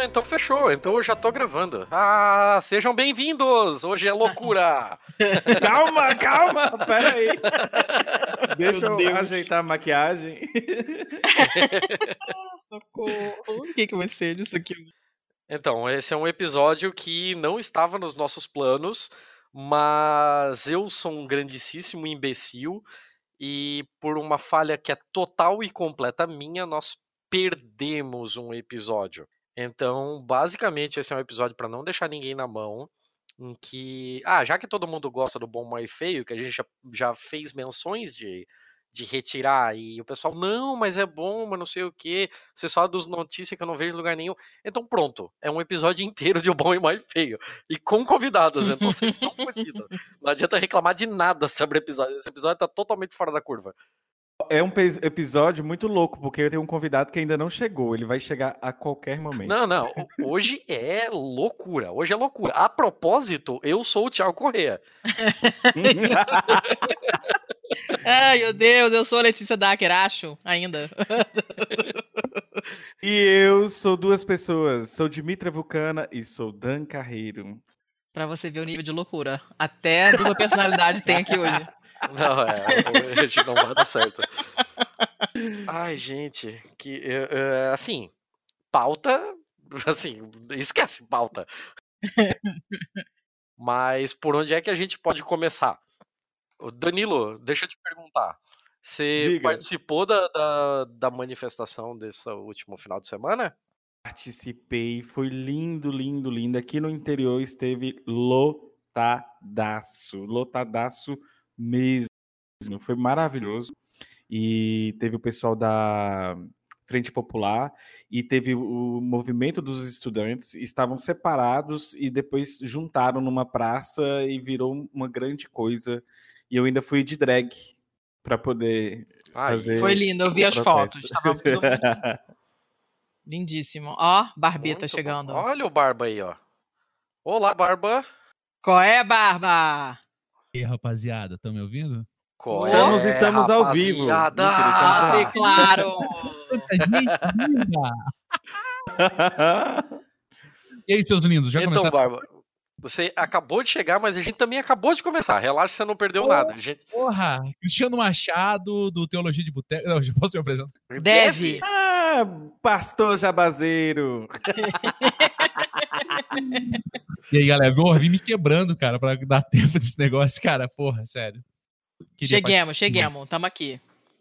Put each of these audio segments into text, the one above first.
Então, então fechou. Então eu já tô gravando. Ah, sejam bem-vindos! Hoje é loucura! calma, calma! Pera aí. Deixa eu Deus. ajeitar a maquiagem. Socorro. O que, que vai ser disso aqui? Então, esse é um episódio que não estava nos nossos planos, mas eu sou um grandíssimo imbecil e por uma falha que é total e completa minha, nós perdemos um episódio. Então, basicamente, esse é um episódio para não deixar ninguém na mão. Em que. Ah, já que todo mundo gosta do bom, mal e feio, que a gente já, já fez menções de, de retirar, e o pessoal, não, mas é bom, mas não sei o que. Você só dos notícias que eu não vejo lugar nenhum. Então, pronto. É um episódio inteiro de o bom e mal e feio. E com convidados, então vocês estão fodidos. Não adianta reclamar de nada sobre o episódio. Esse episódio tá totalmente fora da curva. É um episódio muito louco, porque eu tenho um convidado que ainda não chegou. Ele vai chegar a qualquer momento. Não, não. Hoje é loucura. Hoje é loucura. A propósito, eu sou o Thiago Correa. Ai, meu Deus, eu sou a Letícia Dacker, acho, ainda. e eu sou duas pessoas. Sou Dimitra Vulcana e sou Dan Carreiro. Pra você ver o nível de loucura. Até dupla personalidade tem aqui hoje. Não, é, a gente não vai dar certo. Ai, gente, que uh, assim, pauta, assim, esquece pauta. Mas por onde é que a gente pode começar? Danilo, deixa eu te perguntar. Você Diga. participou da, da, da, manifestação desse último final de semana? Participei, foi lindo, lindo, lindo. Aqui no interior esteve lotadaço, lotadaço mesmo. Foi maravilhoso. E teve o pessoal da Frente Popular e teve o movimento dos estudantes, estavam separados e depois juntaram numa praça e virou uma grande coisa. E eu ainda fui de drag para poder Ai, fazer. Foi lindo, eu vi as fotos. Tava Lindíssimo. Ó, Barbita Muito chegando. Bom. Olha o Barba aí, ó. Olá, Barba. Qual é, Barba? E aí, rapaziada, estão me ouvindo? Qual estamos, é, estamos rapaziada? ao vivo. Ah, claro. e aí, seus lindos, já então, começaram? Barba, você acabou de chegar, mas a gente também acabou de começar. Relaxa, você não perdeu Porra, nada. Gente... Porra! Cristiano Machado, do Teologia de Boteco. Não, já posso me apresentar? Deve. Ah, pastor Jabazeiro. e aí, galera, eu vim me quebrando, cara, pra dar tempo desse negócio. Cara, porra, sério. Queria cheguemos, cheguemos. Tamo aqui.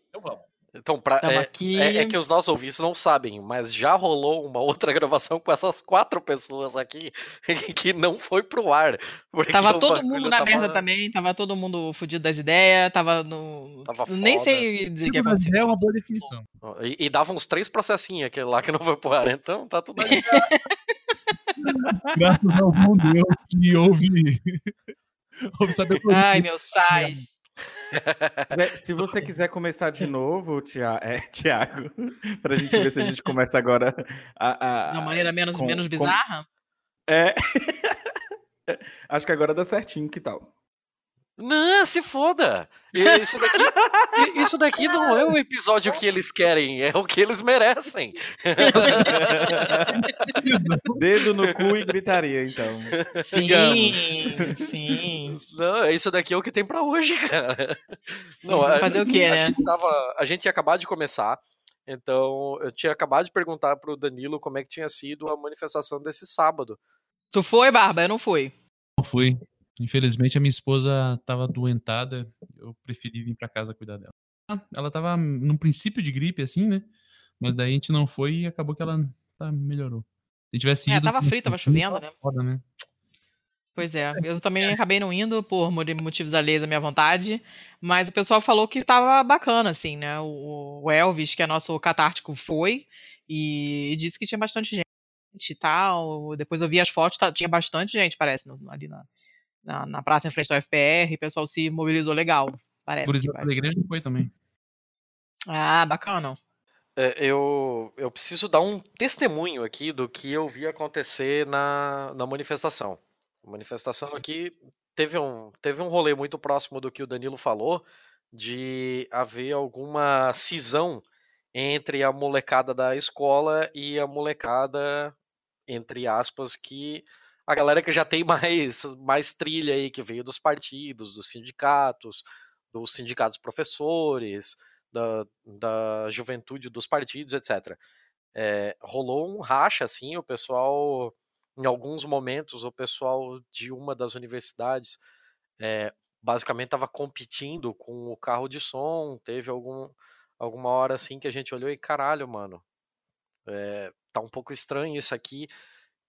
Então vamos. Então, pra, é, é, é, que os nossos ouvintes não sabem, mas já rolou uma outra gravação com essas quatro pessoas aqui que não foi pro ar. Tava todo mundo na tava... merda também, tava todo mundo fudido das ideias, tava no. Tava Nem sei dizer o que aconteceu. É uma boa definição. E, e dava uns três processinhos aquele lá que não foi pro ar, então tá tudo aí. Graças ao bom Deus que ouve. ouve saber Ai, meu sais. Se você quiser começar de novo, Tiago, é, Tiago para a gente ver se a gente começa agora a, a, de uma maneira menos, com, menos bizarra? Com... É. Acho que agora dá certinho, que tal? Não, se foda. Isso daqui, isso daqui não é o episódio que eles querem, é o que eles merecem. Dedo no cu e gritaria, então. Sim, sim. Não, isso daqui é o que tem para hoje, cara. Não, fazer a, o quê, né? Gente tava, a gente ia acabar de começar, então eu tinha acabado de perguntar pro Danilo como é que tinha sido a manifestação desse sábado. Tu foi, Barba? Eu não fui. Não fui. Infelizmente a minha esposa estava doentada, eu preferi vir para casa cuidar dela. Ela estava num princípio de gripe assim, né? Mas daí a gente não foi e acabou que ela tá, melhorou. Se tivesse é, ido, é, tava frio, tava chovendo, né? Foda, né? Pois é, eu também acabei não indo por motivos alheios à minha vontade, mas o pessoal falou que tava bacana, assim, né? O Elvis, que é nosso catártico, foi e disse que tinha bastante gente e tal. Depois eu vi as fotos, tá, tinha bastante gente, parece, ali na, na, na praça em frente ao FPR, o pessoal se mobilizou legal. Parece. Por exemplo, a igreja foi também. Ah, bacana. É, eu, eu preciso dar um testemunho aqui do que eu vi acontecer na, na manifestação. A manifestação aqui teve um, teve um rolê muito próximo do que o Danilo falou, de haver alguma cisão entre a molecada da escola e a molecada entre aspas, que a galera que já tem mais, mais trilha aí, que veio dos partidos, dos sindicatos, dos sindicatos professores, da, da juventude dos partidos, etc. É, rolou um racha, assim, o pessoal, em alguns momentos, o pessoal de uma das universidades é, basicamente estava competindo com o carro de som, teve algum, alguma hora assim que a gente olhou e caralho, mano, é, tá um pouco estranho isso aqui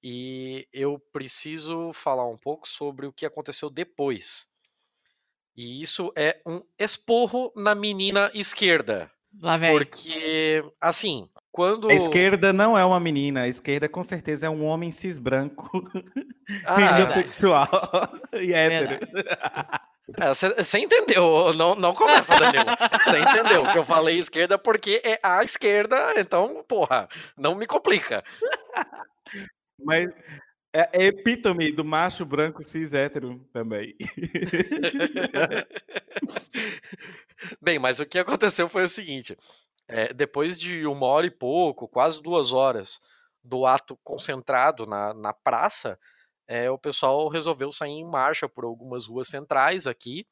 e eu preciso falar um pouco sobre o que aconteceu depois. E isso é um esporro na menina esquerda. Lá vem. Porque, assim, quando. A esquerda não é uma menina, a esquerda com certeza é um homem cis branco, Ah, e hétero. Você entendeu, não, não começa, Danilo. Você entendeu que eu falei esquerda porque é a esquerda, então, porra, não me complica. Mas é é epítome do macho branco cis hétero também. Bem, mas o que aconteceu foi o seguinte: é, depois de uma hora e pouco, quase duas horas do ato concentrado na, na praça, é, o pessoal resolveu sair em marcha por algumas ruas centrais aqui.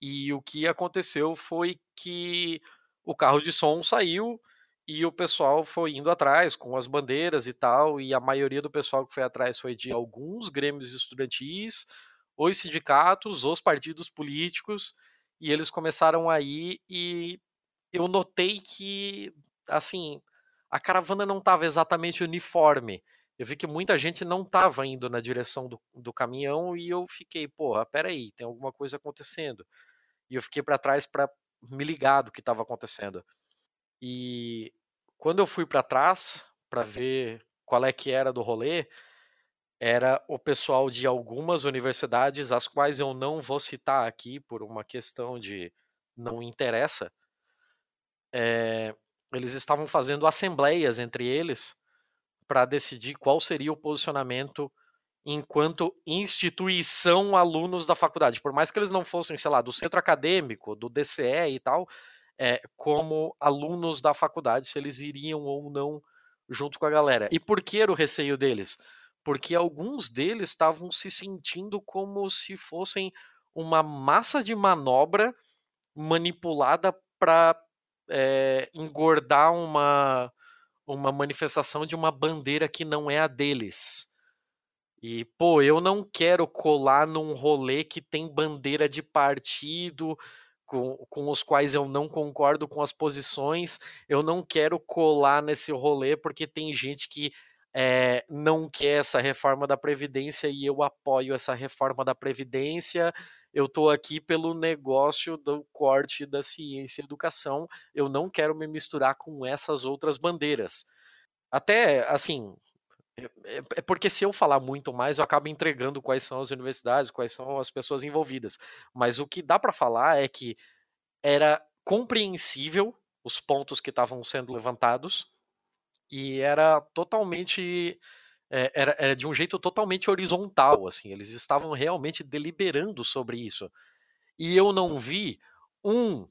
E o que aconteceu foi que o carro de som saiu e o pessoal foi indo atrás com as bandeiras e tal. E a maioria do pessoal que foi atrás foi de alguns grêmios estudantis, os sindicatos, os partidos políticos. E eles começaram a ir e eu notei que, assim, a caravana não estava exatamente uniforme. Eu vi que muita gente não estava indo na direção do, do caminhão e eu fiquei, porra, peraí, tem alguma coisa acontecendo. E eu fiquei para trás para me ligar do que estava acontecendo. E quando eu fui para trás para ver qual é que era do rolê, era o pessoal de algumas universidades, as quais eu não vou citar aqui por uma questão de não interessa. É, eles estavam fazendo assembleias entre eles para decidir qual seria o posicionamento enquanto instituição alunos da faculdade. Por mais que eles não fossem, sei lá, do centro acadêmico, do DCE e tal, é, como alunos da faculdade, se eles iriam ou não junto com a galera. E por que era o receio deles? Porque alguns deles estavam se sentindo como se fossem uma massa de manobra manipulada para é, engordar uma, uma manifestação de uma bandeira que não é a deles. E, pô, eu não quero colar num rolê que tem bandeira de partido com, com os quais eu não concordo com as posições. Eu não quero colar nesse rolê porque tem gente que é, não quer essa reforma da Previdência e eu apoio essa reforma da Previdência. Eu estou aqui pelo negócio do corte da ciência e educação. Eu não quero me misturar com essas outras bandeiras. Até, assim, é, é porque se eu falar muito mais, eu acabo entregando quais são as universidades, quais são as pessoas envolvidas. Mas o que dá para falar é que era compreensível os pontos que estavam sendo levantados e era totalmente é, era, era, de um jeito totalmente horizontal, assim. Eles estavam realmente deliberando sobre isso. E eu não vi um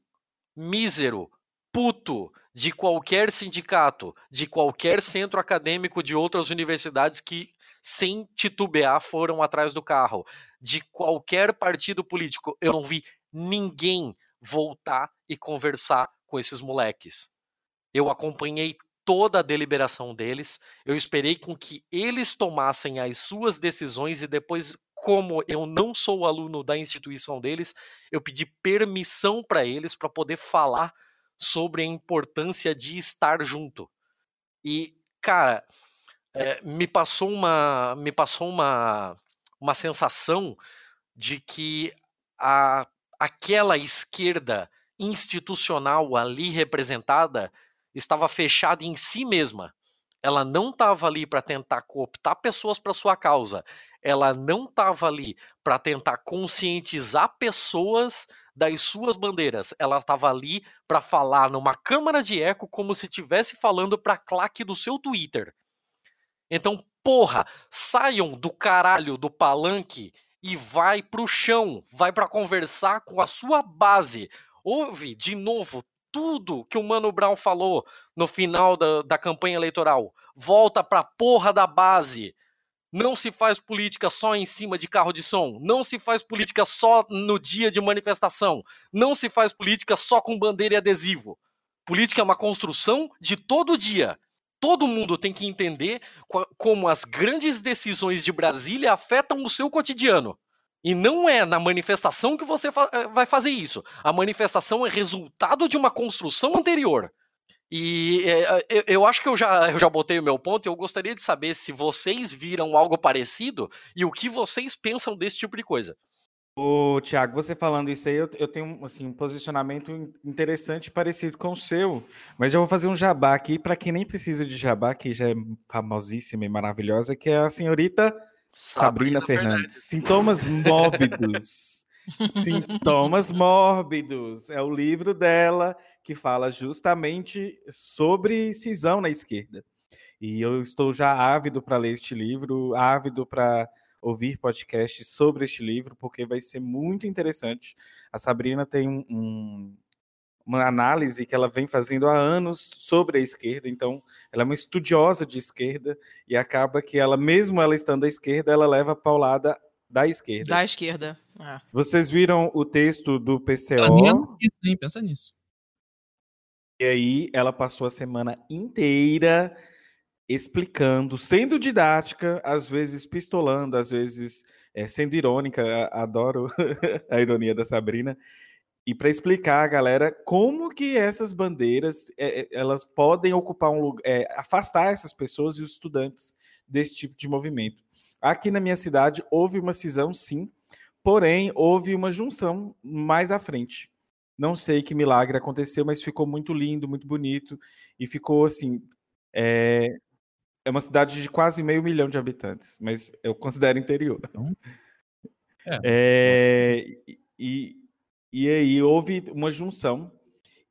mísero puto de qualquer sindicato, de qualquer centro acadêmico de outras universidades que, sem titubear, foram atrás do carro, de qualquer partido político. Eu não vi ninguém voltar e conversar com esses moleques. Eu acompanhei toda a deliberação deles, eu esperei com que eles tomassem as suas decisões e depois, como eu não sou aluno da instituição deles, eu pedi permissão para eles para poder falar sobre a importância de estar junto. E, cara, é, me passou uma me passou uma, uma sensação de que a, aquela esquerda institucional ali representada estava fechada em si mesma. Ela não estava ali para tentar cooptar pessoas para sua causa. Ela não estava ali para tentar conscientizar pessoas das suas bandeiras. Ela estava ali para falar numa câmara de eco como se estivesse falando para claque do seu Twitter. Então, porra, saiam do caralho do palanque e vai pro chão, vai para conversar com a sua base. Ouve de novo tudo que o Mano Brown falou no final da, da campanha eleitoral. Volta pra porra da base. Não se faz política só em cima de carro de som. Não se faz política só no dia de manifestação. Não se faz política só com bandeira e adesivo. Política é uma construção de todo dia. Todo mundo tem que entender como as grandes decisões de Brasília afetam o seu cotidiano. E não é na manifestação que você eh, vai fazer isso. A manifestação é resultado de uma construção anterior. E é, eu acho que eu já, eu já botei o meu ponto e eu gostaria de saber se vocês viram algo parecido e o que vocês pensam desse tipo de coisa. Ô, Tiago, você falando isso aí, eu, eu tenho assim, um posicionamento interessante parecido com o seu, mas eu vou fazer um jabá aqui para quem nem precisa de jabá, que já é famosíssima e maravilhosa, que é a senhorita Sabrina, Sabrina Fernandes. Fernandes. Sintomas mórbidos. Sintomas mórbidos. É o livro dela que fala justamente sobre cisão na esquerda. E eu estou já ávido para ler este livro, ávido para ouvir podcasts sobre este livro, porque vai ser muito interessante. A Sabrina tem um, um uma análise que ela vem fazendo há anos sobre a esquerda, então ela é uma estudiosa de esquerda e acaba que ela, mesmo ela estando à esquerda, ela leva a paulada da esquerda. Da esquerda. É. Vocês viram o texto do PCO? Nem pensa nisso. E aí ela passou a semana inteira explicando, sendo didática, às vezes pistolando, às vezes é, sendo irônica. Adoro a ironia da Sabrina e para explicar a galera como que essas bandeiras é, elas podem ocupar um lugar, é, afastar essas pessoas e os estudantes desse tipo de movimento. Aqui na minha cidade houve uma cisão, sim, porém houve uma junção mais à frente. Não sei que milagre aconteceu, mas ficou muito lindo, muito bonito e ficou assim. É, é uma cidade de quase meio milhão de habitantes, mas eu considero interior. Então, é. é e, e aí houve uma junção.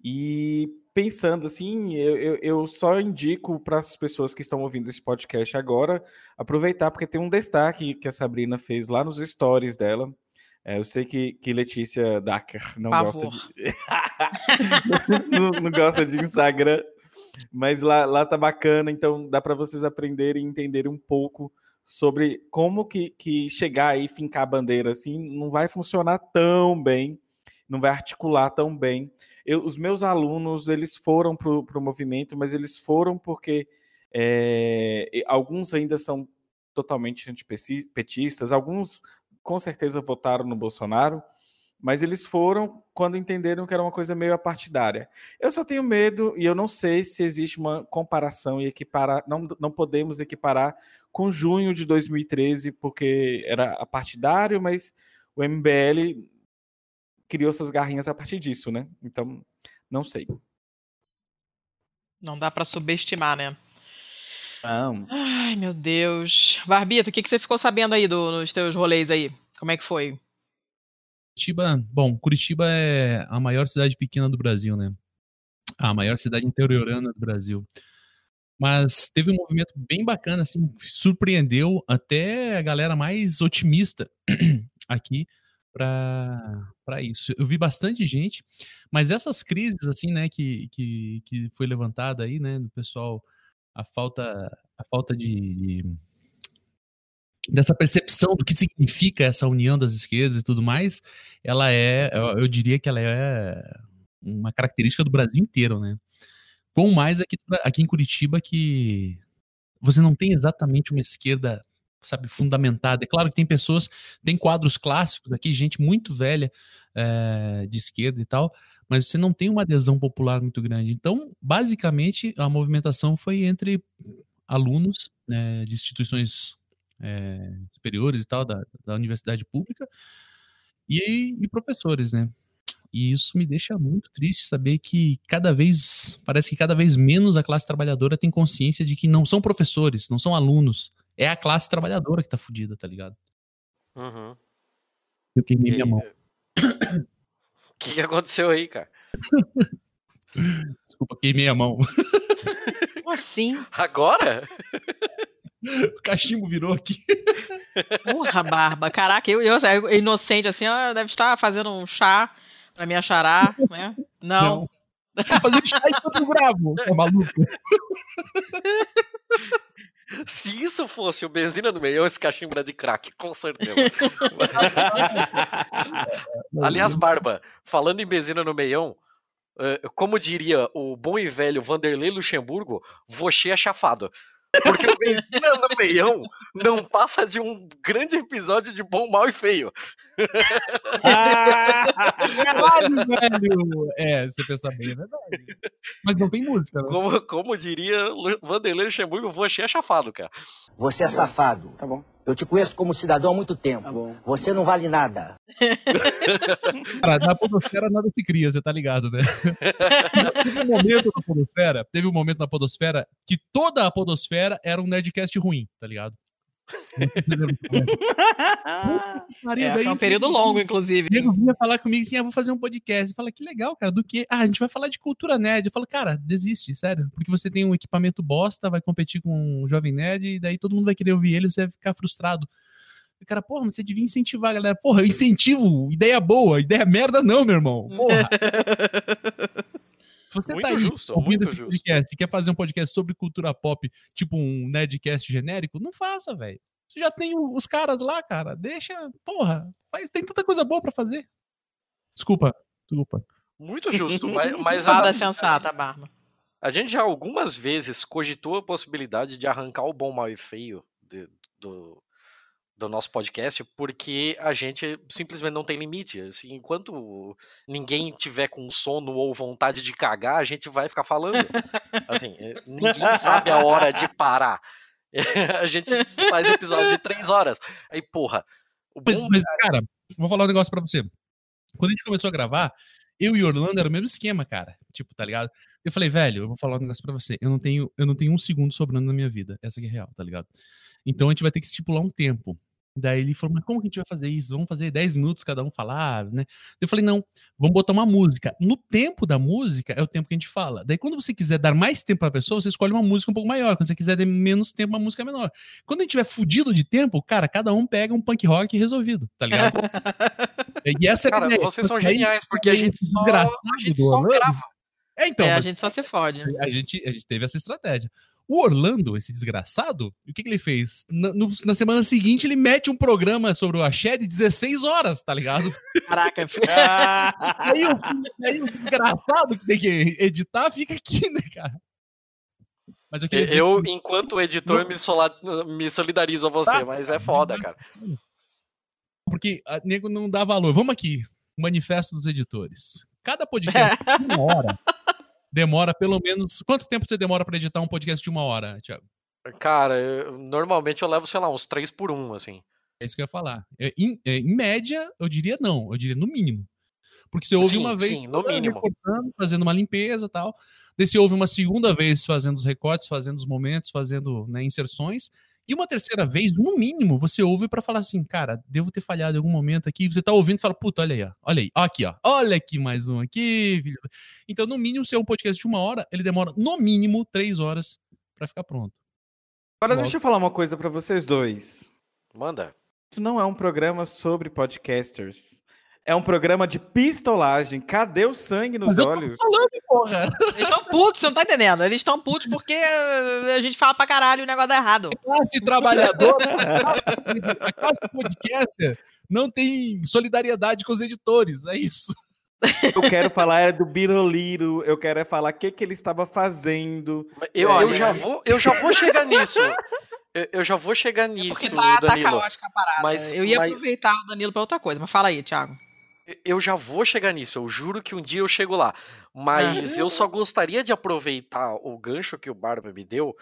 E pensando assim, eu, eu, eu só indico para as pessoas que estão ouvindo esse podcast agora aproveitar, porque tem um destaque que a Sabrina fez lá nos stories dela. É, eu sei que, que Letícia Dacker não gosta de... não, não, gosta de Instagram, mas lá, lá tá bacana, então dá para vocês aprenderem e entenderem um pouco sobre como que, que chegar aí fincar a bandeira assim não vai funcionar tão bem não vai articular tão bem. Eu, os meus alunos, eles foram para o movimento, mas eles foram porque é, alguns ainda são totalmente antipetistas, alguns com certeza votaram no Bolsonaro, mas eles foram quando entenderam que era uma coisa meio apartidária. Eu só tenho medo e eu não sei se existe uma comparação e equiparar, não, não podemos equiparar com junho de 2013, porque era apartidário, mas o MBL criou suas garrinhas a partir disso, né? Então, não sei. Não dá para subestimar, né? Não. Ai, meu Deus. Barbito, o que, que você ficou sabendo aí do, nos teus rolês aí? Como é que foi? Curitiba, bom, Curitiba é a maior cidade pequena do Brasil, né? A maior cidade interiorana do Brasil. Mas teve um movimento bem bacana, assim, surpreendeu até a galera mais otimista aqui para isso. Eu vi bastante gente, mas essas crises assim, né, que, que, que foi levantada aí, né, do pessoal, a falta a falta de, de dessa percepção do que significa essa união das esquerdas e tudo mais, ela é, eu, eu diria que ela é uma característica do Brasil inteiro, né? Com mais aqui, aqui em Curitiba que você não tem exatamente uma esquerda sabe, fundamentada. É claro que tem pessoas, tem quadros clássicos aqui, gente muito velha é, de esquerda e tal, mas você não tem uma adesão popular muito grande. Então, basicamente, a movimentação foi entre alunos né, de instituições é, superiores e tal, da, da universidade pública, e, e professores, né? E isso me deixa muito triste saber que cada vez, parece que cada vez menos a classe trabalhadora tem consciência de que não são professores, não são alunos, é a classe trabalhadora que tá fudida, tá ligado? Uhum. Eu queimei e... minha mão. O que, que aconteceu aí, cara? Desculpa, queimei a mão. Como assim? Agora? O cachimbo virou aqui. Porra, barba. Caraca, eu, eu, eu inocente assim, ó, deve estar fazendo um chá pra me achará, né? Não. Não. Vou fazer chá enquanto eu gravo. Tá maluco? Se isso fosse o benzina do meião, esse cachimbo era de crack, com certeza. Aliás, Barba, falando em benzina no meião, eh, como diria o bom e velho Vanderlei Luxemburgo, você é chafado. Porque o no Meião não passa de um grande episódio de bom, mal e feio. Caralho, velho! É, você pensa bem, é verdade. Mas não tem música, né? Como, como diria Vanderlei Luxemburgo, você é chafado, cara. Você é safado. Tá bom. Eu te conheço como cidadão há muito tempo. Tá bom. Você não vale nada. Cara, na podosfera nada se cria, você tá ligado, né? teve um momento na podosfera, teve um momento na podosfera que toda a podosfera era um Nerdcast ruim, tá ligado? Maria, É, daí foi um período longo, inclusive. O nego vinha falar comigo assim: ah, vou fazer um podcast. Fala, que legal, cara, do quê? Ah, a gente vai falar de cultura nerd. Eu falo, cara, desiste, sério. Porque você tem um equipamento bosta, vai competir com um jovem nerd, e daí todo mundo vai querer ouvir ele, você vai ficar frustrado. E, cara, porra, você devia incentivar a galera. Porra, incentivo, ideia boa, ideia merda não, meu irmão. Porra. Se Você Muito tá aí justo, ouvindo muito esse justo. podcast e quer fazer um podcast sobre cultura pop, tipo um nerdcast genérico, não faça, velho. Você já tem o- os caras lá, cara. Deixa, porra, faz, tem tanta coisa boa pra fazer. Desculpa, desculpa. Muito justo, mas, mas assim, sensata, Barba. a gente já algumas vezes cogitou a possibilidade de arrancar o bom, mal e feio de- do, do nosso podcast, porque a gente simplesmente não tem limite. Assim, enquanto ninguém tiver com sono ou vontade de cagar, a gente vai ficar falando. Assim, eh, ninguém sabe a hora de parar. A gente faz episódios de três horas. Aí, porra. Mas, bom- mas, cara, vou falar um negócio pra você. Quando a gente começou a gravar, eu e Orlando era o mesmo esquema, cara. Tipo, tá ligado? Eu falei, velho, eu vou falar um negócio pra você. Eu não tenho, eu não tenho um segundo sobrando na minha vida. Essa que é real, tá ligado? Então a gente vai ter que estipular um tempo. Daí ele falou, mas como que a gente vai fazer isso? Vamos fazer 10 minutos cada um falar, né? Eu falei, não, vamos botar uma música. No tempo da música é o tempo que a gente fala. Daí quando você quiser dar mais tempo pra pessoa, você escolhe uma música um pouco maior. Quando você quiser dar menos tempo, uma música menor. Quando a gente tiver fudido de tempo, cara, cada um pega um punk rock resolvido, tá ligado? e essa é a Cara, ideia. vocês são geniais, porque a gente só, a gente só grava. É, então, é, a gente só se fode. a gente, a gente teve essa estratégia. O Orlando, esse desgraçado, o que, que ele fez? Na, no- na semana seguinte, ele mete um programa sobre o axé de 16 horas, tá ligado? Caraca, Aí o, aí o desgraçado que tem que editar fica aqui, né, cara? Mas eu queria Eu, enquanto editor, me, sola- me solidarizo a você, Tá. mas é foda, cara. porque a nego não dá valor. Vamos aqui, manifesto dos editores. Cada podcast uma hora demora pelo menos. Quanto tempo você demora pra editar um podcast de uma hora, Thiago? Cara, eu- normalmente eu levo, sei lá, uns 3 por 1, assim. É isso que eu ia falar. É, em, é, em média, eu diria não. Eu diria no mínimo. Porque você ouve Sim, uma vez sim, no mínimo. fazendo uma limpeza e tal. Daí você ouve uma segunda vez fazendo os recortes, fazendo os momentos, fazendo né, inserções. E uma terceira vez, no mínimo, você ouve pra falar assim, cara, devo ter falhado em algum momento aqui. Você tá ouvindo e fala, puta, olha aí, ó. Olha aí, ó, aqui, ó. Olha aqui mais um aqui. filho. Então, no mínimo, se é um podcast de uma hora, ele demora, no mínimo, três horas pra ficar pronto. Agora Logo. deixa eu falar uma coisa pra vocês dois. Manda. Isso não é um programa sobre podcasters. É um programa de pistolagem. Cadê o sangue nos Mas eu tô olhos? falando, porra. Eles estão putos, você não tá entendendo. Eles estão putos porque a gente fala pra caralho e o negócio dá errado. classe trabalhadora, a classe podcaster não tem solidariedade com os editores, é isso. Eu quero falar é do Biroliro. Eu quero é falar o que, que ele estava fazendo. Eu, Olha, eu, já, vou, eu já vou chegar nisso. Eu, eu já vou chegar Porque nisso, tá, tá Danilo. caótica a parada. Mas- eu ia mas- aproveitar o Danilo pra outra coisa, mas fala aí, Thiago. Eu já vou chegar nisso, eu juro que um dia eu chego lá. Mas eu só gostaria de aproveitar o gancho que o Barba me deu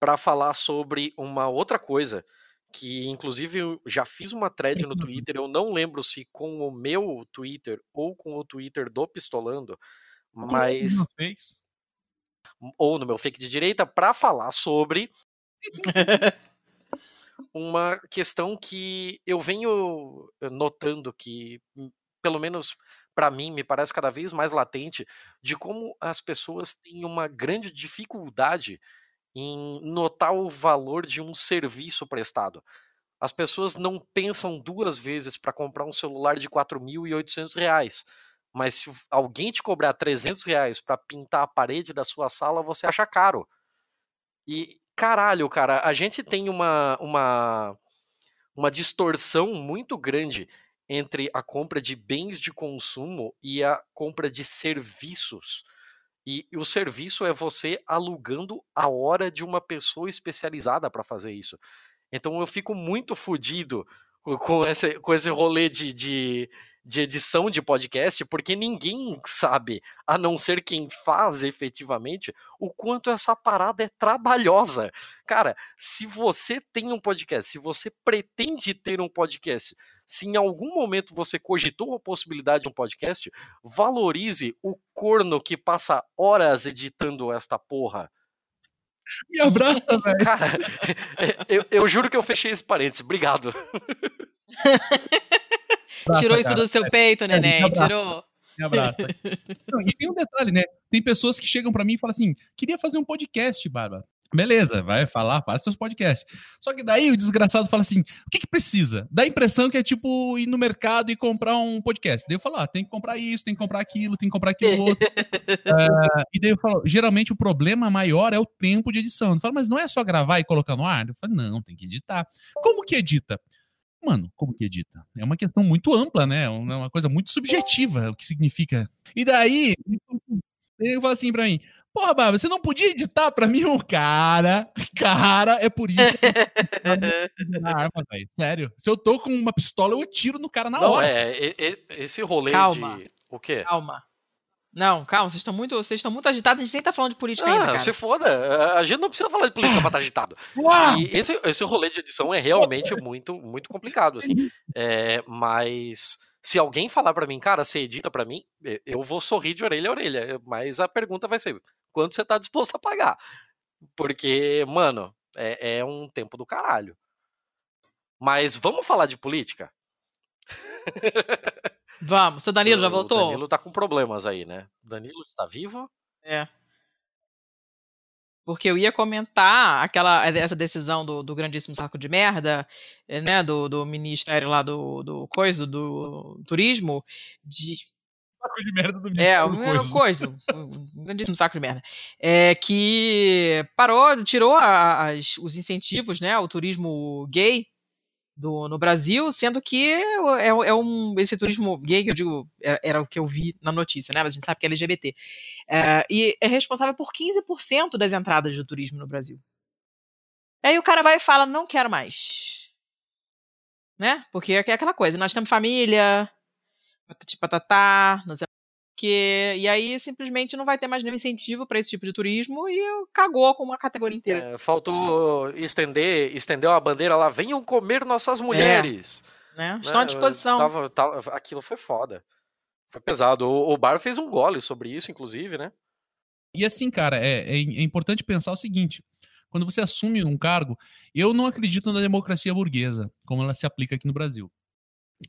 para falar sobre uma outra coisa. Que inclusive eu já fiz uma thread no Twitter, eu não lembro se com o meu Twitter ou com o Twitter do Pistolando, mas. Ou no meu fake de direita para falar sobre uma questão que eu venho notando que, pelo menos para mim, me parece cada vez mais latente de como as pessoas têm uma grande dificuldade em notar o valor de um serviço prestado. As pessoas não pensam duas vezes para comprar um celular de 4.800 reais. Mas se alguém te cobrar 300 reais pra pintar a parede da sua sala, você acha caro. E, caralho, cara, a gente tem uma, uma, uma distorção muito grande entre a compra de bens de consumo e a compra de serviços. E, o serviço é você alugando a hora de uma pessoa especializada para fazer isso. Então eu fico muito fodido com esse, com esse rolê de, de, de edição de podcast, porque ninguém sabe, a não ser quem faz efetivamente, o quanto essa parada é trabalhosa. Cara, se você tem um podcast, se você pretende ter um podcast, se em algum momento você cogitou a possibilidade de um podcast, valorize o corno que passa horas editando esta porra. Me abraça, velho. Cara, eu, eu juro que eu fechei esse parênteses. Obrigado. Tirou isso cara. do seu peito, Sério, me neném. Tirou. Me abraça. Não, e tem um detalhe, né? Tem pessoas que chegam pra mim e falam assim: queria fazer um podcast, Bárbara. Beleza, vai falar, faz seus podcasts. Só que daí o desgraçado fala assim: o que, que precisa? Dá a impressão que é tipo ir no mercado e comprar um podcast. Daí eu falo: ah, tem que comprar isso, tem que comprar aquilo, tem que comprar aquilo outro. Ah, e daí eu falo: geralmente o problema maior é o tempo de edição. Eu falo, mas não é só gravar e colocar no ar? Eu falo: não, tem que editar. Como que edita? Mano, como que edita? É uma questão muito ampla, né? É uma coisa muito subjetiva o que significa. E daí, ele fala assim pra mim: Porra, Bárbara, você não podia editar pra mim um cara? Cara, é por isso. arma, velho. Sério. Se eu tô com uma pistola, eu atiro no cara na Não, hora. é, esse rolê Calma. de. O quê? Calma. Não, calma, vocês estão muito, vocês estão muito agitados, a gente nem tá falando de política ainda, Ah, cara. se foda. A- gente não precisa falar de política pra estar agitado. Uau! E esse, esse rolê de edição é realmente muito, muito complicado, assim. É, mas se alguém falar pra mim, cara, você edita pra mim, eu vou sorrir de orelha a orelha. Mas a pergunta vai ser, quanto você tá disposto a pagar? Porque, mano, é, é um tempo do caralho. Mas vamos falar de política? Vamos, seu Danilo já O voltou? Danilo tá com problemas aí, né? O Danilo está vivo? É. Porque eu ia comentar aquela essa decisão do, do grandíssimo saco de merda, eh, né, do, do ministério lá do, do coisa, do turismo, de Saco de merda do É, o Ministério mesmo coisa, um grandíssimo saco de merda. É, que parou, tirou as- os incentivos, né, ao turismo gay do, no Brasil, sendo que é, é um, esse turismo gay, que eu digo, era, era o que eu vi na notícia, né, mas a gente sabe que é LGBT. É, e é responsável por 15% das entradas do turismo no Brasil. Aí o cara vai e fala, não quero mais. Né? Porque é aquela coisa, nós temos família, patati patatá, não quê, e aí simplesmente não vai ter mais nenhum incentivo para esse tipo de turismo e cagou com uma categoria inteira. É, faltou estender, estendeu a bandeira lá, venham comer nossas mulheres. Né? Estão à disposição. Tava- tava- aquilo foi foda. Foi pesado. O, o Bar fez um gole sobre isso, inclusive, né? E assim, cara, é, é, é importante pensar o seguinte: quando você assume um cargo, eu não acredito na democracia burguesa, como ela se aplica aqui no Brasil.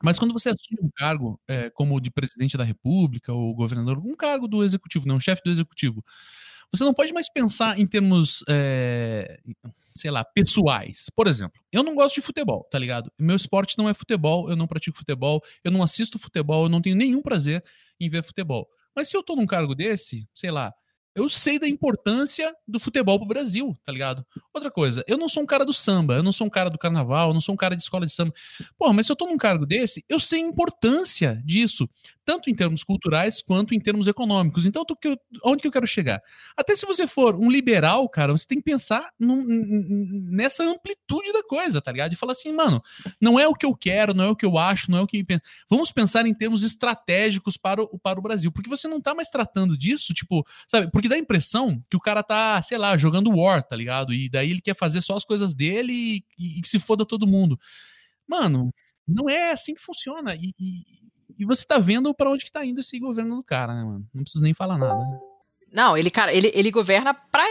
Mas quando você assume um cargo é, como de presidente da República ou governador, um cargo do executivo, não, chefe do executivo, você não pode mais pensar em termos, é, sei lá, pessoais. Por exemplo, eu não gosto de futebol, tá ligado? Meu esporte não é futebol, eu não pratico futebol, eu não assisto futebol, eu não tenho nenhum prazer em ver futebol. Mas se eu tô num cargo desse, sei lá, eu sei da importância do futebol pro Brasil, tá ligado? Outra coisa, eu não sou um cara do samba, eu não sou um cara do carnaval, eu não sou um cara de escola de samba. Porra, mas se eu tô num cargo desse, eu sei a importância disso, tanto em termos culturais quanto em termos econômicos. Então, que onde que eu quero chegar? Até se você for um liberal, cara, você tem que pensar num- nessa amplitude da coisa, tá ligado? E falar assim, mano, não é o que eu quero, não é o que eu acho, não é o que. Vamos pensar em termos estratégicos para o, para o Brasil. Porque você não tá mais tratando disso, tipo, sabe? Porque dá a impressão que o cara tá, sei lá, jogando War, tá ligado? E daí ele quer fazer só as coisas dele e, que se foda todo mundo. Mano, não é assim que funciona. E, e, e você tá vendo para onde que tá indo esse governo do cara, né, mano? Não preciso nem falar nada. Não, ele, cara, ele, ele governa pra,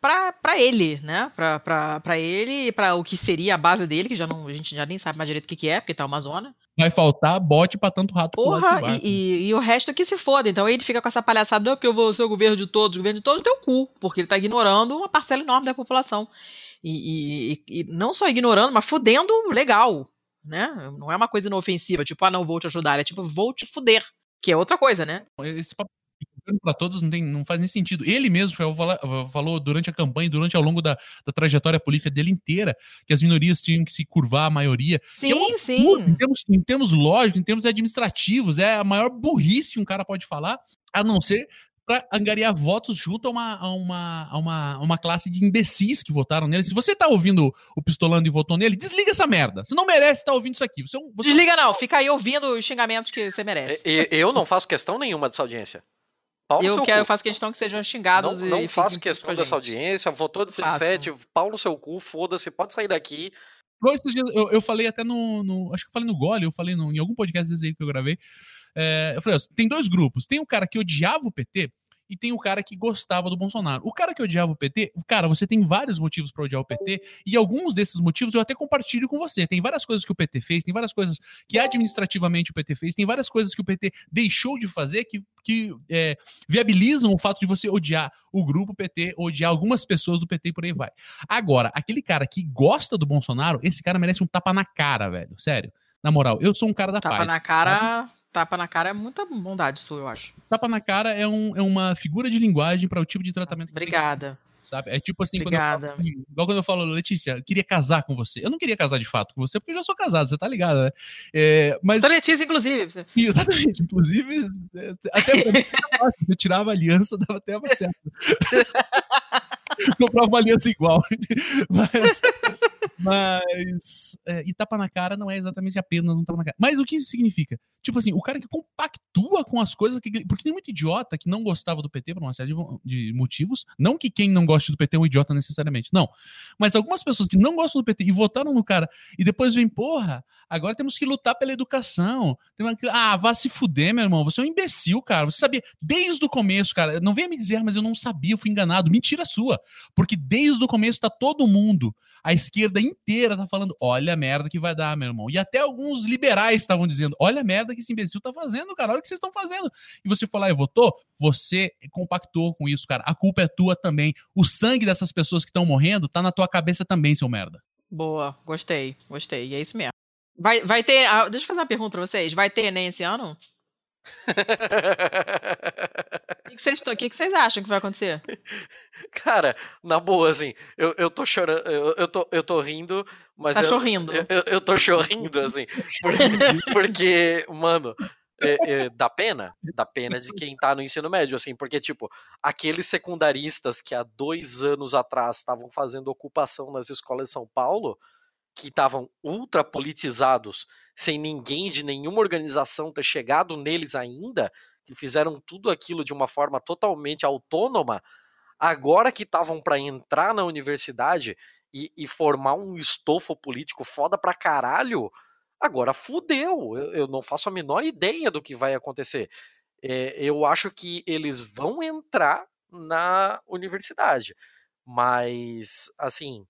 pra, pra ele, né? Pra ele e pra o que seria a base dele, que já não, a gente já nem sabe mais direito o que, que é, porque tá uma zona. Vai faltar bote pra tanto rato Porra, e, e- e o resto que se foda. Então ele fica com essa palhaçada, não, porque eu vou ser o governo de todos, o governo de todos, teu cu, porque ele tá ignorando uma parcela enorme da população. E, e- e- e não só ignorando, mas fudendo legal, né? Não é uma coisa inofensiva, tipo, ah, não vou te ajudar, é tipo, vou te fuder. Que é outra coisa, né? Esse papo para todos não, tem, não faz nem sentido. Ele mesmo falou durante a campanha, durante ao longo da, da, trajetória política dele inteira, que as minorias tinham que se curvar à maioria. É sim, é sim. Em termos, em termos lógicos, em termos administrativos, é a maior burrice que um cara pode falar, a não ser para angariar votos junto a uma, a, uma, a, uma, uma classe de imbecis que votaram nele. Se você tá ouvindo o Pistolando e votou nele, desliga essa merda. Você não merece estar ouvindo isso aqui. Você, é você... Desliga não, fica aí ouvindo os xingamentos que você merece. Eu não faço questão nenhuma dessa audiência. Paulo eu, quero, eu faço questão que sejam xingados. Não, não faço questão dessa audiência. Votou 17, pau no seu cu, foda-se, pode sair daqui. Eu, eu falei até no, no, Acho que eu falei no Gole, eu falei no, em algum podcast desse aí que eu gravei. É, eu falei, ó, tem dois grupos. Tem um cara que odiava o PT, e tem o cara que gostava do Bolsonaro. O cara que odiava o PT, cara, você tem vários motivos para odiar o PT, e alguns desses motivos eu até compartilho com você. Tem várias coisas que o PT fez, tem várias coisas que administrativamente o PT fez, tem várias coisas que o PT deixou de fazer que, que é, viabilizam o fato de você odiar o grupo PT, odiar algumas pessoas do PT e por aí vai. Agora, aquele cara que gosta do Bolsonaro, esse cara merece um tapa na cara, velho. Sério. Na moral, eu sou um cara da tapa paz. Tapa na cara. Sabe? Tapa na cara é muita bondade sua, eu acho. Tapa na cara é, um, é uma figura de linguagem para o tipo de tratamento Obrigada. Sabe? É tipo assim, Obrigada. Quando eu falo, igual quando eu falo, Letícia, eu queria casar com você. Eu não queria casar de fato com você, porque eu já sou casado, você tá ligado, né? É, mas... Sou Letícia, inclusive. Exatamente, inclusive, até pra mim, eu tirava a aliança, dava até mais certo. comprava uma aliança igual. mas, mas é, e tapa na cara não é exatamente apenas um tapa na cara. Mas o que isso significa? Tipo assim, o cara que compactua com as coisas. Que, porque tem muito idiota que não gostava do PT por uma série de, de, motivos. Não que quem não goste do PT é um idiota necessariamente. Não. Mas algumas pessoas que não gostam do PT e votaram no cara e depois vem, porra, agora temos que lutar pela educação. Ah, vá se fuder, meu irmão. Você é um imbecil, cara. Você sabia desde o começo, cara. Não venha me dizer, mas eu não sabia, eu fui enganado. Mentira sua. Porque desde o começo tá todo mundo a esquerda inteira tá falando: olha a merda que vai dar, meu irmão. E até alguns liberais estavam dizendo: olha a merda que esse imbecil tá fazendo, cara, olha o que vocês estão fazendo. E você foi lá e votou, você compactou com isso, cara. A culpa é tua também. Sangue dessas pessoas que estão morrendo tá na tua cabeça também, seu merda. Boa, gostei, gostei. E é isso mesmo. Vai, vai ter. Ah, deixa eu fazer uma pergunta pra vocês. Vai ter Enem esse ano? O que, vocês, que, que vocês acham que vai acontecer? Cara, na boa, assim, eu, eu tô chorando, eu, eu, tô, eu tô rindo, mas. Tá eu, chorrindo. Eu, eu, eu tô chorrindo, assim. Porque, porque mano, é, é, dá pena, dá pena de quem tá no ensino médio, assim, porque, tipo, aqueles secundaristas que há dois anos atrás estavam fazendo ocupação nas escolas de São Paulo, que estavam ultra politizados, sem ninguém de nenhuma organização ter chegado neles ainda, que fizeram tudo aquilo de uma forma totalmente autônoma, agora que estavam para entrar na universidade e, e, formar um estofo político foda pra caralho, agora fudeu. Eu, eu não faço a menor ideia do que vai acontecer. É, eu acho que eles vão entrar na universidade, mas assim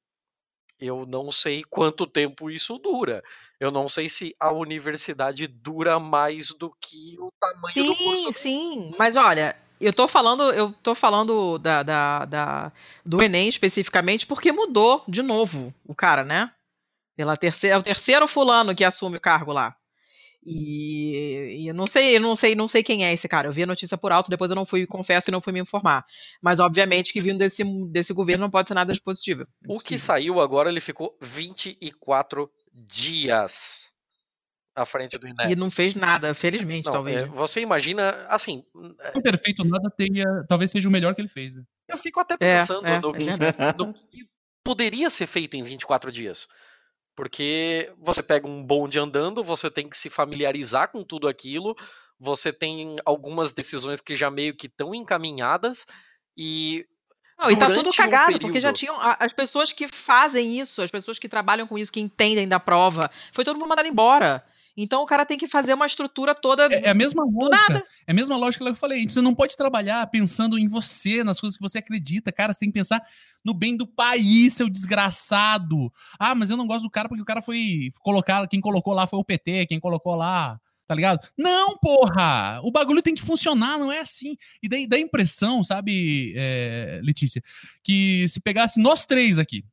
eu não sei quanto tempo isso dura. Eu não sei se a universidade dura mais do que o tamanho sim, do curso. Sim, sim. Mas olha, eu tô falando, eu tô falando da, da, da, do Enem especificamente porque mudou de novo o cara, né? Pela terceira, é o terceiro fulano que assume o cargo lá. E, e, eu não sei, eu não sei, não sei quem é esse cara. Eu vi a notícia por alto, depois eu não fui, confesso, e não fui me informar. Mas obviamente que vindo desse, desse governo não pode ser nada de positivo. O que saiu agora, ele ficou 24 dias à frente do INEP. E não fez nada, felizmente, não, talvez. É, né? Você imagina, assim. O perfeito nada tenha, talvez seja o melhor que ele fez. Né? Eu fico até é, pensando é, no, é no que poderia ser feito em 24 dias. Porque você pega um bonde andando, você tem que se familiarizar com tudo aquilo, você tem algumas decisões que já meio que estão encaminhadas e. Não, e tá tudo cagado, um período... porque já tinham. As pessoas que fazem isso, as pessoas que trabalham com isso, que entendem da prova, foi todo mundo mandado embora. Então o cara tem que fazer uma estrutura toda. É, é a mesma lógica. É a mesma lógica que eu falei. Você não pode trabalhar pensando em você, nas coisas que você acredita. Cara, você tem que pensar no bem do país, seu desgraçado. Ah, mas eu não gosto do cara porque o cara foi colocar. Quem colocou lá foi o PT, quem colocou lá. Tá ligado? Não, porra! O bagulho tem que funcionar, não é assim. E daí dá a impressão, sabe, é, Letícia, que se pegasse nós três aqui,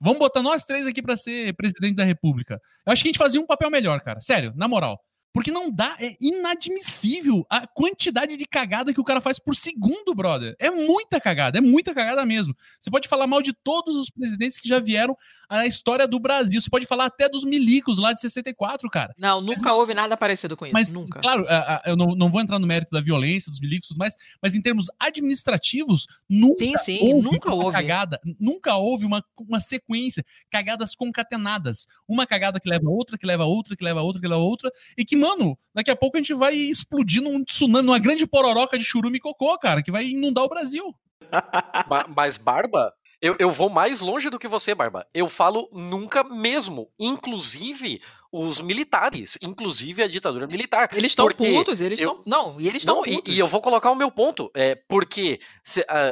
Vamos botar nós três aqui para ser presidente da República. Eu acho que a gente fazia um papel melhor, cara. Sério, na moral. Porque não dá, é inadmissível a quantidade de cagada que o cara faz por segundo, brother. É muita cagada, é muita cagada mesmo. Você pode falar mal de todos os presidentes que já vieram à história do Brasil. Você pode falar até dos milicos lá de 64, cara. Não, nunca houve nada parecido com isso. Mas, nunca. claro, a- a- eu não, não vou entrar no mérito da violência, dos milicos e tudo mais, mas em termos administrativos, nunca Sim, sim, houve nunca uma houve. cagada, nunca houve uma, uma sequência, cagadas concatenadas. Uma cagada que leva a outra, que leva a outra, que leva a outra, que leva a outra, e que, mano, daqui a pouco a gente vai explodir num tsunami, numa grande pororoca de churume e cocô, cara, que vai inundar o Brasil. Ma- Mas, Barba, eu, eu vou mais longe do que você, Barba. Eu falo nunca mesmo. Inclusive os militares. Inclusive a ditadura militar. Eles estão Porque putos, eles eu- estão. Não, e eles estão e, putos. e eu vou colocar o meu ponto. É, porque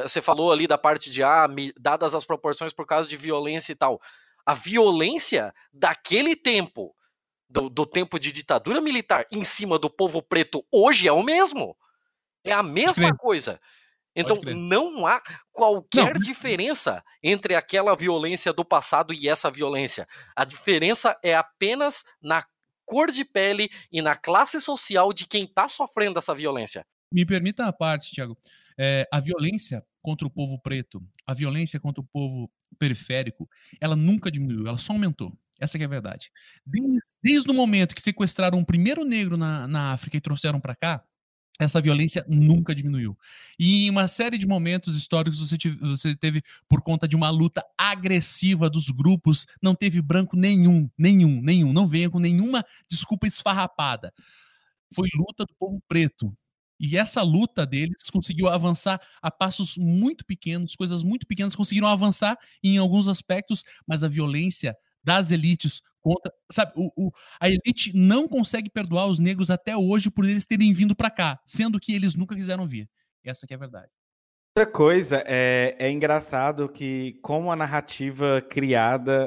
você falou ali da parte de, ah, me- dadas as proporções por causa de violência e tal. A violência daquele tempo, do, do tempo de ditadura militar, em cima do povo preto, hoje é o mesmo. É a mesma crer. coisa. Então, não há qualquer Não. diferença entre aquela violência do passado e essa violência. A diferença é apenas na cor de pele e na classe social de quem está sofrendo essa violência. Me permita a parte, Thiago. É, a violência contra o povo preto, a violência contra o povo periférico, ela nunca diminuiu, ela só aumentou. Essa que é a verdade. Desde, desde o momento que sequestraram o primeiro negro na, na África e trouxeram para cá, essa violência nunca diminuiu. E em uma série de momentos históricos você, tive- você teve, por conta de uma luta agressiva dos grupos, não teve branco nenhum, nenhum, nenhum. Não venha com nenhuma desculpa esfarrapada. Foi luta do povo preto. E essa luta deles conseguiu avançar a passos muito pequenos, coisas muito pequenas conseguiram avançar em alguns aspectos, mas a violência das elites contra, sabe, o, o- a elite não consegue perdoar os negros até hoje por eles terem vindo pra cá, sendo que eles nunca quiseram vir. Essa que é a verdade. Outra coisa, é, é engraçado que como a narrativa criada,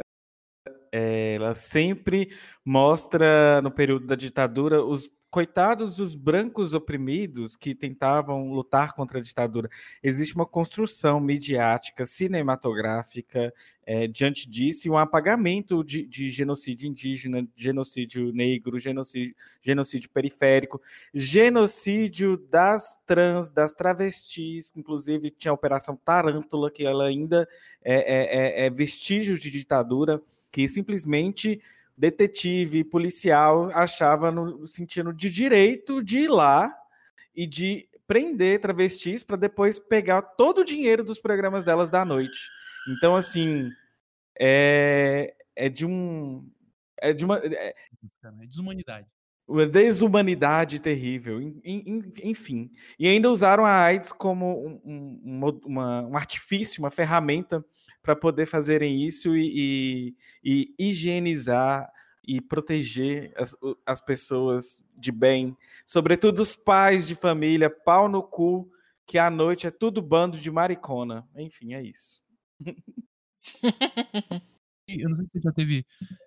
é, ela sempre mostra no período da ditadura os coitados dos brancos oprimidos que tentavam lutar contra a ditadura. Existe uma construção midiática, cinematográfica é, diante disso e um apagamento de, de genocídio indígena, genocídio negro, genocídio, genocídio periférico genocídio das trans, das travestis, inclusive tinha a Operação Tarântula, que ela ainda é, é- é- é vestígio de ditadura, que simplesmente detetive, policial achava no sentido de direito de ir lá e de prender travestis para depois pegar todo o dinheiro dos programas delas da noite. Então, assim, é, é de um. É de uma. é- Cara, É desumanidade. uma desumanidade terrível, en- en- enfim. E ainda usaram a AIDS como um, um- um uma- um artifício, uma ferramenta para poder fazerem isso e, e- e higienizar e proteger as, as pessoas de bem, sobretudo os pais de família, pau no cu, que à noite é tudo bando de maricona. Enfim, é isso. Eu não sei se você já teve.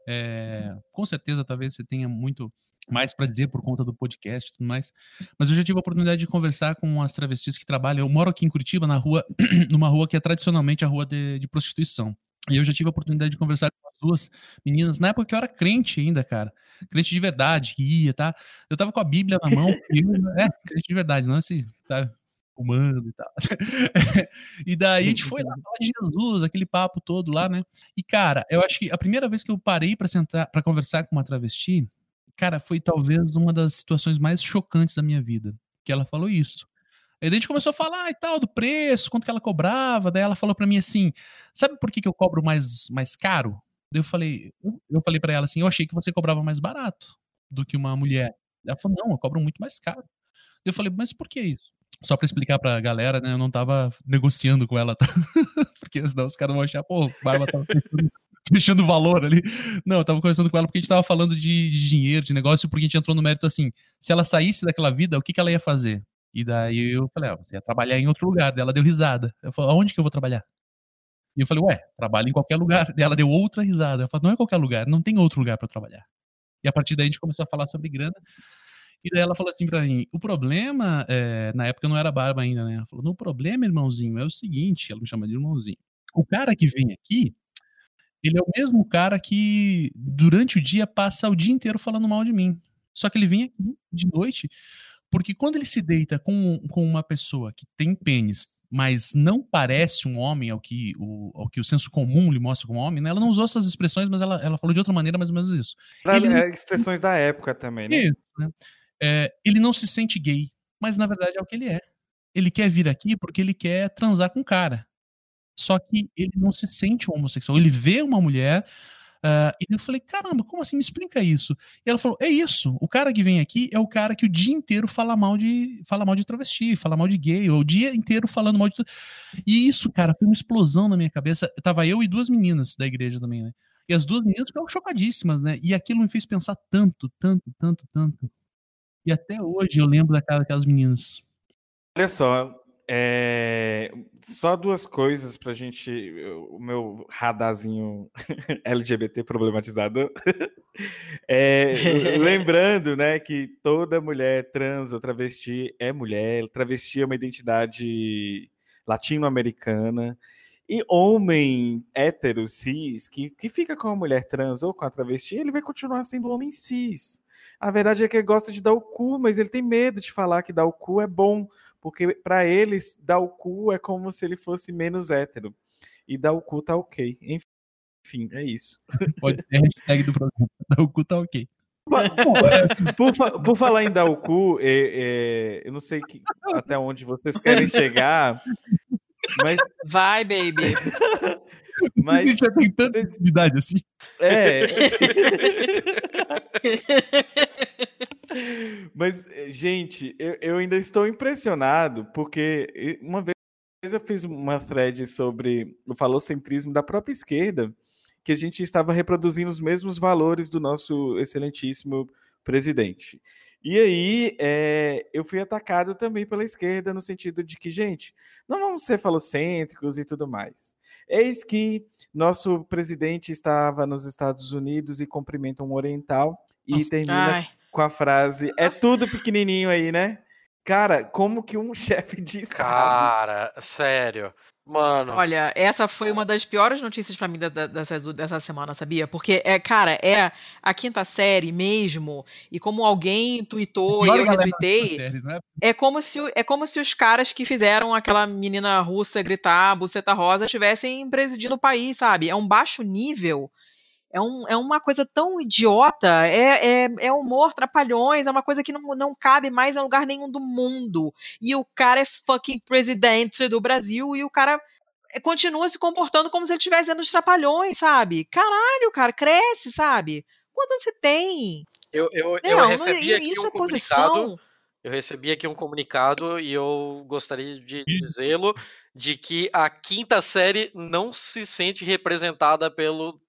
é, com certeza, talvez você tenha muito mais para dizer por conta do podcast e tudo mais. Mas eu já tive a oportunidade de conversar com as travestis que trabalham. Eu moro aqui em Curitiba, na rua, numa rua que é tradicionalmente a rua de, de prostituição. E eu já tive a oportunidade de conversar com as duas meninas, na época que eu era crente ainda, cara. Crente de verdade, que ia, tá? Eu tava com a Bíblia na mão. eu- é, crente de verdade, não esse, sabe? Fumando e tal. e daí a gente foi lá falar de Jesus, aquele papo todo lá, né? E, cara, eu acho que a primeira vez que eu parei pra sentar, para conversar com uma travesti, cara, foi talvez uma das situações mais chocantes da minha vida. Que ela falou isso. Aí a gente começou a falar e tal, do preço, quanto que ela cobrava. Daí ela falou pra mim assim: sabe por que, que eu cobro mais, mais caro? Daí eu falei, eu falei para ela assim, eu achei que você cobrava mais barato do que uma mulher. Ela falou, não, eu cobro muito mais caro. Eu falei, mas por que isso? Só pra explicar pra galera, né? Eu não tava negociando com ela, tá? Porque senão os caras vão achar, pô, Barba tava fechando, fechando valor ali. Não, eu tava conversando com ela porque a gente tava falando de, de dinheiro, de negócio, porque a gente entrou no mérito assim, se ela saísse daquela vida, o que, que ela ia fazer? E daí eu falei, ah, você ia trabalhar em outro lugar. Daí ela deu risada. Eu falei, aonde que eu vou trabalhar? E eu falei, ué, trabalho em qualquer lugar. Daí ela deu outra risada. Eu falei, não é qualquer lugar, não tem outro lugar pra trabalhar. E a partir daí a gente começou a falar sobre grana. E daí ela falou assim pra mim: o problema, é, na época eu não era barba ainda, né? Ela falou: no problema, irmãozinho, é o seguinte, ela me chama de irmãozinho. O cara que vem aqui, ele é o mesmo cara que durante o dia passa o dia inteiro falando mal de mim. Só que ele vem aqui de noite, porque quando ele se deita com, com uma pessoa que tem pênis, mas não parece um homem ao que o, ao que o senso comum lhe mostra como homem, né? Ela não usou essas expressões, mas ela, ela falou de outra maneira mais ou menos isso. Pra- Ele- é, expressões da época também, né? Isso, né? É, ele não se sente gay, mas na verdade é o que ele é. Ele quer vir aqui porque ele quer transar com o cara. Só que ele não se sente homossexual. Ele vê uma mulher. ah, e eu falei, caramba, como assim? Me explica isso. E ela falou: é isso. O cara que vem aqui é o cara que o dia inteiro fala mal de, fala mal de travesti, fala mal de gay, ou o dia inteiro falando mal de tudo. E isso, cara, foi uma explosão na minha cabeça. Tava eu e duas meninas da igreja também, né? E as duas meninas ficaram chocadíssimas, né? E aquilo me fez pensar tanto, tanto, tanto, tanto. E até hoje eu lembro daquela- daquelas meninas. Olha só, é, só duas coisas pra gente. O meu radarzinho LGBT problematizado. É, lembrando, né, que toda mulher trans ou travesti é mulher, travesti é uma identidade latino-americana. E homem hétero, cis, que, que fica com a mulher trans ou com a travesti, ele vai continuar sendo homem cis. A verdade é que ele gosta de dar o cu, mas ele tem medo de falar que dar o cu é bom, porque para eles dar o cu é como se ele fosse menos hétero. E dar o cu tá ok. Enfim, é isso. Pode ser a hashtag do programa. O cu tá ok. Por, por por falar em dar o cu, é- é, eu não sei que- até onde vocês querem chegar, mas, Vai, baby. mas Você já tem tanta intimidade assim. é. Mas, gente, eu, eu ainda estou impressionado, porque uma vez eu fiz uma thread sobre o falocentrismo da própria esquerda, que a gente estava reproduzindo os mesmos valores do nosso excelentíssimo presidente. E aí eh, eu fui atacado também pela esquerda, no sentido de que, gente, não vamos ser falocêntricos e tudo mais. Eis que nosso presidente estava nos Estados Unidos e cumprimenta um oriental e Nossa. termina Ai. com a frase: É tudo pequenininho aí, né? Cara, como que um chefe de Estado. Cara, sério. Mano, Olha, essa foi uma das piores notícias pra mim da- da- dessas- dessa semana, sabia? Porque, é, cara, é a quinta série mesmo, e como alguém tweetou e eu retuitei, série, não é? como, se, é como se os caras que fizeram aquela menina russa gritar buceta rosa estivessem presidindo o país, sabe? É um baixo nível. É, um, é uma coisa tão idiota, é, é, é humor, trapalhões, é uma coisa que não, não cabe mais em lugar nenhum do mundo. E o cara é fucking presidente do Brasil e o cara é, continua se comportando como se ele estivesse dando os trapalhões, sabe? Caralho, cara, cresce, sabe? Quanto você tem? eu, eu, Não, eu não, recebi i- aqui isso um é comunicado. posição. Eu recebi aqui um comunicado e eu gostaria de dizê-lo de que a quinta série não se sente representada pelo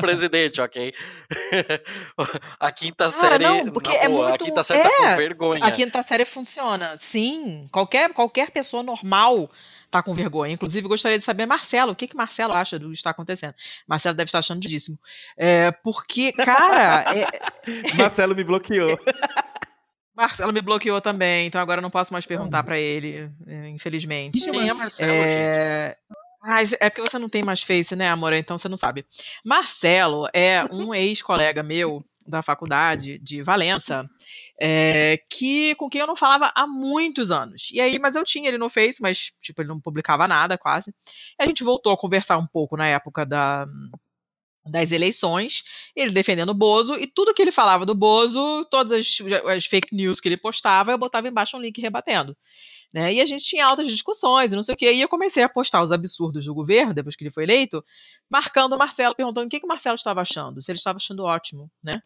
presidente, ok? A quinta Cara, série, não, porque é boa, a muito- quinta série tá com é, vergonha. A quinta série funciona. Sim, qualquer, qualquer pessoa normal tá com vergonha. Inclusive, gostaria de saber, Marcelo, o que que Marcelo acha do que está acontecendo? Marcelo deve estar achando didíssimo. É, porque, cara, é- Marcelo me bloqueou. Marcelo me bloqueou também, então agora eu não posso mais perguntar pra ele, é, infelizmente. Quem é Marcelo, gente? Mas é porque você não tem mais Face, né, amor? Então você não sabe. Marcelo é um ex-colega meu da faculdade de Valença, é, que com quem eu não falava há muitos anos. E aí, mas eu tinha ele no Face, mas tipo ele não publicava nada quase. E a gente voltou a conversar um pouco na época da das eleições, ele defendendo o Bozo, e tudo que ele falava do Bozo, todas as, as fake news que ele postava, eu botava embaixo um link rebatendo. Né? E a gente tinha altas discussões e não sei o quê. E eu comecei a postar os absurdos do governo, depois que ele foi eleito, marcando o Marcelo, perguntando o que, que o Marcelo estava achando, se ele estava achando ótimo, né?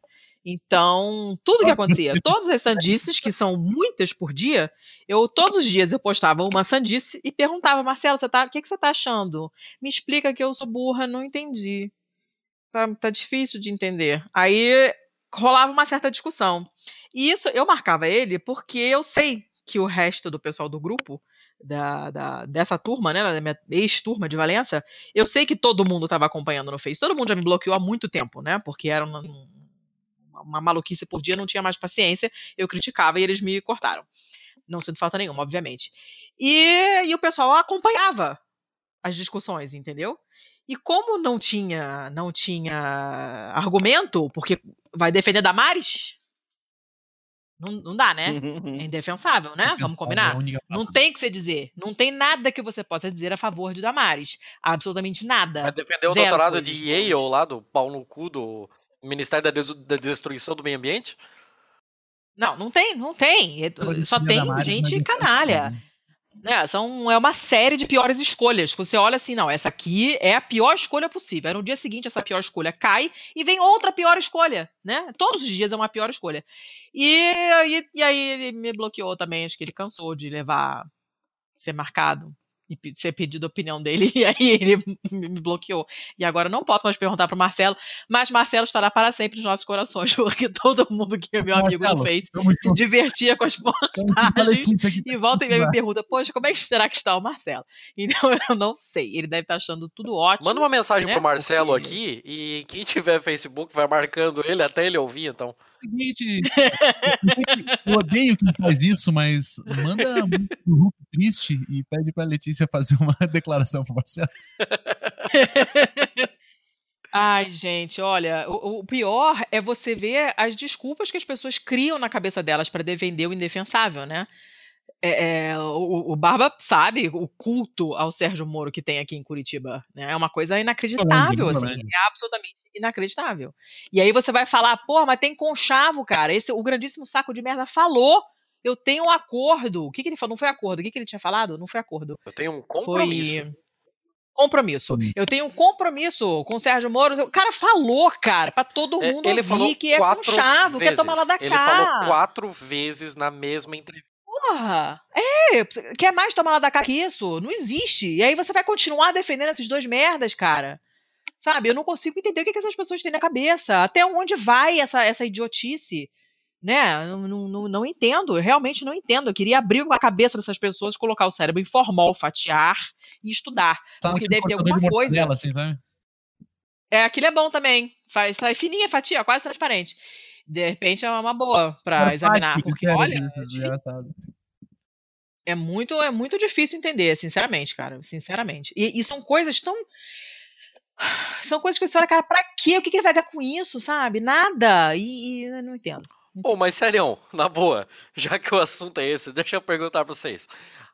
Então, tudo que acontecia, todas as sandices, que são muitas por dia, eu todos os dias eu postava uma sandice e perguntava, Marcelo, você tá, o que, que você está achando? Me explica que eu sou burra, não entendi. Tá, tá difícil de entender. Aí rolava uma certa discussão. E isso eu marcava ele porque eu sei que o resto do pessoal do grupo, da, da- dessa turma, né, da minha ex-turma de Valença, eu sei que todo mundo estava acompanhando no Face. Todo mundo já me bloqueou há muito tempo, né? Porque era uma, uma- maluquice por dia, não tinha mais paciência. Eu criticava e eles me cortaram. Não sinto falta nenhuma, obviamente. E, e o pessoal acompanhava as discussões, entendeu? E como não tinha, não tinha argumento, porque vai defender Damares? Não, não dá, né? É indefensável, né? Vamos combinar? É Não tem o que você dizer. Não tem nada que você possa dizer a favor de Damares. Absolutamente nada. Vai defender o Zero doutorado de Yale lá, do pau no cu do Ministério da, Des- da Destruição do Meio Ambiente? Não, não tem, não tem. É- Só tem gente canalha. Né? São, é uma série de piores escolhas. Você olha assim, não, essa aqui é a pior escolha possível. Aí no dia seguinte, essa pior escolha cai e vem outra pior escolha, né? Todos os dias é uma pior escolha. E, e, e aí ele me bloqueou também, acho que ele cansou de levar, ser marcado e ser pedido a opinião dele, e aí ele me bloqueou. E agora eu não posso mais perguntar pro Marcelo, mas Marcelo estará para sempre nos nossos corações, porque todo mundo que é meu amigo no Marcelo, Face Tamo se divertia com as postagens e volta e me pergunta, poxa, como é que será que está o Marcelo? Então eu não sei. Ele deve estar achando tudo ótimo. Manda uma mensagem né? pro Marcelo Porque- aqui e quem tiver Facebook vai marcando ele até ele ouvir, então. Seguinte, eu odeio quem faz isso, mas manda um Hulk triste e pede pra Letícia fazer uma declaração pro Marcelo. Ai, gente, olha, o, o pior é você ver as desculpas que as pessoas criam na cabeça delas para defender o indefensável, né? É, é, o, o Barba sabe o culto ao Sérgio Moro que tem aqui em Curitiba. Né? É uma coisa inacreditável, assim. É absolutamente inacreditável. E aí você vai falar, pô, mas tem conchavo, cara. Esse, o grandíssimo saco de merda falou. Eu tenho um acordo. O que, que ele falou? Não foi acordo. O que, que ele tinha falado? Não foi acordo. Eu tenho um compromisso. Foi compromisso. Eu tenho um compromisso com o Sérgio Moro. O cara falou, cara, pra todo É, mundo ele ouvir falou que é conchavo, vezes. quer tomar lá da Ele cá. falou quatro vezes na mesma entrevista. Porra! É, quer mais tomar lá da cá que isso? Não existe. E aí você vai continuar defendendo esses dois merdas, cara. Sabe? Eu não consigo entender o que, que essas pessoas têm na cabeça. Até onde vai essa, essa idiotice? Né? Não, não, não, entendo, eu realmente não entendo. Eu queria abrir a cabeça dessas pessoas, colocar o cérebro em formol, fatiar e estudar. Porque deve ter alguma de coisa. mortadela, assim, sabe? É, aquilo é bom também. Faz, sai fininha, fatia, quase transparente. De repente é uma boa pra examinar, porque olha, é difícil. É muito, é muito difícil entender, sinceramente, cara. Sinceramente. E, e são coisas tão. São coisas que você olha, cara, pra quê? O que, que ele vai ganhar com isso, sabe? Nada. E, e eu não entendo. Pô, mas sério, na boa, já que o assunto é esse, deixa eu perguntar pra vocês.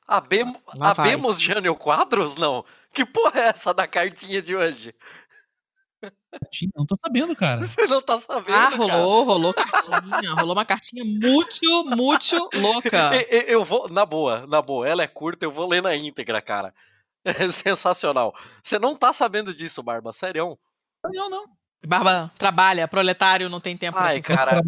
Abemo, abemos Jânio Quadros, não? Que porra é essa da cartinha de hoje? Não tô sabendo, cara. Você não tá sabendo, Ah, cara. rolou, rolou cartinha. rolou uma cartinha muito, muito louca. E- e- Eu vou, na boa, na boa, ela é curta, eu vou ler na íntegra, cara. É sensacional. Você não tá sabendo disso, Barba, sério. Não, não. Barba trabalha, proletário, não tem tempo pra Ai, cara.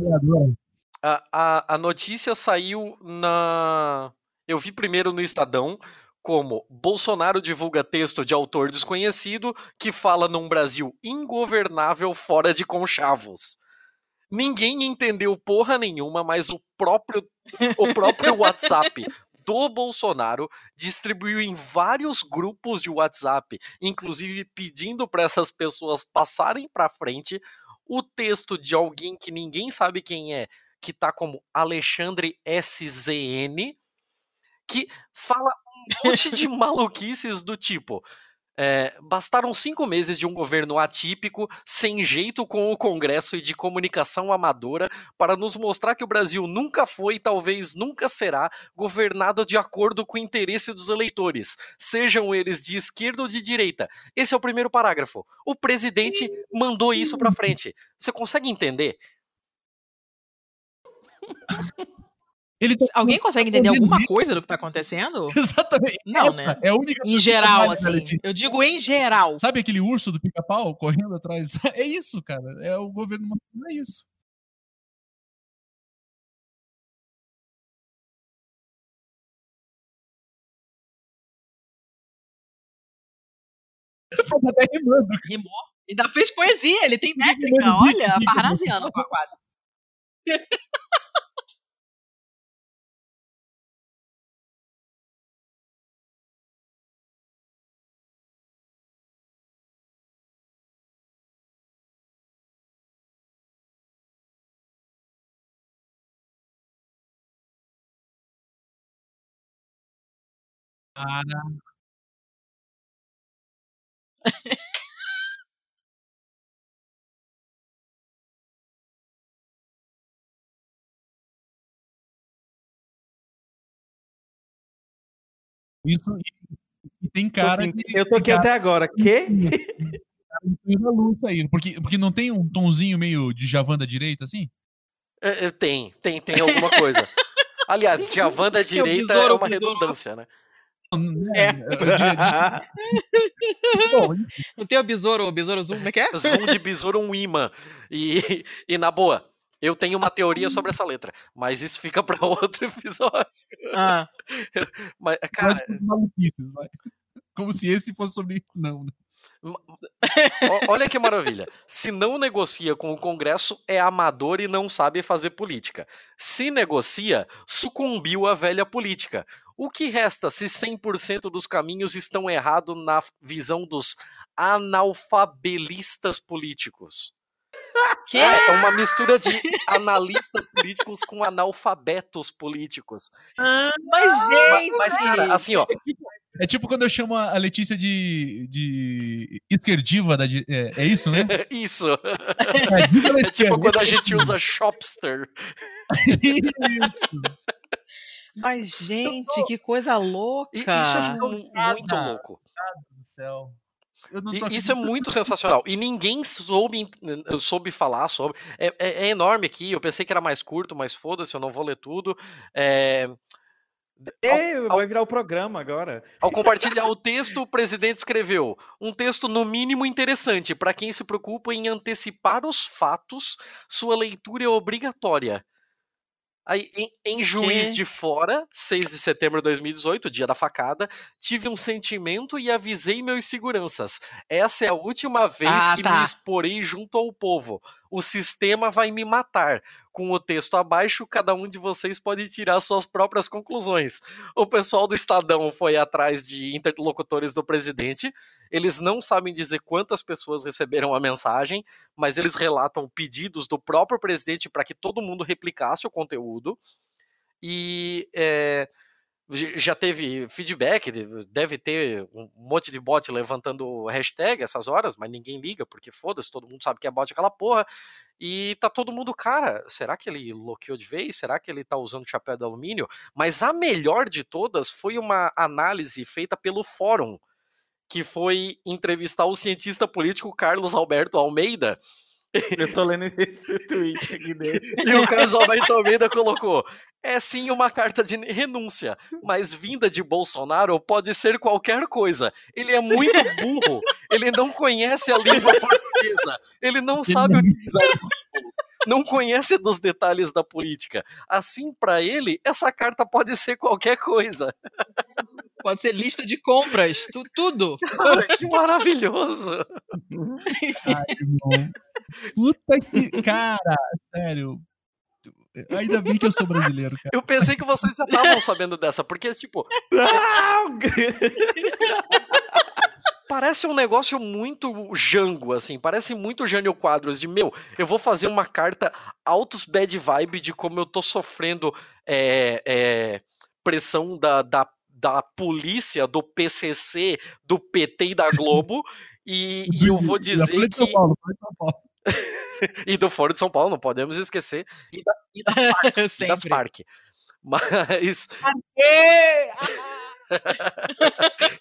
A, a, a notícia saiu na. Eu vi primeiro no Estadão como Bolsonaro divulga texto de autor desconhecido que fala num Brasil ingovernável fora de conchavos. Ninguém entendeu porra nenhuma, mas o próprio, o próprio WhatsApp do Bolsonaro distribuiu em vários grupos de WhatsApp, inclusive pedindo para essas pessoas passarem para frente o texto de alguém que ninguém sabe quem é, que tá como Alexandre SZN, que fala monte de maluquices do tipo. é, bastaram cinco meses de um governo atípico, sem jeito com o Congresso e de comunicação amadora, para nos mostrar que o Brasil nunca foi e talvez nunca será governado de acordo com o interesse dos eleitores, sejam eles de esquerda ou de direita. Esse é o primeiro parágrafo. O presidente mandou isso pra frente. Você consegue entender? Tá- Alguém consegue entender alguma coisa do que tá acontecendo? Exatamente. Não, né? É a única Em geral, assim. Eu digo em geral. Sabe aquele urso do pica-pau correndo atrás? É isso, cara. É o governo é isso. Até rimando. Rimou. Ainda fez poesia, ele tem métrica. Olha, parnasiano, quase. Isso tem cara. Assim, que, eu tô aqui cara, até agora. Que? porque, porque não tem um tonzinho meio de Javan da direita assim? É, é tem, tem, tem alguma coisa. Aliás, Javan da direita é uma redundância, né? É. Eu diria- Bom, Não tem o besouro, o besouro zoom, como é que é? Zoom de besouro um imã. E, e na boa, eu tenho uma teoria sobre essa letra, mas isso fica pra outro episódio. Ah, Mas, cara, maluquices, vai. Como se esse fosse sobre. Não. ó- olha que maravilha. Se não negocia com o Congresso, é amador e não sabe fazer política. Se negocia, sucumbiu à velha política. O que resta se 100% dos caminhos estão errados na visão dos analfabelistas políticos? que? É uma mistura de analistas políticos com analfabetos políticos. Mas, gente! Mas, cara, assim, ó, É tipo quando eu chamo a Letícia de, de esquerdiva. Da, é, é isso, né? isso. É, É tipo quando a gente usa shopster. Mas, gente, que coisa louca! E isso é mu- muito Nada. louco. do céu. E tô Isso é muito sensacional. E ninguém soube, soube falar sobre. É, é- é enorme aqui. Eu pensei que era mais curto, mas foda-se, eu não vou ler tudo. É, É, vai virar o programa agora. Ao compartilhar o texto, o presidente escreveu um texto no mínimo interessante para quem se preocupa em antecipar os fatos. Sua leitura é obrigatória. Aí, em, em Juiz Que? de Fora, 6 de setembro de 2018, dia da facada, tive um sentimento e avisei meus seguranças. Essa é a última vez Ah, que tá. me exporei junto ao povo. O sistema vai me matar. Com o texto abaixo, cada um de vocês pode tirar suas próprias conclusões. O pessoal do Estadão foi atrás de interlocutores do presidente. Eles não sabem dizer quantas pessoas receberam a mensagem, mas eles relatam pedidos do próprio presidente para que todo mundo replicasse o conteúdo. E é, já teve feedback, de- deve ter um monte de bot levantando hashtag essas horas, mas ninguém liga, porque foda-se, todo mundo sabe que é bot aquela porra. E tá todo mundo, cara, será que ele bloqueou de vez? Será que ele tá usando chapéu de alumínio? Mas a melhor de todas foi uma análise feita pelo fórum, que foi entrevistar o cientista político Carlos Alberto Almeida, Eu tô lendo esse tweet aqui dele. e o Carlos Alberto Almeida colocou: é sim uma carta de renúncia, mas vinda de Bolsonaro pode ser qualquer coisa. Ele é muito burro, ele não conhece a língua portuguesa, ele não sabe utilizar símbolos, não conhece dos detalhes da política. Assim, para ele, essa carta pode ser qualquer coisa. Pode ser lista de compras, tu- tudo. Cara, que maravilhoso! Ai, irmão. Puta que. Cara, sério. Ainda bem que eu sou brasileiro, cara. Eu pensei que vocês já estavam sabendo dessa, porque, tipo! Parece um negócio muito Jango, assim. Parece muito Jânio Quadros de meu. Eu vou fazer uma carta altos bad vibe de como eu tô sofrendo é, é, pressão da, da, da polícia, do PCC, do PT e da Globo. E, e eu vou dizer que. Paulo, Paulo. E do Foro de São Paulo, não podemos esquecer. E da, e da FARC. e das Sempre. Farc. Mas.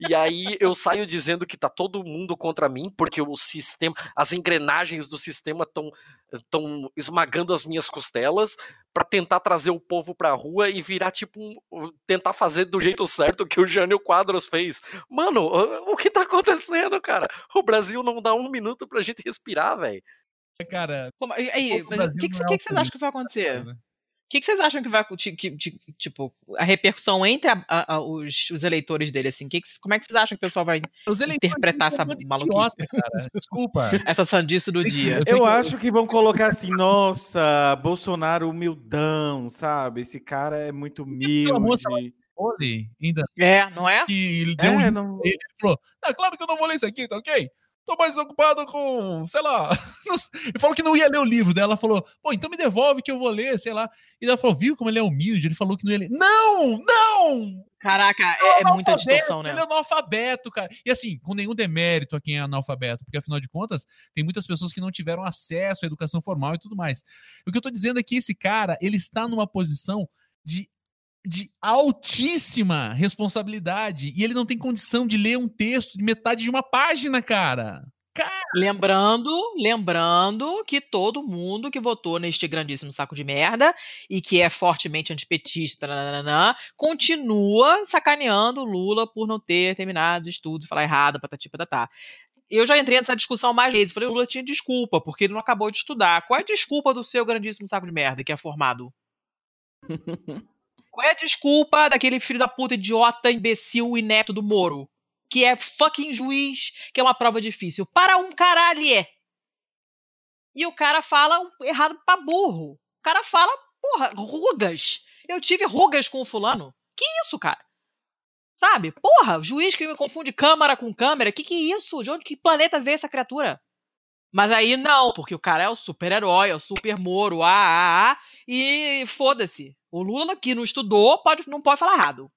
E aí eu saio dizendo que tá todo mundo contra mim, porque o sistema, as engrenagens do sistema estão estão esmagando as minhas costelas pra tentar trazer o povo pra rua e virar tipo um, tentar fazer do jeito certo que o Jânio Quadros fez. Mano, o o que tá acontecendo, cara? O Brasil não dá um minuto pra gente respirar, velho. Cara, Como- aí, o mas Brasil o que, que, é que o que vocês acham que vai acontecer? O que, que vocês acham que vai que, ti- tipo a repercussão entre a- a- a- os, os eleitores dele assim? Que que- como é que vocês acham que o pessoal vai interpretar essa maluquice? idiota, cara. Desculpa. essa sandice do dia? Eu Eu acho que vão colocar assim, nossa, Bolsonaro humildão, sabe? Esse cara é muito humilde. Olhe, ainda É, não é? que ele deu um É, não... Ele falou: Ah, claro que eu não vou ler isso aqui, tá ok? Tô mais ocupado com, sei lá. Ele falou que não ia ler o livro dela. Ela falou: Pô, então me devolve que eu vou ler, sei lá. E ela falou: Viu como ele é humilde? Ele falou que não ia ler. Não! Não! Caraca, é, é muita distorção, né? Ele é analfabeto, cara. E assim, com nenhum demérito a quem é analfabeto, porque afinal de contas, tem muitas pessoas que não tiveram acesso à educação formal e tudo mais. O que eu tô dizendo é que esse cara, ele está numa posição de de altíssima responsabilidade e ele não tem condição de ler um texto de metade de uma página, cara. Lembrando, lembrando que todo mundo que votou neste grandíssimo saco de merda e que é fortemente antipetista, nananã, continua sacaneando o Lula por não ter terminado os estudos, falar errado, patati patatá. Eu já entrei nessa discussão mais vezes. Falei, o Lula tinha desculpa, porque ele não acabou de estudar. Qual é a desculpa do seu grandíssimo saco de merda que é formado? Qual é a desculpa daquele filho da puta idiota, imbecil e neto do Moro? Que é fucking juiz, que é uma prova difícil. Para um caralho é. E o cara fala errado pra burro. O cara fala, porra, rugas. Eu tive rugas com o fulano. Que isso, cara? Sabe? Porra, juiz que me confunde câmara com câmera. Que que é isso? De onde que planeta veio essa criatura? Mas aí não, porque o cara é o super-herói, é o super Moro, ah, ah, ah, e foda-se. O Lula que não estudou pode, não pode falar errado.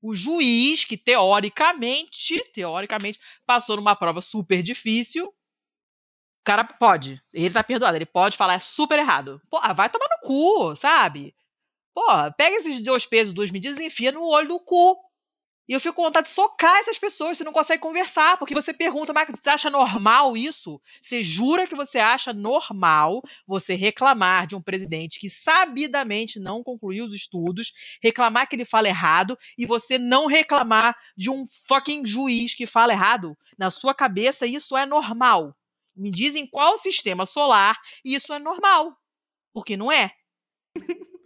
O juiz que teoricamente, teoricamente, passou numa prova super difícil, o cara pode. Ele tá perdoado, ele pode falar super errado. Pô, vai tomar no cu, sabe? Pô, pega esses dois pesos, duas medidas e enfia no olho do cu. E eu fico com vontade de socar essas pessoas, você não consegue conversar, porque você pergunta, mas você acha normal isso? Você jura que você acha normal você reclamar de um presidente que sabidamente não concluiu os estudos, reclamar que ele fala errado, e você não reclamar de um fucking juiz que fala errado? Na sua cabeça, isso é normal. Me dizem qual sistema solar isso é normal. Porque não é.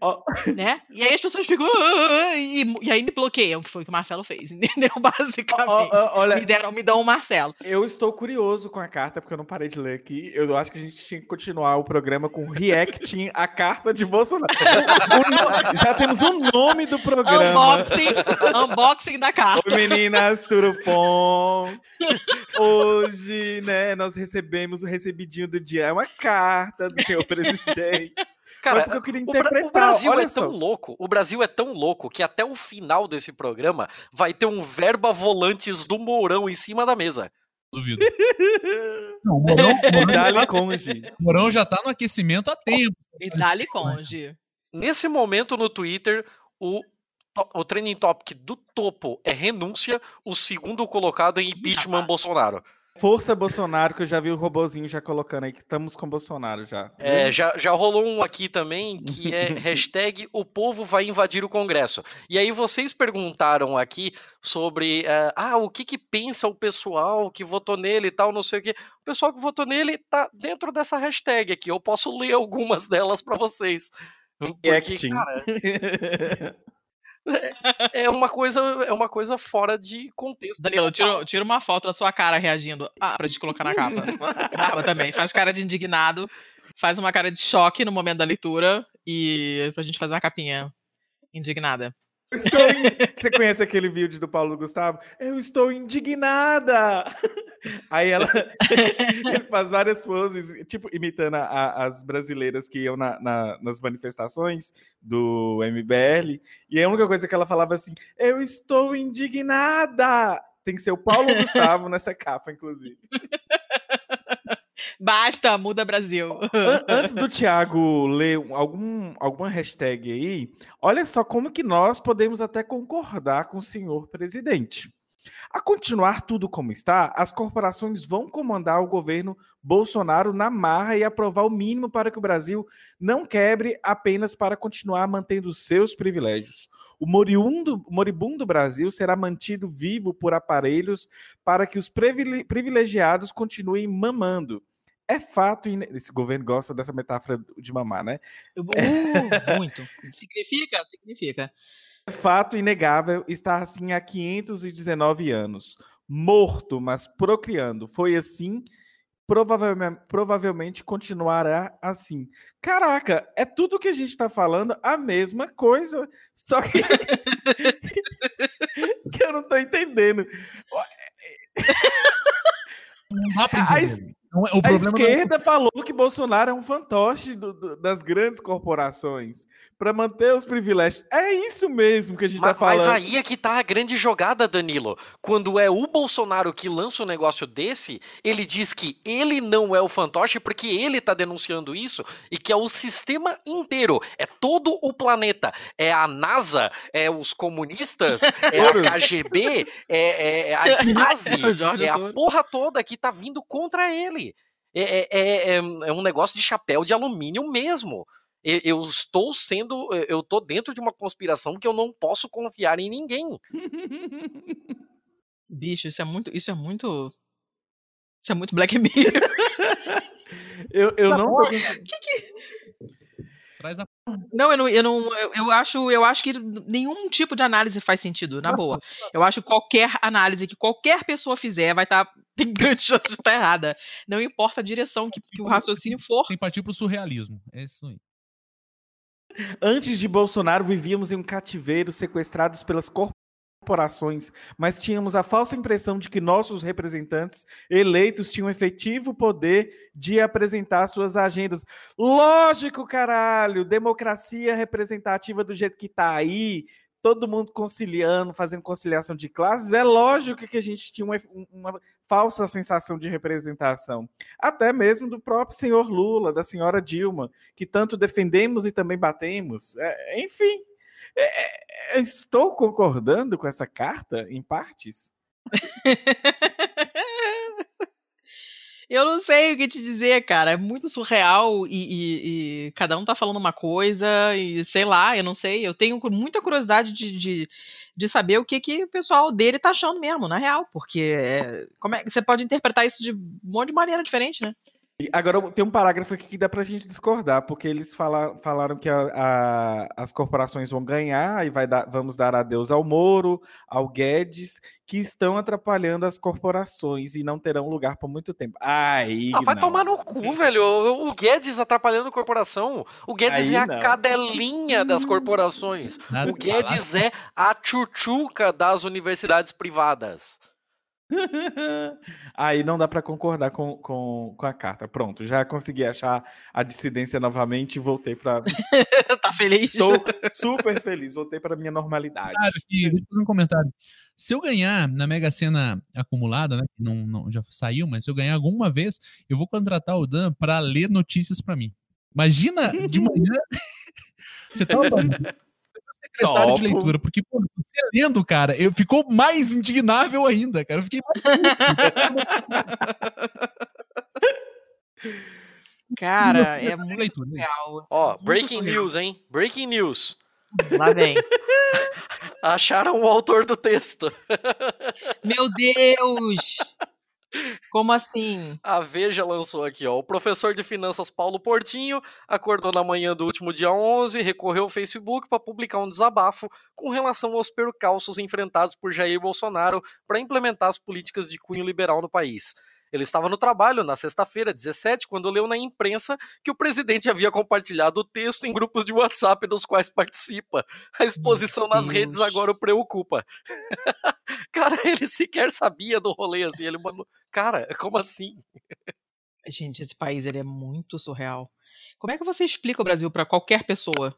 Ó, né? E aí as pessoas ficam. "Ah, ah, ah", E, e aí me bloqueiam, que foi o que o Marcelo fez, entendeu? Basicamente. ó, ó, olha, Me deram, me dão o Marcelo. eu estou curioso com a carta, porque eu não parei de ler aqui. Eu acho que a gente tinha que continuar o programa com reacting a carta de Bolsonaro. No- Já temos o nome do programa. Unboxing, unboxing da carta. Oi, meninas, tudo bom? Hoje, né, nós recebemos o recebidinho do dia. É uma carta do meu presidente. Cara, porque eu queria interpretar. o Brasil olha é tão só. louco, o Brasil é tão louco que até o final desse programa vai ter um verba volantes do Mourão em cima da mesa. Duvido. Não, o Morão, o Morão, Dali Conge. o Morão já tá no aquecimento há tempo. E dali conge. Nesse momento no Twitter, o, o trending topic do topo é renúncia, o segundo colocado é impeachment Bolsonaro. Força Bolsonaro, que eu já vi o robozinho já colocando aí, que estamos com Bolsonaro já. É, já, já rolou um aqui também que é hashtag o povo vai invadir o Congresso. E aí vocês perguntaram aqui sobre eh, ah, o que, que pensa o pessoal que votou nele e tal, não sei o que. O pessoal que votou nele tá dentro dessa hashtag aqui. Eu posso ler algumas delas para vocês. Porque, cara, é uma coisa é uma coisa fora de contexto. Danilo, tira, tira uma foto da sua cara reagindo. Ah, pra gente colocar na capa. Barba também. Faz cara de indignado. Faz uma cara de choque no momento da leitura. E pra gente fazer uma capinha indignada. Estou in- Você conhece aquele vídeo do Paulo Gustavo? Eu estou indignada! Aí ela ele faz várias poses, tipo, imitando a- as brasileiras que iam na- na- nas manifestações do MBL. E a única coisa que ela falava assim: Eu estou indignada! Tem que ser o Paulo Gustavo nessa capa, inclusive. Basta, muda Brasil. An- Antes do Thiago ler um- algum, alguma hashtag aí, olha só como que nós podemos até concordar com o senhor presidente. A continuar tudo como está, as corporações vão comandar o governo Bolsonaro na marra e aprovar o mínimo para que o Brasil não quebre apenas para continuar mantendo seus privilégios. O moribundo, moribundo Brasil será mantido vivo por aparelhos para que os privile- privilegiados continuem mamando. É fato, ine- esse governo gosta dessa metáfora de mamar, né? Uh, muito. Significa? Significa. É fato inegável estar assim há 519 anos. Morto, mas procriando. Foi assim, provavelmente, provavelmente continuará assim. Caraca, é tudo que a gente está falando a mesma coisa, só que, que eu não tô entendendo. Não dá pra entender. Então, o A problema não é- esquerda falou que Bolsonaro é um fantoche do- do- das grandes corporações para manter os privilégios. É isso mesmo que a gente Ma- tá falando. Mas aí é que tá a grande jogada, Danilo. Quando é o Bolsonaro que lança um negócio desse, ele diz que ele não é o fantoche porque ele tá denunciando isso e que é o sistema inteiro, é todo o planeta, é a NASA, é os comunistas, é a. KGB, é, é a Stasi, é a porra toda que tá vindo contra ele. É, é- é- é- é um negócio de chapéu de alumínio mesmo. Eu, eu estou sendo, eu tô dentro de uma conspiração que eu não posso confiar em ninguém. Bicho, isso é muito. Isso é muito. Isso é muito Black Mirror. Eu, eu não tô... Traz a Não, eu não, eu não, eu, eu acho, eu acho que nenhum tipo de análise faz sentido, na boa. Eu acho que qualquer análise que qualquer pessoa fizer vai estar tem grande chance de estar errada. Não importa a direção que, que o raciocínio for. tem que partir pro surrealismo. É isso aí. Antes de Bolsonaro, vivíamos em um cativeiro sequestrados pelas corporações, mas tínhamos a falsa impressão de que nossos representantes eleitos tinham efetivo poder de apresentar suas agendas. Lógico, caralho! Democracia representativa do jeito que tá aí, todo mundo conciliando, fazendo conciliação de classes, é lógico que a gente tinha uma, uma falsa sensação de representação. Até mesmo do próprio senhor Lula, da senhora Dilma, que tanto defendemos e também batemos. É, enfim, é, é, estou concordando com essa carta, em partes. Eu não sei o que te dizer, cara. É muito surreal e, e- e cada um tá falando uma coisa e sei lá, eu não sei. Eu tenho muita curiosidade de, de, de saber o que, que o pessoal dele tá achando mesmo, na real. Porque é, como é, você pode interpretar isso de um monte de maneira diferente, né? E agora tem um parágrafo aqui que dá pra gente discordar, porque eles fala, falaram que a- a- as corporações vão ganhar e vai dar, vamos dar adeus ao Moro, ao Guedes, que estão atrapalhando as corporações e não terão lugar por muito tempo. Aí, Ah, vai não. tomar no cu, velho. O o Guedes atrapalhando a corporação. O Guedes Aí é a não. cadelinha das corporações. Nada O que falar. Guedes é a tchutchuca das universidades privadas. Aí não dá para concordar com, com, com a carta. Pronto, já consegui achar a dissidência novamente e voltei para. tá feliz? Estou super feliz, voltei para minha normalidade. Claro que, deixa eu fazer um comentário. Se eu ganhar na Mega Sena acumulada, né, que não, não já saiu, mas se eu ganhar alguma vez, eu vou contratar o Dan para ler notícias para mim. Imagina de manhã você tá andando, secretário Topo. de leitura, porque pô, você lendo, cara, eu ficou mais indignável ainda, cara. Eu fiquei Cara, é muito leitura. né? real. Ó, Muito breaking surreal. news, hein? Breaking news. Lá vem. Acharam o autor do texto. Meu Deus! Como assim? A Veja lançou aqui, ó. O professor de finanças Paulo Portinho acordou na manhã do último dia 11, recorreu ao Facebook para publicar um desabafo com relação aos percalços enfrentados por Jair Bolsonaro para implementar as políticas de cunho liberal no país. Ele estava no trabalho na sexta-feira, 17, quando leu na imprensa que o presidente havia compartilhado o texto em grupos de WhatsApp dos quais participa. A exposição nas redes agora o preocupa. Cara, ele sequer sabia do rolê assim. Ele mandou. Cara, como assim? Gente, esse país ele é muito surreal. Como é que você explica o Brasil pra qualquer pessoa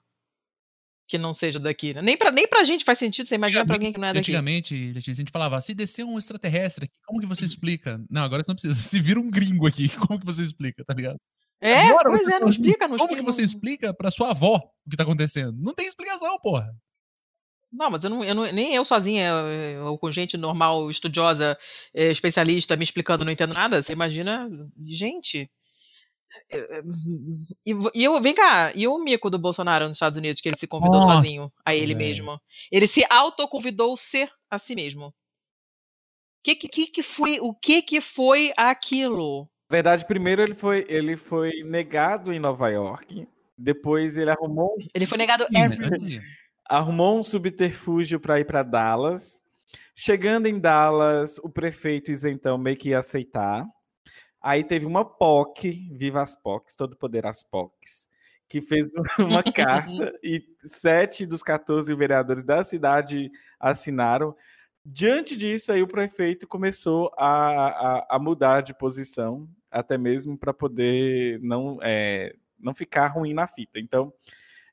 que não seja daqui? né? Nem pra, nem pra gente faz sentido, você imagina pra alguém que não é daqui. Antigamente, a gente falava, se descer um extraterrestre aqui, como que você explica? Não, agora você não precisa. Se vira um gringo aqui, como que você explica, tá ligado? É, Agora pois é, não explica, não Como explica. que você não- explica pra sua avó o que tá acontecendo? Não tem explicação, porra. Não, mas eu não, eu não- nem eu sozinha, ou com gente normal, estudiosa, eh, especialista, me explicando, não entendo nada. Você imagina, gente. E, e eu, vem cá, e o mico do Bolsonaro nos Estados Unidos, que ele se convidou Nossa, sozinho a ele mesmo? Ele se autoconvidou-se a si mesmo. Que, que, que, foi, o que, que foi aquilo? Na verdade, primeiro ele foi, ele foi negado em Nova York. Depois ele arrumou, Ele foi negado every... arrumou um subterfúgio para ir para Dallas. Chegando em Dallas, o prefeito isentão meio que ia aceitar. Aí teve uma POC, viva as POCs, todo poder as POCs, que fez uma carta e sete dos 14 vereadores da cidade assinaram. Diante disso, aí o prefeito começou a, a, a mudar de posição. até mesmo para poder não, é, não ficar ruim na fita. Então,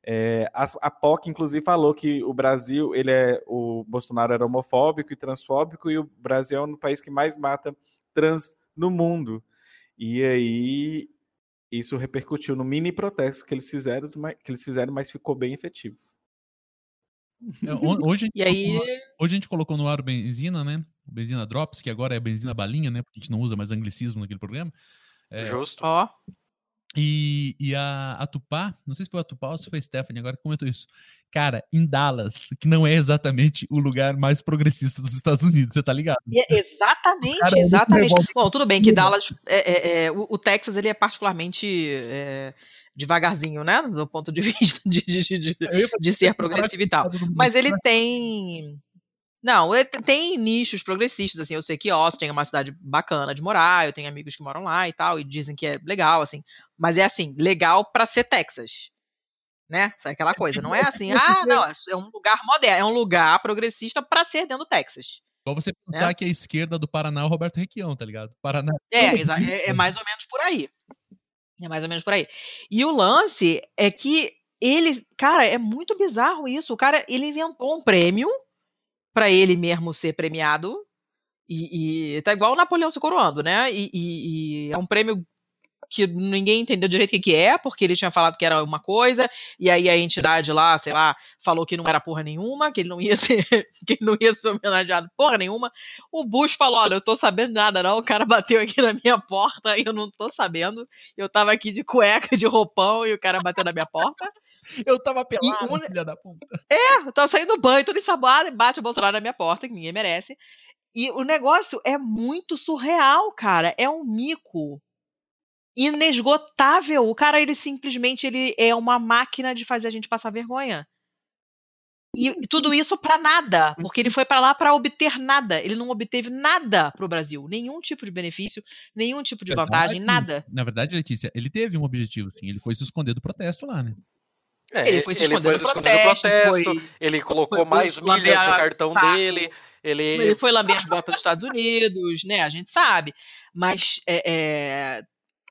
é, a, a POC, inclusive, falou que o Brasil, ele é o Bolsonaro era homofóbico e transfóbico, e o Brasil é um país que mais mata trans no mundo. E aí isso repercutiu no mini protesto que eles fizeram, que eles fizeram, mas ficou bem efetivo. É, hoje, e aí... hoje a gente colocou no ar o Benzina, né? O Benzina Drops, que agora é Benzina Balinha, né? Porque a gente não usa mais anglicismo naquele programa. É, Justo. Ó. E, e a, a Tupá, não sei se foi a Tupá ou se foi a Stephanie, agora que comentou isso. Cara, em Dallas, que não é exatamente o lugar mais progressista dos Estados Unidos, você tá ligado? É, exatamente, cara, exatamente. Bom, tudo bem que Dallas, é, é, é, o, o, Texas, ele é particularmente é, devagarzinho, né? Do ponto de vista de, de, de, de ser progressivo e tal. Mas ele tem não, é, tem nichos progressistas, assim, eu sei que Austin é uma cidade bacana de morar, eu tenho amigos que moram lá e tal, e dizem que é legal, assim, mas é assim, legal para ser Texas, né? É aquela coisa, não é assim, ah, não, é um lugar moderno, é um lugar progressista para ser dentro do Texas. Igual você pensar né? que a esquerda do Paraná é o Roberto Requião, tá ligado? Paraná. É, é, é mais ou menos por aí. É mais ou menos por aí. E o lance é que ele, cara, é muito bizarro isso. O cara, ele inventou um prêmio para ele mesmo ser premiado. E, e tá igual o Napoleão se coroando, né? E, e, e, é um prêmio que ninguém entendeu direito o que, que é, porque ele tinha falado que era uma coisa, e aí a entidade lá, sei lá, falou que não era porra nenhuma, que ele não ia ser, que não ia ser homenageado porra nenhuma. O Bush falou: olha, eu tô sabendo nada, não. O cara bateu aqui na minha porta e eu não tô sabendo. Eu tava aqui de cueca, de roupão, e o cara bateu na minha porta. Eu tava pelado, um... filha da puta. É, eu tava saindo do banho, todo ensaboado, e bate o Bolsonaro na minha porta, que ninguém merece. E o negócio é muito surreal, cara. É um mico inesgotável. O cara, ele simplesmente ele é uma máquina de fazer a gente passar vergonha. E tudo isso para nada, porque ele foi para lá para obter nada. Ele não obteve nada pro Brasil, nenhum tipo de benefício, nenhum tipo de vantagem, nada. Na verdade, Letícia, ele teve um objetivo, sim. Ele foi se esconder do protesto lá, né? É, ele foi se esconder, ele foi se esconder protesto, protesto foi, ele colocou foi, mais milhas no cartão saco, dele. Ele... ele foi lamber as botas dos Estados Unidos, né? A gente sabe. Mas é, é,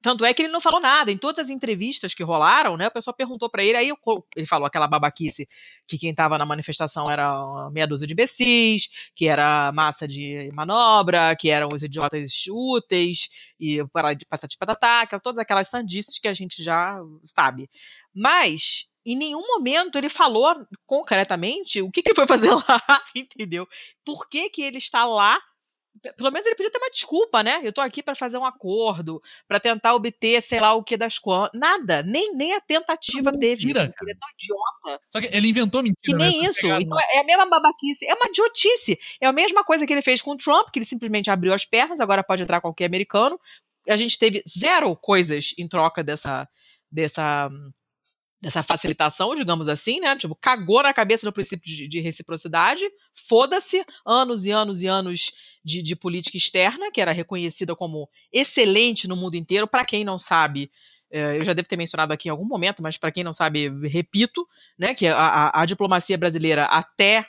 tanto é que ele não falou nada. Em todas as entrevistas que rolaram, né? O pessoal perguntou para ele, aí ele falou aquela babaquice que quem estava na manifestação era meia dúzia de imbecis, que era massa de manobra, que eram os idiotas úteis, e para de passar de patatá, todas aquelas sandices que a gente já sabe. Mas em nenhum momento ele falou concretamente o que, que ele foi fazer lá, entendeu? Por que, que ele está lá pelo menos ele podia ter uma desculpa, né? Eu tô aqui para fazer um acordo, para tentar obter, sei lá o que das quantas. Nada, nem, nem a tentativa teve. Mentira, ele é tão idiota. Só que ele inventou mentira. Que nem né? isso. Então, é a mesma babaquice. É uma idiotice. É a mesma coisa que ele fez com o Trump, que ele simplesmente abriu as pernas, agora pode entrar qualquer americano. A gente teve zero coisas em troca dessa. dessa dessa facilitação, digamos assim, né? Tipo, cagou na cabeça do princípio de, de reciprocidade, foda-se, anos e anos e anos de, de, política externa, que era reconhecida como excelente no mundo inteiro. Para quem não sabe, é, eu já devo ter mencionado aqui em algum momento, mas para quem não sabe, repito, né? Que a, a, a diplomacia brasileira até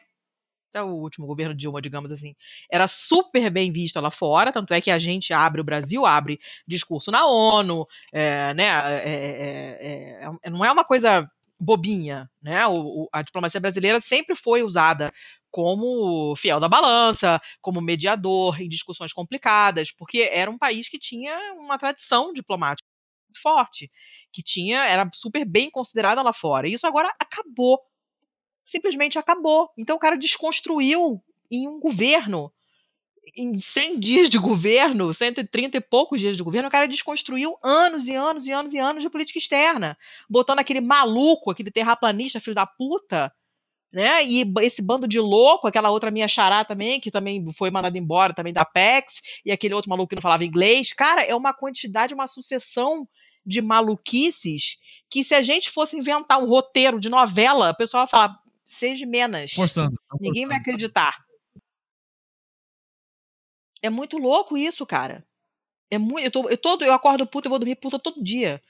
até o último governo Dilma, digamos assim, era super bem vista lá fora, tanto é que a gente abre, o Brasil abre discurso na ONU, é, né, é, é, não é uma coisa bobinha, né, o, a diplomacia brasileira sempre foi usada como fiel da balança, como mediador em discussões complicadas, porque era um país que tinha uma tradição diplomática forte, que tinha era super bem considerada lá fora. E isso agora acabou simplesmente acabou. Então o cara desconstruiu em um governo, em 100 dias de governo, 130 e poucos dias de governo, o cara desconstruiu anos e anos e anos e anos de política externa, botando aquele maluco, aquele terraplanista, filho da puta, né? E esse bando de louco, aquela outra minha xará também, que também foi mandada embora também da PEX, e aquele outro maluco que não falava inglês. Cara, é uma quantidade, uma sucessão de maluquices que se a gente fosse inventar um roteiro de novela, o pessoal ia falar, seja menos. Forçando. Ninguém vai acreditar. É muito louco isso, cara. É muito. Eu, tô, eu, todo, eu acordo puta, eu vou dormir puta todo dia.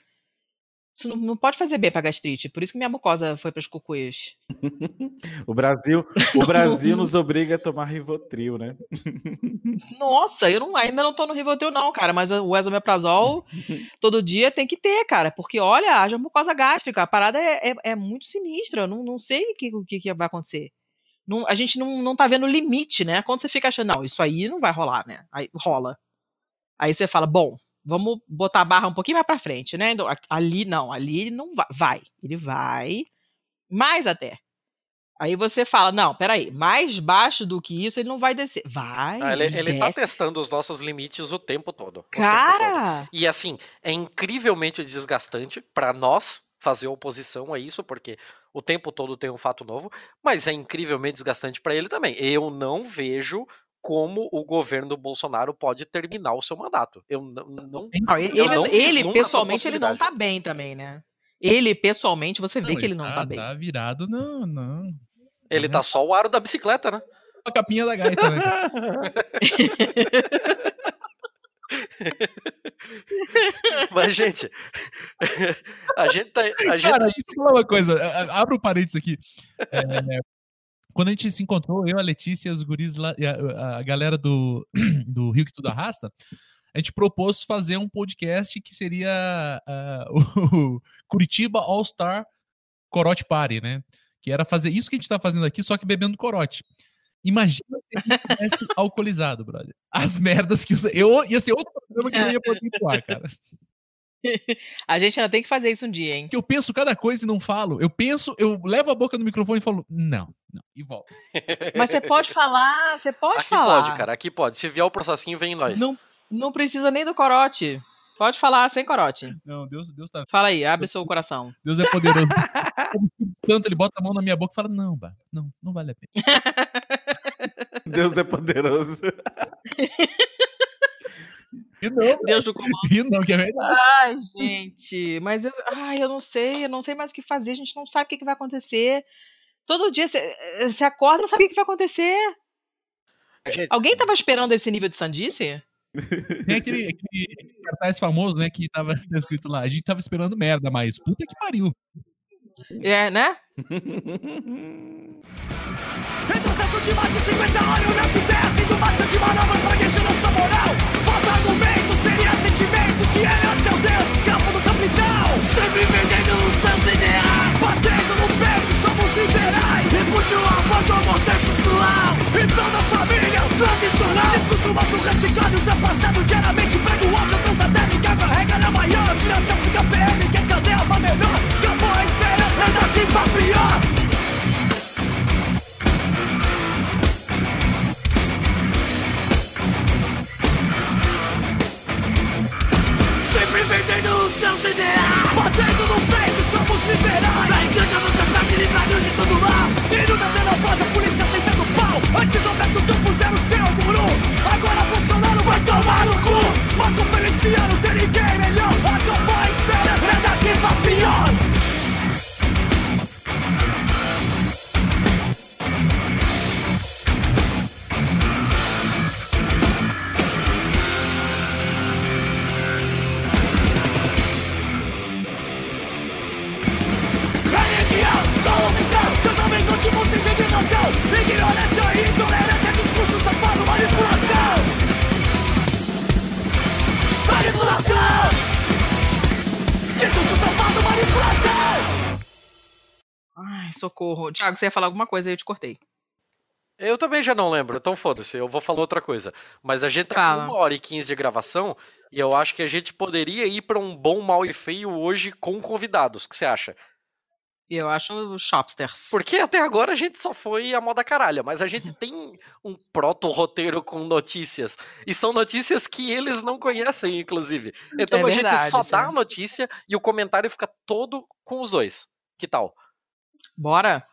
Isso não, não pode fazer bem pra gastrite. Por isso que minha mucosa foi pras cucuias. O Brasil, o Brasil nos obriga a tomar Rivotril, né? Nossa, eu não, ainda não tô no Rivotril não, cara. Mas o esomeprazol todo dia tem que ter, cara. Porque, olha, haja mucosa gástrica. A parada é, é, é muito sinistra. Eu não, não sei o que, o que, que vai acontecer. Não, a gente não, não tá vendo limite, né? Quando você fica achando, não, isso aí não vai rolar, né? Aí rola. Aí você fala, bom, vamos botar a barra um pouquinho mais para frente, né? Então, ali não, ali ele não vai, vai, ele vai mais até. Aí você fala, não, peraí, mais baixo do que isso ele não vai descer. Vai. Ah, ele, ele, ele tá testando os nossos limites o tempo todo. o tempo todo. Cara, E assim, é incrivelmente desgastante para nós fazer oposição a isso, porque o tempo todo tem um fato novo, mas é incrivelmente desgastante para ele também. Eu não vejo como o governo Bolsonaro pode terminar o seu mandato. Eu não, não não, ele, eu não ele pessoalmente ele não tá bem também, né? Ele pessoalmente você vê que ele não tá, bem. Tá virado, não, não. ele tá só o aro da bicicleta, né? A capinha da gaita, né? Mas gente, a gente tá, a gente Cara, deixa eu falar uma coisa. Abra um parênteses aqui. É, quando a gente se encontrou, eu, a Letícia, os guris lá, a, a galera do, do Rio que Tudo Arrasta, a gente propôs fazer um podcast que seria ah, o Curitiba All Star Corote Party, né? Que era fazer isso que a gente tá fazendo aqui, só que bebendo corote. Imagina se gente tivesse alcoolizado, brother. As merdas que... Eu, ia ser outro programa que eu ia poder atuar, cara. A gente ainda tem que fazer isso um dia, hein? que eu penso cada coisa e não falo. Eu penso, eu levo a boca no microfone e falo, não, não, e volto. Mas você pode falar, você pode aqui falar. pode, cara, aqui pode. Se vier o processinho, vem nós. Não, não precisa nem do corote. Pode falar sem corote. Não, Deus, Deus tá. Fala aí, abre seu coração. Deus é poderoso. Tanto ele bota a mão na minha boca e fala, não, bah, não, não vale a pena. Deus é poderoso. E não, Deus do comando. e não, que é verdade. Ai, gente, mas eu, ai, eu não sei, eu não sei mais o que fazer, a gente não sabe o que, que vai acontecer. Todo dia você acorda e não sabe o que, que vai acontecer. Gente, Alguém tava esperando esse nível de sandice? Tem aquele, aquele cartaz famoso, né, que tava escrito lá, a gente tava esperando merda, mas puta que pariu. É, né? Retrocesso de mais de 50 anos Não se desce do bastante manobra pra encher nossa moral Socorro. Thiago, você ia falar alguma coisa aí eu te cortei. Eu também já não lembro, então foda-se, eu vou falar outra coisa. Mas a gente tá Fala. com uma hora e quinze de gravação e eu acho que a gente poderia ir pra um bom, mal e feio hoje com convidados. O que você acha? E eu acho shopsters. Porque até agora a gente só foi a moda caralha, mas a gente tem um proto-roteiro com notícias. E são notícias que eles não conhecem, inclusive. Então É a gente só dá é. a notícia e o comentário fica todo com os dois. Que tal? Bora?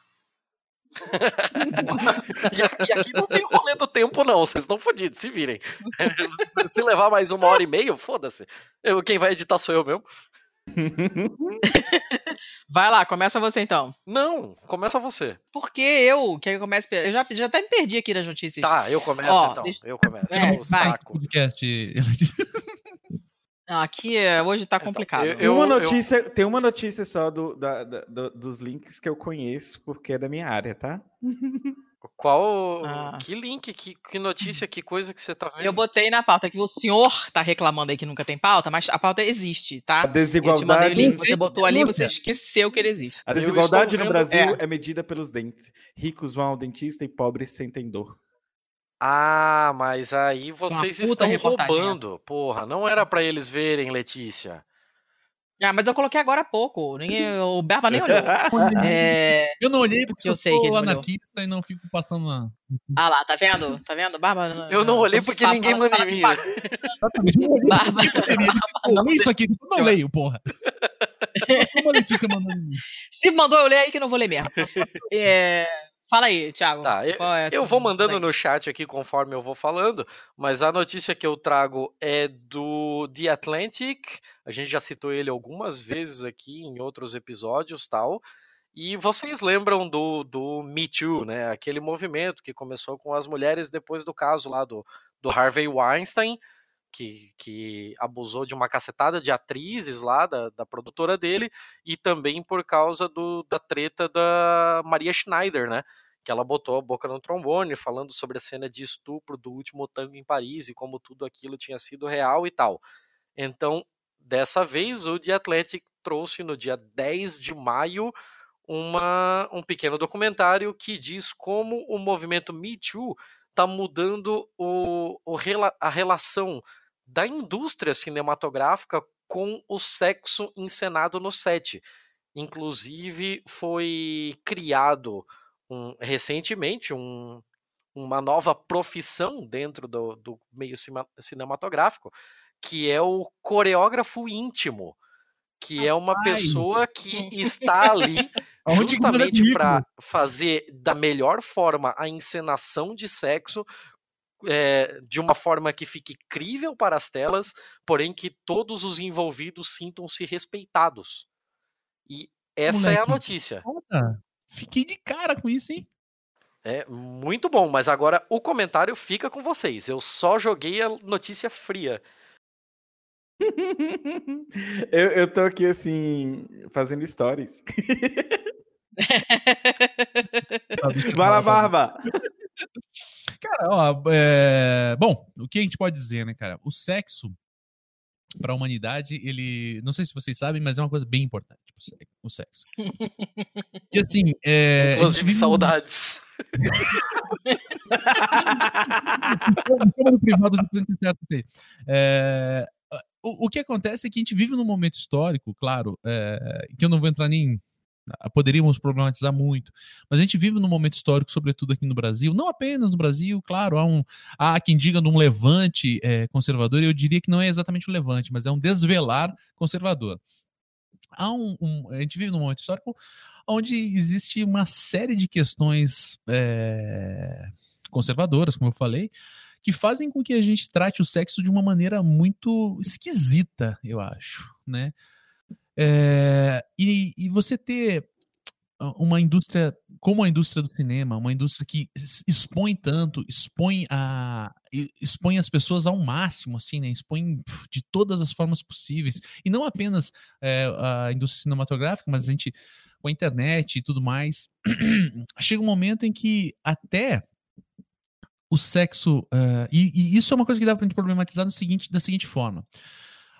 E, e aqui não tem rolê do tempo, não. Vocês estão fodidos, se virem. Se- Se levar mais uma hora e meia, foda-se. Eu- Quem vai editar sou eu mesmo. Vai lá, começa você então. Não, começa você. Porque eu, que eu comece. Eu já, já até me perdi aqui nas notícias. Tá, eu começo Ó, então. deixa- Eu começo. É, o vai. saco. Podcast. Aqui é, hoje tá Então, complicado. eu- Tem uma, eu- notícia, tem uma notícia só do, da- da- do- dos links que eu conheço, porque é da minha área, tá? Qual. Ah. Que link, que, que notícia, que coisa que você tá vendo? Eu botei na pauta que o senhor tá reclamando aí que nunca tem pauta, mas a pauta existe, A tá? Eu te mandei o desigualdade, link, você botou ali, você esqueceu que ele existe. a Eu desigualdade no vendo- Brasil é. é. medida pelos dentes. Ricos vão ao dentista e pobres sentem dor. Ah, mas aí vocês estão reportagem roubando. Porra, não era pra eles verem, Letícia. Ah, mas eu coloquei agora há pouco. Ninguém, o Berba nem olhou. É, Eu não olhei porque eu eu, sei que sou anarquista e não fico passando na. ah lá, tá vendo? Tá vendo? Barba. Eu não olhei porque fala- ninguém manda em mim. né? Barba. Não, isso aqui. Eu não leio, porra. Como a Letícia mandou em mim? Se mandou eu ler aí que eu não vou ler mesmo. É, Fala aí, Thiago. Tá, eu, Qual é eu vou mandando no chat aqui conforme eu vou falando, mas a notícia que eu trago é do The Atlantic. A gente já citou ele algumas vezes aqui em outros episódios, tal. E vocês lembram do, do Me Too, né? Aquele movimento que começou com as mulheres depois do caso lá do, do Harvey Weinstein, que, que abusou de uma cacetada de atrizes lá da, da produtora dele, e também por causa do, da treta da Maria Schneider, né? Que ela botou a boca no trombone, falando sobre a cena de estupro do último tango em Paris e como tudo aquilo tinha sido real e tal. Então, dessa vez, o The Athletic trouxe no dia 10 de maio uma, um pequeno documentário que diz como o movimento Me Too está mudando o, o a relação da indústria cinematográfica com o sexo encenado no set. Inclusive, foi criado um- recentemente um- uma nova profissão dentro do, do meio cinematográfico, que é o coreógrafo íntimo, que é uma pessoa que está ali manda justamente para fazer da melhor forma a encenação de sexo é, de uma forma que fique crível para as telas, porém que todos os envolvidos sintam-se respeitados. E essa é a Moleque, notícia. Foda. Fiquei de cara com isso, hein? É muito bom, mas agora o comentário fica com vocês. Eu só joguei a notícia fria. eu, eu tô aqui assim, fazendo stories. Vai lá, Barba! Cara, ó, é, bom, o que a gente pode dizer, né, cara? O sexo para a humanidade, ele, não sei se vocês sabem, mas é uma coisa bem importante, o sexo. E assim, é, Inclusive, saudades. Privado. É, o, o que acontece é que a gente vive num momento histórico, claro, é, que eu não vou entrar nem. Poderíamos problematizar muito, mas a gente vive num momento histórico, sobretudo aqui no Brasil, não apenas no Brasil, claro, há, um, há quem diga num levante é, conservador, eu diria que não é exatamente um levante, mas é um desvelar conservador. Há um, um- a gente vive num momento histórico onde existe uma série de questões é, conservadoras, como eu falei, que fazem com que a gente trate o sexo de uma maneira muito esquisita, eu acho, né? É, e, e você ter uma indústria como a indústria do cinema, uma indústria que expõe tanto, expõe a expõe as pessoas ao máximo, assim, né? Expõe de todas as formas possíveis e não apenas é, a indústria cinematográfica, mas a gente com a internet e tudo mais, chega um momento em que até o sexo. eh, e, e isso é uma coisa que dá pra gente problematizar no seguinte, da seguinte forma.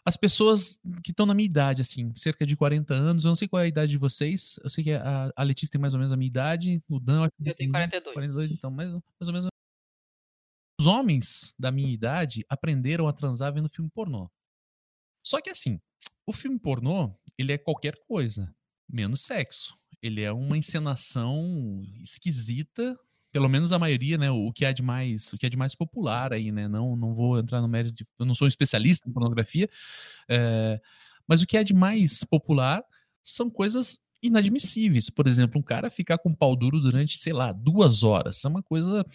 As pessoas que estão na minha idade, assim, cerca de 40 anos, eu não sei qual é a idade de vocês, eu sei que a, a Letícia tem mais ou menos a minha idade, o Dan... que Eu tenho tem 42. 42, então, mais, mais ou menos. Os homens da minha idade aprenderam a transar vendo filme pornô. Só que assim, o filme pornô, ele é qualquer coisa, menos sexo. Ele é uma encenação esquisita, pelo menos a maioria, né? O que é de mais, o que é de mais popular aí, né? Não, não vou entrar no mérito de, eu não sou um especialista em pornografia, é, mas o que é de mais popular são coisas inadmissíveis. Por exemplo, um cara ficar com pau duro durante, sei lá, duas horas. É uma coisa,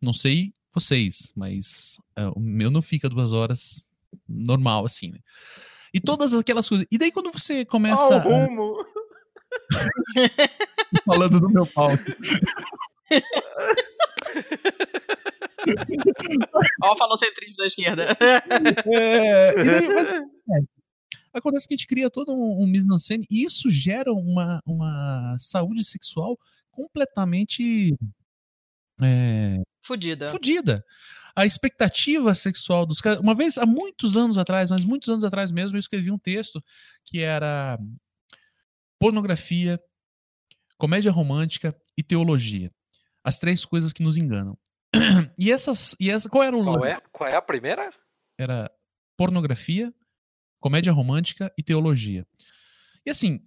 não sei vocês, mas é, o meu não fica duas horas normal assim, né? E todas aquelas coisas. E daí quando você começa Ó, o a- rumo! falando do meu pau, Ó, falou centrismo da esquerda. É, daí, mas- acontece? Acontece que a gente cria todo um, um mise-en-scène e isso gera uma, uma saúde sexual completamente é, Fudida. fudida. A expectativa sexual dos caras. Uma vez, há muitos anos atrás, mas muitos anos atrás mesmo, eu escrevi um texto que era pornografia, comédia romântica e teologia. As três coisas que nos enganam. E essas. E essa, qual era o Qual é, qual é a primeira? Era pornografia, comédia romântica e teologia. E assim,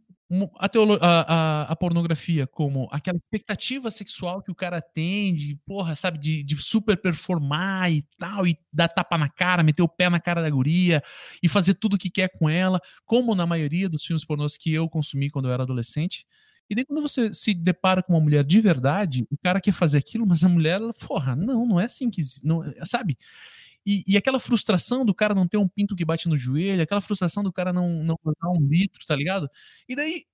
a, teolo- a- a- a pornografia como aquela expectativa sexual que o cara tem de, porra, sabe, de, de super performar e tal, e dar tapa na cara, meter o pé na cara da guria e fazer tudo o que quer com ela, como na maioria dos filmes pornôs que eu consumi quando eu era adolescente. E daí quando você se depara com uma mulher de verdade, o cara quer fazer aquilo, mas a mulher, ela, porra, não, não é assim que, não, sabe? E, e aquela frustração do cara não ter um pinto que bate no joelho, aquela frustração do cara não, não usar um litro, tá ligado? E daí,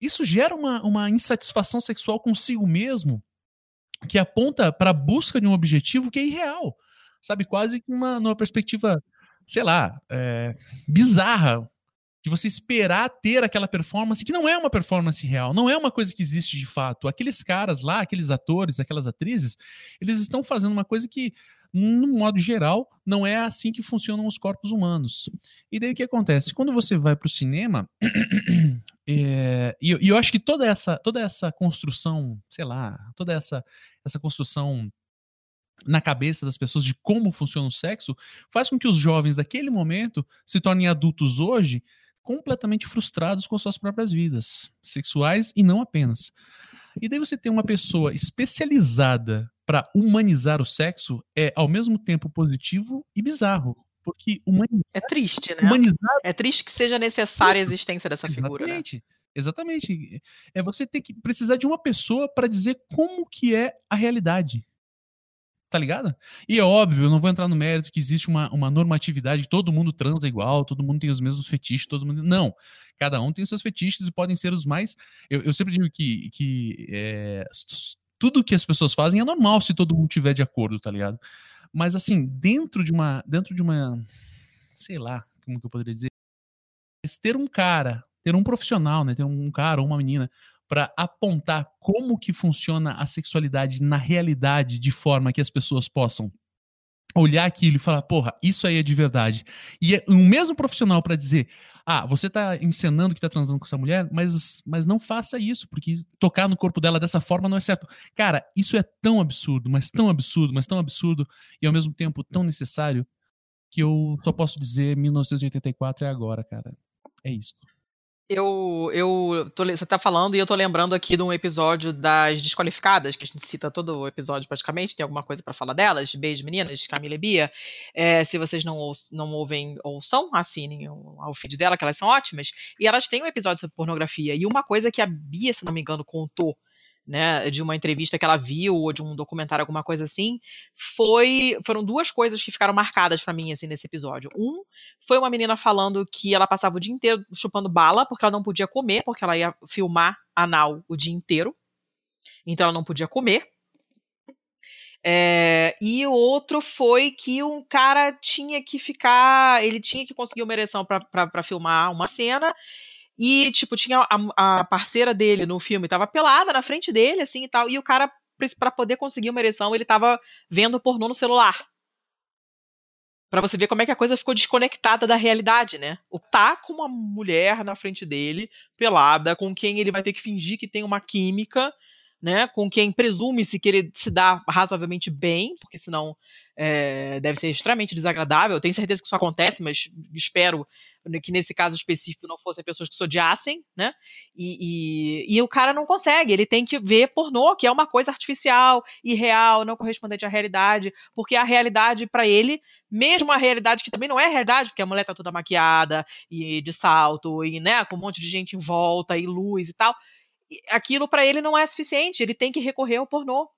isso gera uma, uma insatisfação sexual consigo mesmo que aponta para a busca de um objetivo que é irreal, sabe? Quase que uma, numa perspectiva, sei lá, é, bizarra, de você esperar ter aquela performance que não é uma performance real, não é uma coisa que existe de fato. Aqueles caras lá, aqueles atores, aquelas atrizes, eles estão fazendo uma coisa que, no modo geral, não é assim que funcionam os corpos humanos. E daí o que acontece? Quando você vai para o cinema, é, e, e eu acho que toda essa, toda essa construção, sei lá, toda essa, essa construção na cabeça das pessoas de como funciona o sexo, faz com que os jovens daquele momento se tornem adultos hoje completamente frustrados com suas próprias vidas sexuais e não apenas. E daí você tem uma pessoa especializada para humanizar o sexo é ao mesmo tempo positivo e bizarro, porque humani- É triste, né? humanizar É triste que seja necessária a existência dessa figura, né? Exatamente. Exatamente. É você ter que precisar de uma pessoa para dizer como que é a realidade. Tá ligado? E é óbvio, eu não vou entrar no mérito que existe uma, uma normatividade, todo mundo transa igual, todo mundo tem os mesmos fetiches, todo mundo. Não. Cada um tem os seus fetiches e podem ser os mais. Eu, eu sempre digo que, que é, tudo que as pessoas fazem é normal se todo mundo tiver de acordo, tá ligado? Mas assim, dentro de uma. Dentro de uma. Sei lá, como que eu poderia dizer? Ter um cara, ter um profissional, né, ter um cara ou uma menina para apontar como que funciona a sexualidade na realidade de forma que as pessoas possam olhar aquilo e falar, porra, isso aí é de verdade. E é um mesmo profissional para dizer, ah, você tá encenando que tá transando com essa mulher, mas, mas não faça isso, porque tocar no corpo dela dessa forma não é certo. Cara, isso é tão absurdo, mas tão absurdo, mas tão absurdo e ao mesmo tempo tão necessário que eu só posso dizer 1984 é agora, cara. É isso. Eu, eu tô, você tá falando e eu tô lembrando aqui de um episódio das Desqualificadas, que a gente cita todo o episódio praticamente, tem alguma coisa pra falar delas? Beijo, meninas, Camila e Bia. É, se vocês não, ous- não ouvem ouçam, assinem o, o feed dela, que elas são ótimas. E elas têm um episódio sobre pornografia. E uma coisa que a Bia, se não me engano, contou, né, de uma entrevista que ela viu, ou de um documentário, alguma coisa assim, foi foram duas coisas que ficaram marcadas pra mim assim nesse episódio. Um foi uma menina falando que ela passava o dia inteiro chupando bala porque ela não podia comer, porque ela ia filmar anal o dia inteiro. Então ela não podia comer. É, e o outro foi que um cara tinha que ficar. Ele tinha que conseguir uma ereção pra filmar uma cena. E, tipo, tinha a, a parceira dele no filme, tava pelada na frente dele, assim e tal. E o cara, pra poder conseguir uma ereção, ele tava vendo pornô no celular. Pra você ver como é que a coisa ficou desconectada da realidade, né? O tá com uma mulher na frente dele, pelada, com quem ele vai ter que fingir que tem uma química, né? Com quem presume-se que ele se dá razoavelmente bem, porque senão é, deve ser extremamente desagradável. Tenho certeza que isso acontece, mas espero que nesse caso específico não fossem pessoas que se odiassem, né? E, e, e o cara não consegue, ele tem que ver pornô, que é uma coisa artificial, irreal, não correspondente à realidade, porque a realidade para ele, mesmo a realidade que também não é realidade, porque a mulher tá toda maquiada e de salto e né, com um monte de gente em volta e luz e tal, aquilo para ele não é suficiente, ele tem que recorrer ao pornô.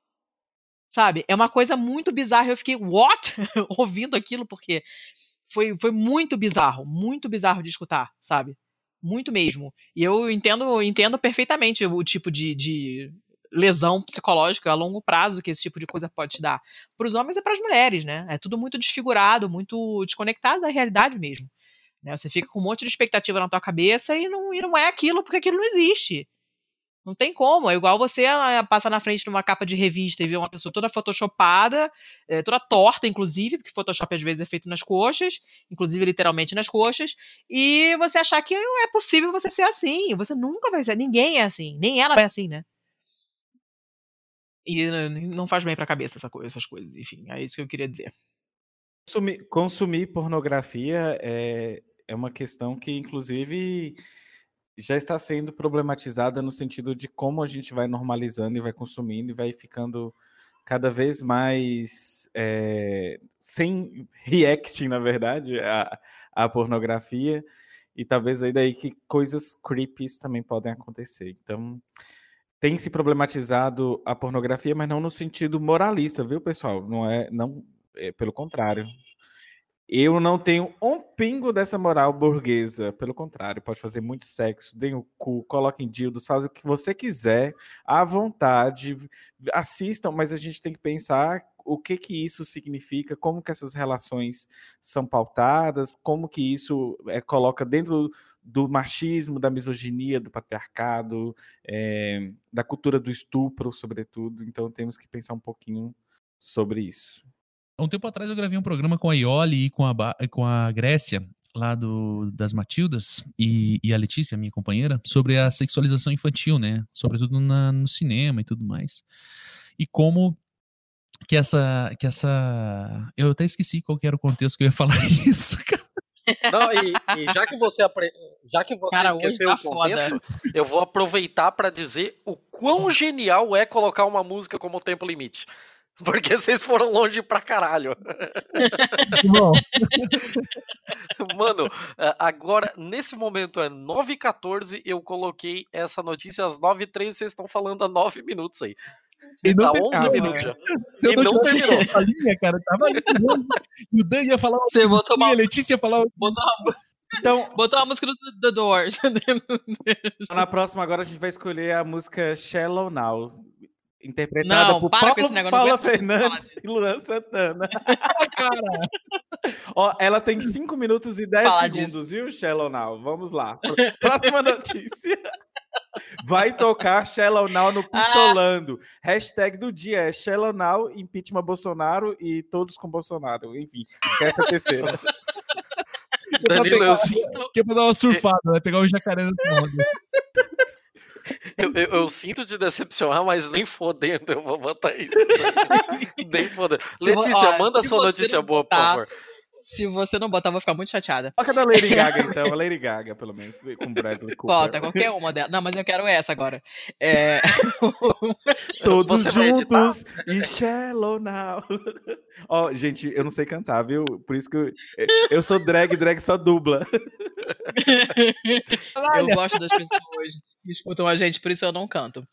Sabe? É uma coisa muito bizarra. Eu fiquei, what? Ouvindo aquilo, porque foi, foi muito bizarro, muito bizarro de escutar, sabe? Muito mesmo. E eu entendo, entendo perfeitamente o tipo de, de lesão psicológica a longo prazo que esse tipo de coisa pode te dar. Para os homens e para as mulheres, né? É tudo muito desfigurado, muito desconectado da realidade mesmo. Né? Você fica com um monte de expectativa na tua cabeça e não, e não é aquilo, porque aquilo não existe. Não tem como. É igual você ah, passar na frente de uma capa de revista e ver uma pessoa toda photoshopada, é, toda torta, inclusive, porque Photoshop às vezes é feito nas coxas, inclusive literalmente nas coxas, e você achar que é possível você ser assim. Você nunca vai ser. Ninguém é assim. Nem ela é assim, né? E não faz bem pra cabeça essa coisa, essas coisas. Enfim, é isso que eu queria dizer. Consumir, consumir pornografia é, é uma questão que, inclusive já está sendo problematizada no sentido de como a gente vai normalizando e vai consumindo e vai ficando cada vez mais é, sem reacting, na verdade, a, a pornografia e talvez aí daí que coisas creepies também podem acontecer. Então, tem se problematizado a pornografia, mas não no sentido moralista, viu, pessoal? Não é, não, é pelo contrário. Eu não tenho um pingo dessa moral burguesa. Pelo contrário, pode fazer muito sexo, dê o cu, coloquem dildos, faz o que você quiser, à vontade, assistam, mas a gente tem que pensar o que que isso significa, como que essas relações são pautadas, como que isso é, coloca dentro do machismo, da misoginia, do patriarcado, é, da cultura do estupro, sobretudo. Então temos que pensar um pouquinho sobre isso. Há um tempo atrás eu gravei um programa com a Ioli e com a, com a Grécia, lá do, das Matildas, e, e, a Letícia, minha companheira, sobre a sexualização infantil, né? Sobretudo na, no cinema e tudo mais. E como que essa, que essa... Eu até esqueci qual era o contexto que eu ia falar isso, cara. Não, e, e, já que você, apre... já que você cara, esqueceu tá o contexto, foda. eu vou aproveitar para dizer o quão genial é colocar uma música como Tempo Limite. Porque vocês foram longe pra caralho. Bom. Mano, agora, nesse momento é 9h14, eu coloquei essa notícia às 9h03, vocês estão falando há 9 minutos aí. E não tá 11 calma, minutos já. e não, terminou. A linha, cara, tava ali, e o Dan ia falar uma Você botou uma... a Letícia ia falar botou uma... Então, botou a música do The Doors. Na próxima agora a gente vai escolher a música Shallow Now interpretada não, por Paulo, Paula Fernandes e Luan Santana. Cara! Ó, ela tem 5 minutos e 10 segundos, disso. viu, Shallow Now? Vamos lá. Próxima notícia. Vai tocar Shallow Now no. Pistolando. Ah. Hashtag do dia é Shallow Now, impeachment Bolsonaro e todos com Bolsonaro. Enfim, esquece a terceira. Danilo, eu sinto... Que é pra dar uma surfada, né? Pegar o um jacaré no eu, eu, eu, sinto te decepcionar, mas nem fodendo eu vou botar isso. nem fodendo. Letícia, manda sua notícia boa, por favor. Se você não botar, eu vou ficar muito chateada. Toca da Lady Gaga, então. A Lady Gaga, pelo menos, com Bradley Cooper. Bota, qualquer uma delas. Não, mas eu quero essa agora. É... Todos juntos e Shallow Now. Ó, oh, gente, eu não sei cantar, viu? Por isso que eu, eu sou drag, drag só dubla. eu gosto das pessoas que escutam a gente, por isso eu não canto.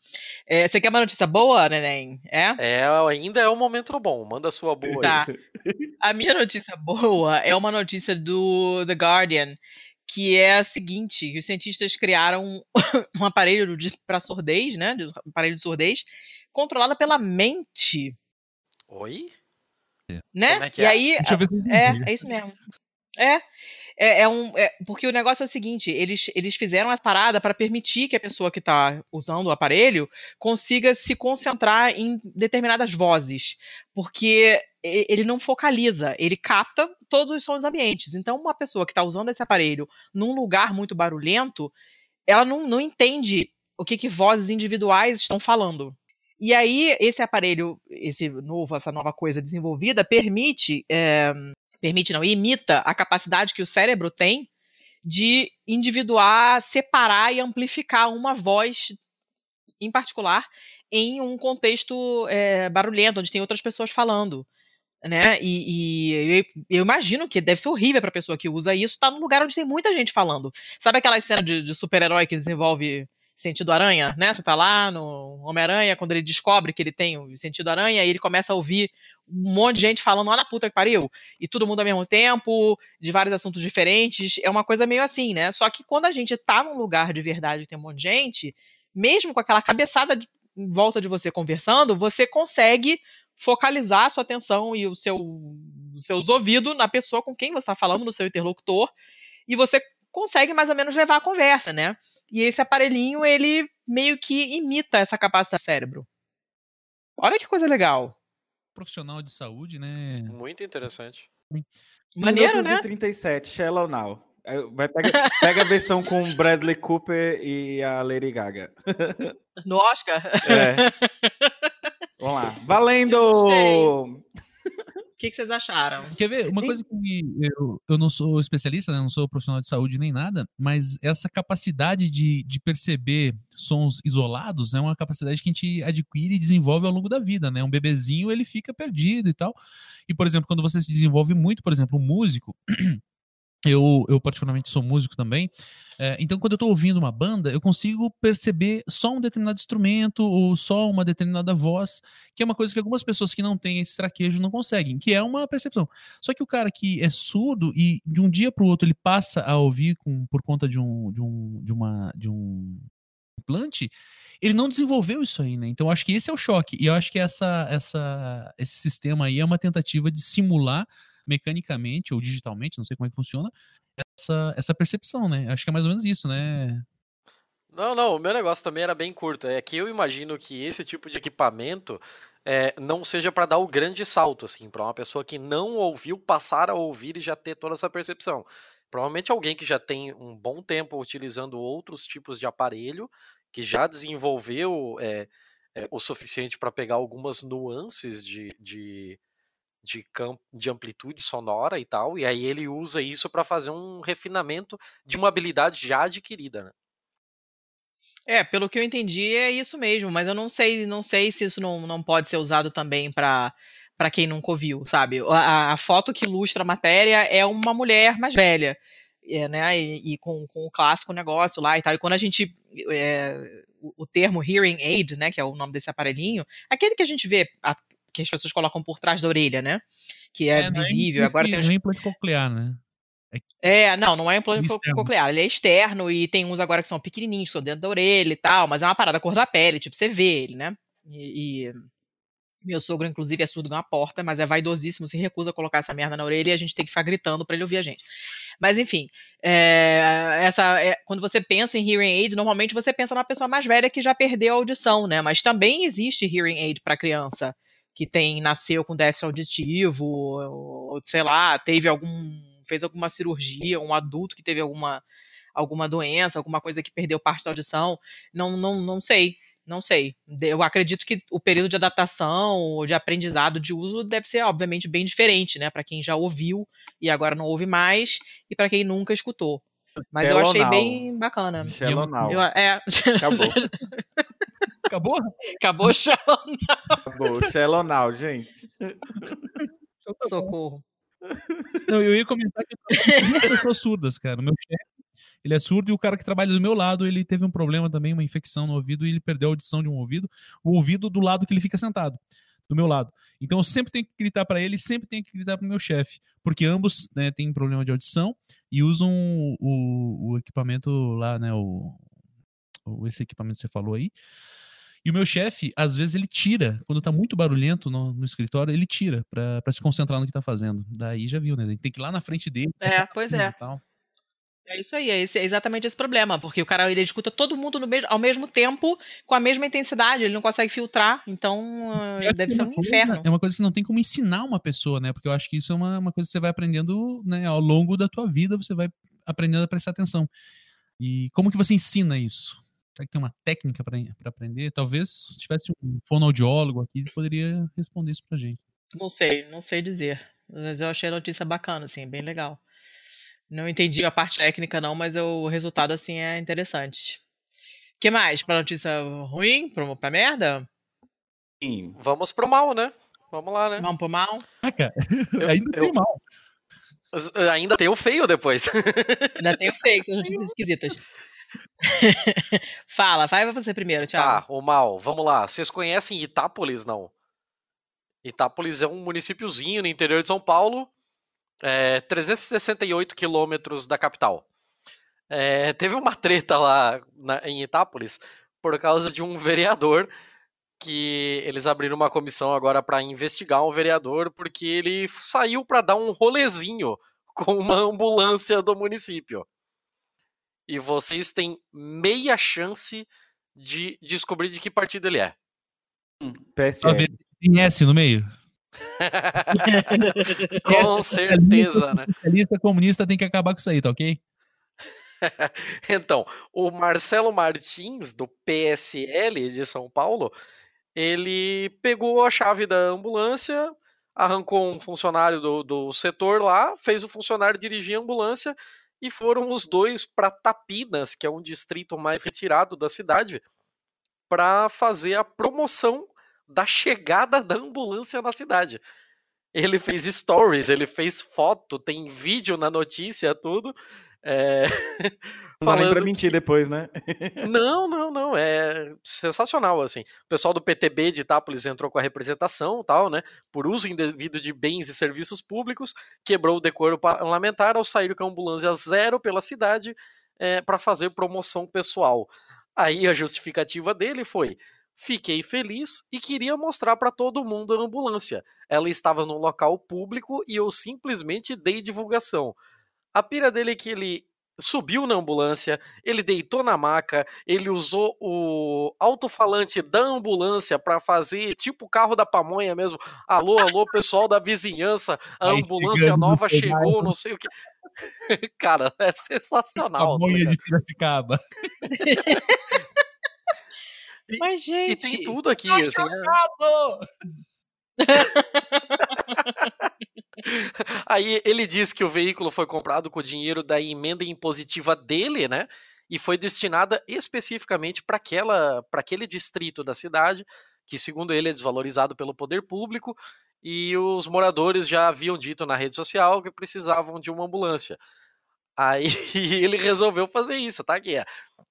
É, você quer uma notícia boa, Neném? É? É, ainda é um momento bom. Manda a sua boa tá. aí. A minha notícia boa boa é uma notícia do The Guardian, que é a seguinte: os cientistas criaram um aparelho para surdez, né? Um aparelho de surdez, controlado pela mente. Oi? Né? É e é? aí. É, é isso mesmo. É. É, é um, é, porque o negócio é o seguinte: eles, eles fizeram a parada para permitir que a pessoa que está usando o aparelho consiga se concentrar em determinadas vozes. Porque ele não focaliza, ele capta todos os sons ambientes. Então, uma pessoa que está usando esse aparelho num lugar muito barulhento, ela não, não entende o que, que vozes individuais estão falando. E aí, esse aparelho, esse novo, essa nova coisa desenvolvida, permite é, permite não, imita a capacidade que o cérebro tem de individuar, separar e amplificar uma voz em particular em um contexto é, barulhento, onde tem outras pessoas falando. Né? E, e eu, eu, imagino que deve ser horrível para a pessoa que usa isso estar tá num lugar onde tem muita gente falando. Sabe aquela cena de, de super-herói que desenvolve sentido aranha, né? Você tá lá no Homem-Aranha, quando ele descobre que ele tem o sentido aranha, e ele começa a ouvir um monte de gente falando, olha a puta que pariu, e todo mundo ao mesmo tempo, de vários assuntos diferentes, é uma coisa meio assim, né? Só que quando a gente tá num lugar de verdade e tem um monte de gente, mesmo com aquela cabeçada de, em volta de você conversando, você consegue focalizar a sua atenção e o seu, os seus ouvidos na pessoa com quem você está falando, no seu interlocutor, e você consegue mais ou menos levar a conversa, né? E esse aparelhinho, ele meio que imita essa capacidade do cérebro. Olha que coisa legal. Profissional de saúde, né? Muito interessante. Maneiro, né? 37, Shallow Now. Vai, pega, pega a versão com Bradley Cooper e a Lady Gaga. No Oscar? É. Vamos lá. Valendo! Que, que vocês acharam? Quer ver? Uma coisa que eu, eu não sou especialista, né? Não sou profissional de saúde nem nada, mas essa capacidade de, de perceber sons isolados é uma capacidade que a gente adquire e desenvolve ao longo da vida, né? Um bebezinho, ele fica perdido e tal. E, por exemplo, quando você se desenvolve muito, por exemplo, um músico, eu, eu particularmente sou músico também, é, então quando eu tô ouvindo uma banda, eu consigo perceber só um determinado instrumento ou só uma determinada voz, que é uma coisa que algumas pessoas que não têm esse traquejo não conseguem, que é uma percepção. Só que o cara que é surdo e de um dia para o outro ele passa a ouvir com, por conta de um, de um, de uma, de um implante, ele não desenvolveu isso aí, né? Então acho que esse é o choque. E eu acho que essa, essa, esse sistema aí é uma tentativa de simular mecanicamente ou digitalmente, não sei como é que funciona, essa, essa percepção, né? Acho que é mais ou menos isso, né? Não, não, o meu negócio também era bem curto. É que eu imagino que esse tipo de equipamento é, não seja para dar o grande salto, assim, para uma pessoa que não ouviu passar a ouvir e já ter toda essa percepção. Provavelmente alguém que já tem um bom tempo utilizando outros tipos de aparelho, que já desenvolveu é, é, o suficiente para pegar algumas nuances de, de, de, de amplitude sonora e tal, e aí ele usa isso para fazer um refinamento de uma habilidade já adquirida, né? É, pelo que eu entendi, é isso mesmo, mas eu não sei, não sei se isso não, não pode ser usado também para para quem nunca ouviu, sabe? A, a foto que ilustra a matéria é uma mulher mais velha, é, né? E, e com, com o clássico negócio lá e tal. E quando a gente é, o, o termo hearing aid, né, que é o nome desse aparelhinho, aquele que a gente vê a- que as pessoas colocam por trás da orelha, né? Que é, não visível. Agora tem os não é implante coclear, né? é, não, não é implante Externo. coclear, ele é externo e tem uns agora que são pequenininhos, que são dentro da orelha e tal, mas é uma parada cor da pele, tipo, você vê ele, né? E, e meu sogro, inclusive, é surdo uma porta, mas é vaidosíssimo, se recusa a colocar essa merda na orelha e a gente tem que ficar gritando pra ele ouvir a gente. Mas enfim, é, essa, é, quando você pensa em hearing aid, normalmente você pensa numa pessoa mais velha que já perdeu a audição, né? Mas também existe hearing aid para criança que tem nasceu com déficit auditivo, ou, ou, sei lá, teve algum fez alguma cirurgia, um adulto que teve alguma alguma doença, alguma coisa que perdeu parte da audição, não não não sei, não sei. Eu acredito que o período de adaptação ou de aprendizado de uso deve ser obviamente bem diferente, né, para quem já ouviu e agora não ouve mais e para quem nunca escutou. Mas eu achei bem bacana. Now. Eu- é, Acabou. Acabou? acabou o Shallow, Acabou. Shallow Now, gente. socorro. Não, eu ia comentar que eu com pessoas surdas, cara. O meu chefe, ele é surdo e o cara que trabalha do meu lado, ele teve um problema também, uma infecção no ouvido e ele perdeu a audição de um ouvido, o ouvido do lado que ele fica sentado, do meu lado. Então eu sempre tenho que gritar para ele, e sempre tenho que gritar para o meu chefe, porque ambos né, têm problema de audição e usam o, o equipamento lá, né, o, o- esse equipamento que você falou aí. E o meu chefe, às vezes, ele tira, quando tá muito barulhento no, no escritório, ele tira pra se concentrar no que tá fazendo. Daí já viu, né? Ele tem que ir lá na frente dele. É, pois é. tal. É isso aí, é, esse- é exatamente esse problema, porque o cara ele escuta todo mundo no mesmo, ao mesmo tempo, com a mesma intensidade, ele não consegue filtrar, então eh, acho deve ser é um coisa- inferno. É uma coisa que não tem como ensinar uma pessoa, né? Porque eu acho que isso é uma, uma coisa que você vai aprendendo, né? Ao longo da tua vida, você vai aprendendo a prestar atenção. E como que você ensina isso? Será que tem uma técnica para aprender? Talvez se tivesse um fonoaudiólogo aqui, ele poderia responder isso pra gente. Não sei, não sei dizer. Mas eu achei a notícia bacana, assim, bem legal. Não entendi a parte técnica, não, mas o resultado, assim, é interessante. O que mais? Pra notícia ruim? Pra, pra merda? Sim. Vamos pro mal, né? Vamos lá, né? Vamos pro mal? Caraca, Eu- ainda eu- tem mal. Eh, Ainda tem o feio depois. Ainda tem o fake, são notícias esquisitas. Fala, vai você primeiro, Tá, Thiago. o mal. Vamos lá. Vocês conhecem Itápolis, não? Itápolis é um municípiozinho no interior de São Paulo, é, 368 quilômetros da capital. É, teve uma treta lá na- em Itápolis por causa de um vereador que eles abriram uma comissão agora para investigar um vereador porque ele saiu para dar um rolezinho com uma ambulância do município. E vocês têm meia chance de descobrir de que partido ele é. Ver PSL. se tem S no meio. Com certeza, né? Socialista comunista tem que acabar com isso aí, tá ok? Então, o Marcelo Martins, do PSL de São Paulo, ele pegou a chave da ambulância, arrancou um funcionário do, do setor lá, fez o funcionário dirigir a ambulância e foram os dois para Tapinas, que é um distrito mais retirado da cidade, para fazer a promoção da chegada da ambulância na cidade. Ele fez stories, ele fez foto, tem vídeo na notícia, tudo. É, Não nem pra falando mentir depois, né? não, não, não. É sensacional, assim. O pessoal do PTB de Itápolis entrou com a representação tal, né? Por uso indevido de bens e serviços públicos, quebrou o decoro parlamentar ao sair com a ambulância zero pela cidade para fazer promoção pessoal. Aí a justificativa dele foi: fiquei feliz e queria mostrar para todo mundo a ambulância. Ela estava num local público e eu simplesmente dei divulgação. A pira dele é que ele subiu na ambulância, ele deitou na maca, ele usou o alto-falante da ambulância para fazer tipo o carro da pamonha mesmo. Alô, alô, pessoal da vizinhança, a Aí ambulância nova chegou, não sei o que. Cara, é sensacional. tá Pamonha de Piracicaba. Mas, gente. E tem tudo aqui, assim. é- Aí ele diz que o veículo foi comprado com o dinheiro da emenda impositiva dele, né? E foi destinada especificamente para aquele distrito da cidade, que segundo ele é desvalorizado pelo poder público, e os moradores já haviam dito na rede social que precisavam de uma ambulância. Aí ele resolveu fazer isso, tá? Aqui, é.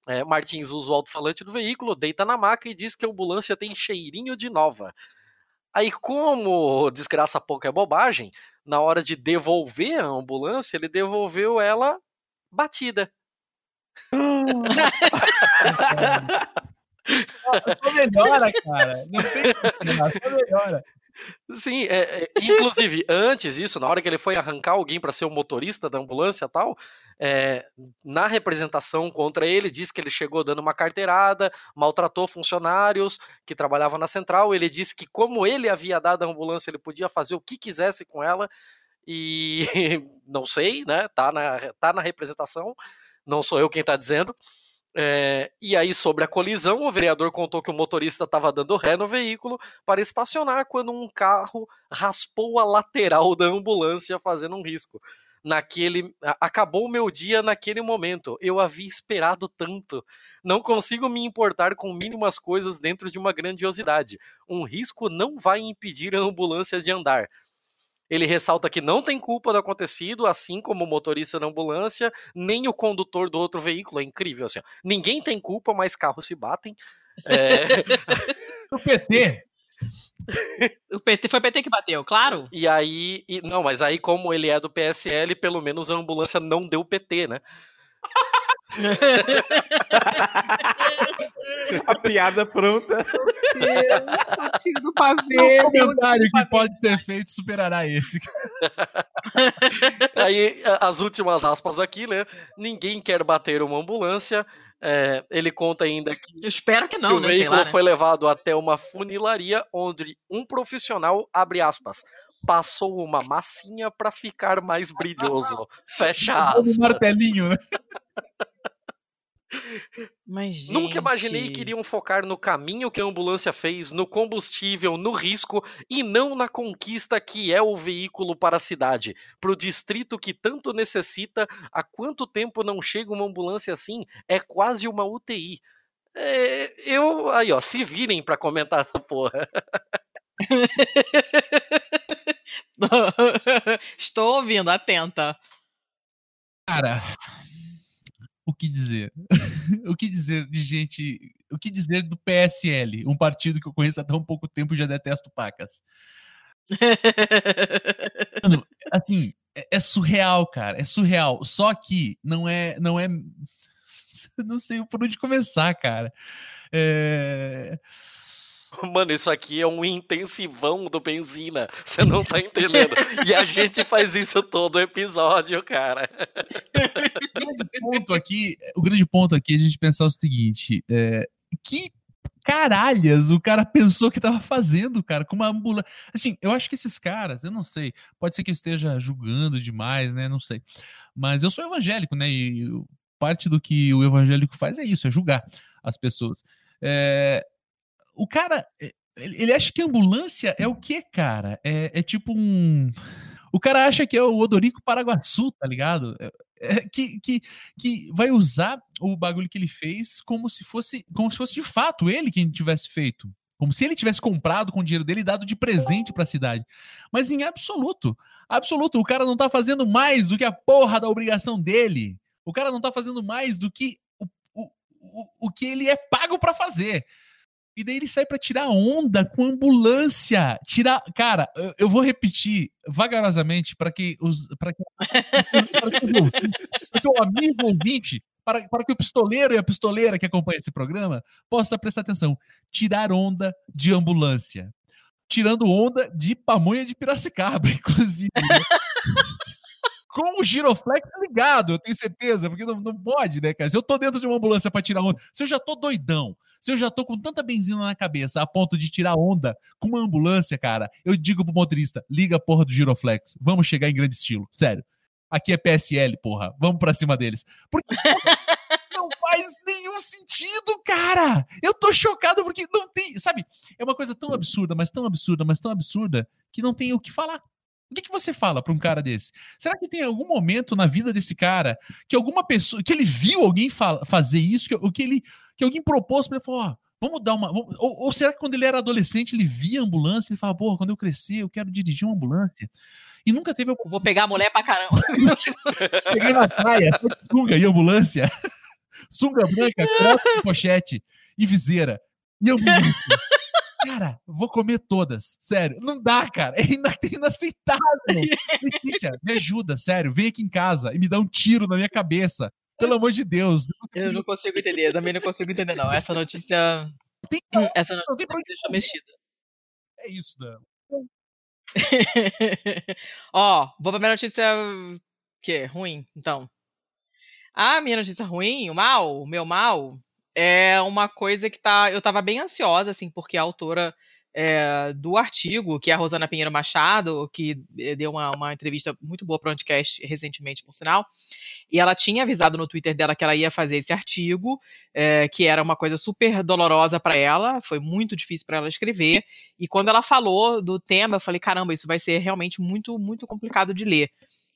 É, Martins usa o alto-falante do veículo, deita na maca e diz que a ambulância tem cheirinho de nova. Aí, como desgraça pouco é bobagem, na hora de devolver a ambulância, ele devolveu ela batida. Só melhora, cara. Não tem só melhora. Sim, é, é, inclusive, antes disso, na hora que ele foi arrancar alguém para ser o motorista da ambulância e tal, é, na representação contra ele, diz que ele chegou dando uma carteirada, maltratou funcionários que trabalhavam na central. Ele disse que, como ele havia dado a ambulância, ele podia fazer o que quisesse com ela. E não sei, né? Tá na, tá na representação, não sou eu quem tá dizendo. É, e aí, sobre a colisão, o vereador contou que o motorista estava dando ré no veículo para estacionar quando um carro raspou a lateral da ambulância, fazendo um risco. Naquele, acabou o meu dia naquele momento. Eu havia esperado tanto. Não consigo me importar com mínimas coisas dentro de uma grandiosidade. Um risco não vai impedir a ambulância de andar. Ele ressalta que não tem culpa do acontecido, assim como o motorista da ambulância, nem o condutor do outro veículo. É incrível, assim. ó. Ninguém tem culpa, mas carros se batem. É, O PT. O PT, foi o PT que bateu, claro. e aí. e- não, mas aí, como ele é do PSL, pelo menos a ambulância não deu PT, né? A piada pronta. Deus, tiro do pavê. O um comentário tiro que do pode ser feito superará esse. Aí, as últimas aspas aqui, né? Ninguém quer bater uma ambulância. É, ele conta ainda que Eu espero que que não, o né? Sei veículo lá, né? foi levado até uma funilaria onde um profissional, abre aspas, passou uma massinha para ficar mais brilhoso. Fecha Um aspas. martelinho, né? Mas, Nunca imaginei gente, que iriam focar no caminho que a ambulância fez, no combustível, no risco e não na conquista que é o veículo para a cidade, para o distrito que tanto necessita. Há quanto tempo não chega uma ambulância assim? É quase uma UTI. É, eu aí ó, se virem para comentar essa porra. Estou ouvindo, atenta. Cara, o que dizer? o que dizer de gente. O que dizer do PSL, um partido que eu conheço há tão pouco tempo e já detesto pacas? Mano, assim, é, é surreal, cara. É surreal. Só que não é. Não é. Não sei por onde começar, cara. É, Mano, isso aqui é um intensivão do benzina. Você não tá entendendo. e a gente faz isso todo episódio, cara. O grande ponto aqui, o grande ponto aqui é a gente pensar o seguinte: é, que caralhas o cara pensou que tava fazendo, cara, com uma ambulância. Assim, eu acho que esses caras, eu não sei, pode ser que eu esteja julgando demais, né? Não sei. Mas eu sou evangélico, né? E parte do que o evangélico faz é isso, é julgar as pessoas. É, o cara, ele acha que ambulância é o que, cara? É, é tipo um. O cara acha que é o Odorico Paraguaçu, tá ligado? É, é, que, que, que vai usar o bagulho que ele fez como se fosse como se fosse de fato ele quem tivesse feito. Como se ele tivesse comprado com o dinheiro dele e dado de presente para a cidade. Mas em absoluto, absoluto, o cara não tá fazendo mais do que a porra da obrigação dele. O cara não tá fazendo mais do que o, o, o, o que ele é pago para fazer. E daí ele sai para tirar onda com ambulância. Tirar, cara, eu vou repetir vagarosamente para que os para que, que o amigo ouvinte, para, para que o pistoleiro e a pistoleira que acompanha esse programa possa prestar atenção. Tirar onda de ambulância. Tirando onda de pamonha de Piracicaba, inclusive. Né? com o giroflex ligado, eu tenho certeza, porque não, não pode, né, cara? Se eu tô dentro de uma ambulância para tirar onda, se eu já tô doidão, se eu já tô com tanta benzina na cabeça a ponto de tirar onda com uma ambulância, cara, eu digo pro motorista, liga a porra do giroflex, vamos chegar em grande estilo, sério. Aqui é PSL, porra, vamos pra cima deles. Porque não faz nenhum sentido, cara. Eu tô chocado porque não tem, sabe? É uma coisa tão absurda, mas tão absurda, mas tão absurda que não tem o que falar. O que, que você fala para um cara desse? Será que tem algum momento na vida desse cara que alguma pessoa, que ele viu alguém fa fazer isso, que, que, ele, que alguém propôs para ele falar, ó, vamos dar uma. Vamos, ou, ou, será que quando ele era adolescente ele via ambulância e falava, porra, quando eu crescer eu quero dirigir uma ambulância? E nunca teve. Vou pegar a mulher pra caramba. Peguei na praia, sunga e ambulância. sunga branca, croque, pochete e viseira. E ambulância. Cara, vou comer todas. Sério. Não dá, cara. É inaceitável. Letícia, me ajuda, sério. Vem aqui em casa e me dá um tiro na minha cabeça. Pelo amor de Deus. Eu não consigo entender. Eu também não consigo entender, não. Essa notícia. Tem... Essa notícia me deixou mexida. É isso, Dan. Ó, vou pra minha notícia. Que? Ruim, então. A minha notícia ruim, o mal, o meu mal, é uma coisa que tá. Eu tava bem ansiosa, assim, porque a autora é, do artigo, que é a Rosana Pinheiro Machado, que eh, deu uma, uma entrevista muito boa para o Anticast recentemente, por sinal, e ela tinha avisado no Twitter dela que ela ia fazer esse artigo, é, que era uma coisa super dolorosa para ela, foi muito difícil para ela escrever, e quando ela falou do tema, eu falei, caramba, isso vai ser realmente muito, muito complicado de ler.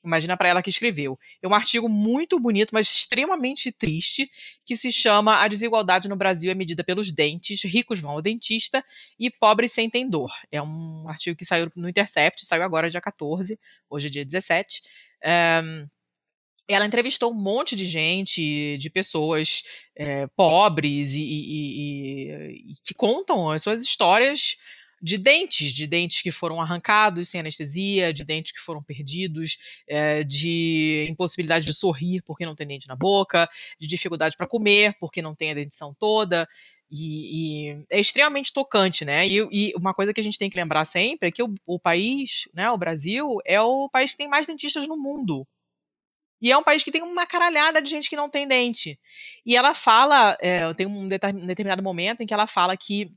Imagina para ela que escreveu. É um artigo muito bonito, mas extremamente triste, que se chama A Desigualdade no Brasil é medida pelos dentes, ricos vão ao dentista e pobres sentem dor. É um artigo que saiu no Intercept, saiu agora dia 14, hoje é dia 17. Um, ela entrevistou um monte de gente, de pessoas é, pobres e, e, e, e, que contam as suas histórias de dentes, de dentes que foram arrancados sem anestesia, de dentes que foram perdidos, é, de impossibilidade de sorrir porque não tem dente na boca, de dificuldade para comer porque não tem a dentição toda. E, e é extremamente tocante, né? E, e, uma coisa que a gente tem que lembrar sempre é que o, o país, né, o Brasil, é o país que tem mais dentistas no mundo. E é um país que tem uma caralhada de gente que não tem dente. E ela fala, é, tem um determinado momento em que ela fala que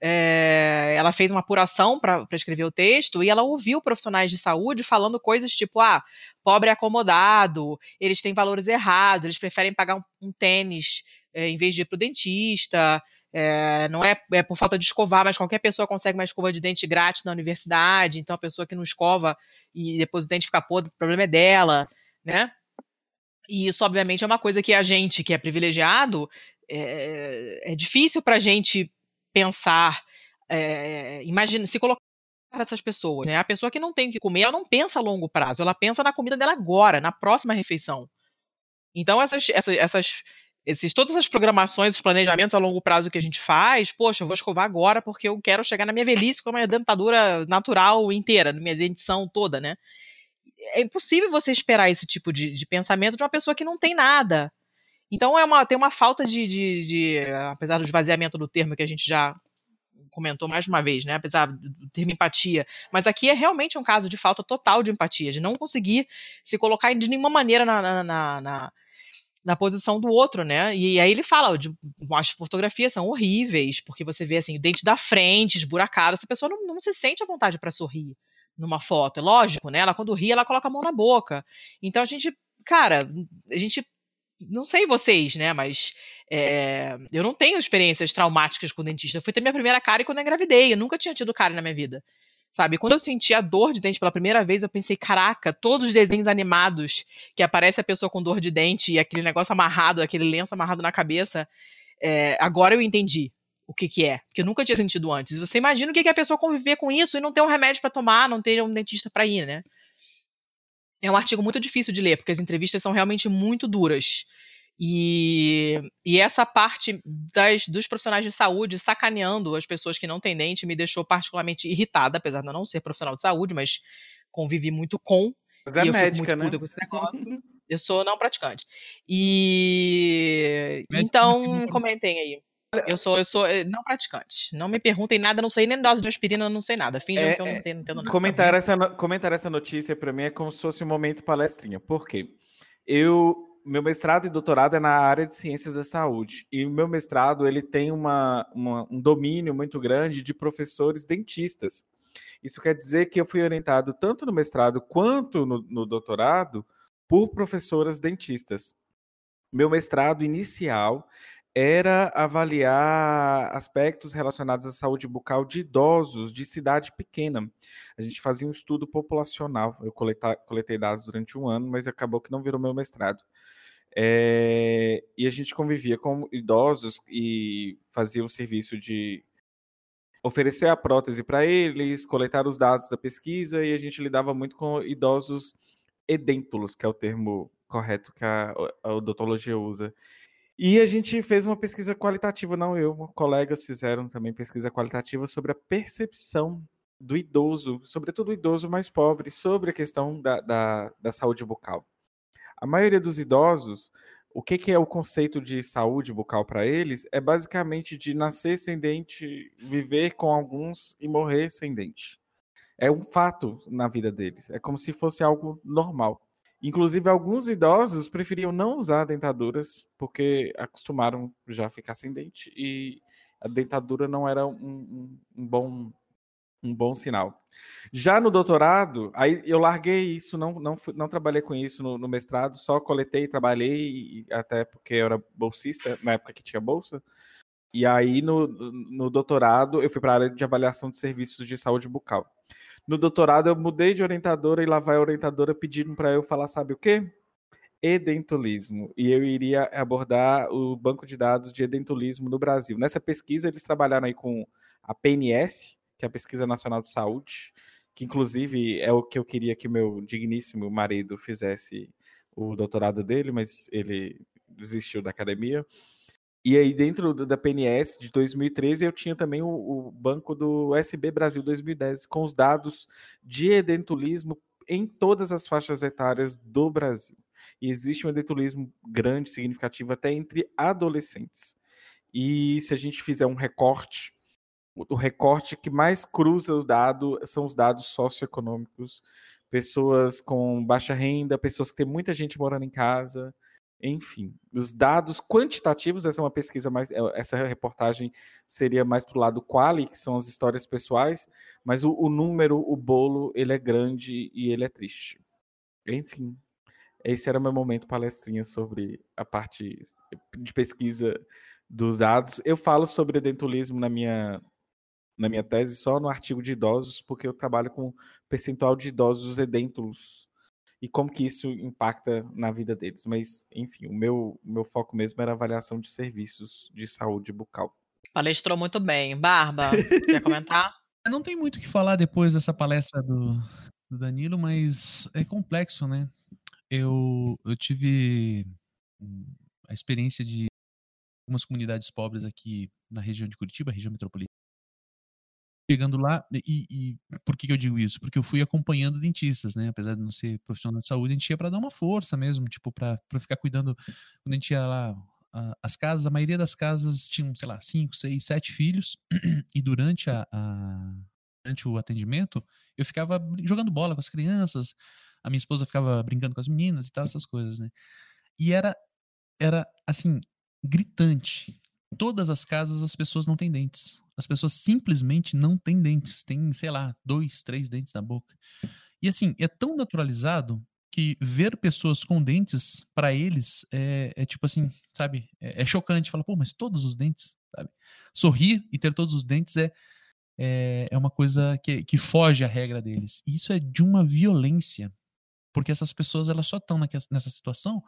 é, ela fez uma apuração para escrever o texto e ela ouviu profissionais de saúde falando coisas tipo: ah, pobre é acomodado, eles têm valores errados, eles preferem pagar um, um tênis é, em vez de ir para o dentista. É, não é, é, por falta de escovar, mas qualquer pessoa consegue uma escova de dente grátis na universidade, então a pessoa que não escova e depois o dente fica podre, o problema é dela, né? E isso, obviamente, é uma coisa que a gente, que é privilegiado, é, é difícil para a gente pensar, é, imagina, se colocar essas pessoas, né? A pessoa que não tem o que comer, ela não pensa a longo prazo, ela pensa na comida dela agora, na próxima refeição. Então essas, essas, essas esses, todas as programações, os planejamentos a longo prazo que a gente faz, poxa, eu vou escovar agora porque eu quero chegar na minha velhice com a minha dentadura natural inteira, na minha dentição toda, né? É impossível você esperar esse tipo de, de pensamento de uma pessoa que não tem nada. Então é uma, tem uma falta de, de, de, apesar do esvaziamento do termo que a gente já comentou mais uma vez, né? Apesar do termo empatia. Mas aqui é realmente um caso de falta total de empatia, de não conseguir se colocar de nenhuma maneira na, na, na, na na posição do outro, né? E aí ele fala, de, as fotografias são horríveis, porque você vê assim, o dente da frente, esburacado, essa pessoa não, não se sente à vontade para sorrir numa foto. É lógico, né? Ela quando ri, ela coloca a mão na boca. Então a gente, cara, a gente não sei vocês, né? Mas é, eu não tenho experiências traumáticas com dentista. Eu fui ter minha primeira cara quando eu engravidei. Eu nunca tinha tido cara na minha vida. Sabe? Quando eu senti a dor de dente pela primeira vez, eu pensei, caraca, todos os desenhos animados que aparece a pessoa com dor de dente e aquele negócio amarrado, aquele lenço amarrado na cabeça, é, agora eu entendi o que que é, porque eu nunca tinha sentido antes. Você imagina o que é a pessoa conviver com isso e não ter um remédio para tomar, não ter um dentista para ir, né? É um artigo muito difícil de ler, porque as entrevistas são realmente muito duras. E, e essa parte das, dos profissionais de saúde sacaneando as pessoas que não têm dente me deixou particularmente irritada, apesar de eu não ser profissional de saúde, mas convivi muito com. Mas é e médica, né? puta com esse negócio. Eu sou não praticante. E Médica então comentem aí. Eu sou, eu sou eh, não praticante. Não me perguntem nada, não sei nem dose de aspirina, não sei nada. Finjam É, que eu não é, sei, não entendo nada. Comentar essa, comentar essa notícia para mim é como se fosse um momento palestrinha. Por quê? Eu, meu mestrado e doutorado é na área de ciências da saúde. E o meu mestrado ele tem uma, uma- um domínio muito grande de professores dentistas. Isso quer dizer que eu fui orientado tanto no mestrado quanto no, no doutorado por professoras dentistas. Meu mestrado inicial era avaliar aspectos relacionados à saúde bucal de idosos de cidade pequena. A gente fazia um estudo populacional. Eu coleta- coletei dados durante um ano, mas acabou que não virou meu mestrado. É, e a gente convivia com idosos e fazia o serviço de oferecer a prótese para eles, coletar os dados da pesquisa e a gente lidava muito com idosos edêntulos, que é o termo correto que a, a odontologia usa. E a gente fez uma pesquisa qualitativa, não eu, colegas fizeram também pesquisa qualitativa sobre a percepção do idoso, sobretudo o idoso mais pobre, sobre a questão da, da, da saúde bucal. A maioria dos idosos, o que, que é o conceito de saúde bucal para eles? É basicamente de nascer sem dente, viver com alguns e morrer sem dente. É um fato na vida deles. É como se fosse algo normal. Inclusive, alguns idosos preferiam não usar dentaduras porque acostumaram já a ficar sem dente e a dentadura não era um, um- um bom um bom sinal. Já no doutorado, aí eu larguei isso, não, não, não trabalhei com isso no, no mestrado, só coletei, trabalhei, até porque eu era bolsista, na época que tinha bolsa. E aí no, no doutorado eu fui para a área de avaliação de serviços de saúde bucal. No doutorado eu mudei de orientadora e lá vai a orientadora pedindo para eu falar, sabe o quê? Edentulismo. E eu iria abordar o banco de dados de edentulismo no Brasil. Nessa pesquisa eles trabalharam aí com a PNS, que é a Pesquisa Nacional de Saúde, que inclusive é o que eu queria que meu digníssimo marido fizesse o doutorado dele, mas ele desistiu da academia. E aí, dentro da PNS de 2013, eu tinha também o, o banco do SB Brasil 2010, com os dados de edentulismo em todas as faixas etárias do Brasil. E existe um edentulismo grande, significativo, até entre adolescentes. E se a gente fizer um recorte, o recorte que mais cruza os dados são os dados socioeconômicos, pessoas com baixa renda, pessoas que têm muita gente morando em casa, enfim, os dados quantitativos, essa é uma pesquisa mais, é, essa reportagem seria mais para o lado quali, que são as histórias pessoais, mas o, o número, o bolo, ele é grande e ele é triste. Enfim, esse era meu momento palestrinha sobre a parte de pesquisa dos dados. Eu falo sobre edentulismo na minha na minha tese só no artigo de idosos, porque eu trabalho com percentual de idosos edêntulos e como que isso impacta na vida deles. Mas, enfim, o meu, meu foco mesmo era avaliação de serviços de saúde bucal. Palestrou muito bem. Barba, quer comentar? Não tem muito o que falar depois dessa palestra do, do Danilo, mas é complexo, né? Eu, eu tive hum, a experiência de algumas comunidades pobres aqui na região de Curitiba, região metropolitana. Chegando lá, e, e por que, que eu digo isso? Porque eu fui acompanhando dentistas, né? Apesar de não ser profissional de saúde, a gente ia para dar uma força mesmo, tipo, para ficar cuidando. Quando a gente ia lá a- as casas, a maioria das casas tinham, sei lá, cinco, seis, sete filhos, e durante, a, a- durante o atendimento, eu ficava jogando bola com as crianças, a minha esposa ficava brincando com as meninas e tal, essas coisas, né? E era, era assim, gritante. Todas as casas as pessoas não têm dentes. As pessoas simplesmente não têm dentes. Tem, sei lá, dois, três dentes na boca. E assim, é tão naturalizado que ver pessoas com dentes, pra eles, é, é tipo assim, sabe? É, é chocante. Fala, pô, mas todos os dentes, sabe? Sorrir e ter todos os dentes é, é, é uma coisa que, que foge à regra deles. Isso é de uma violência. Porque essas pessoas, elas só estão nessa situação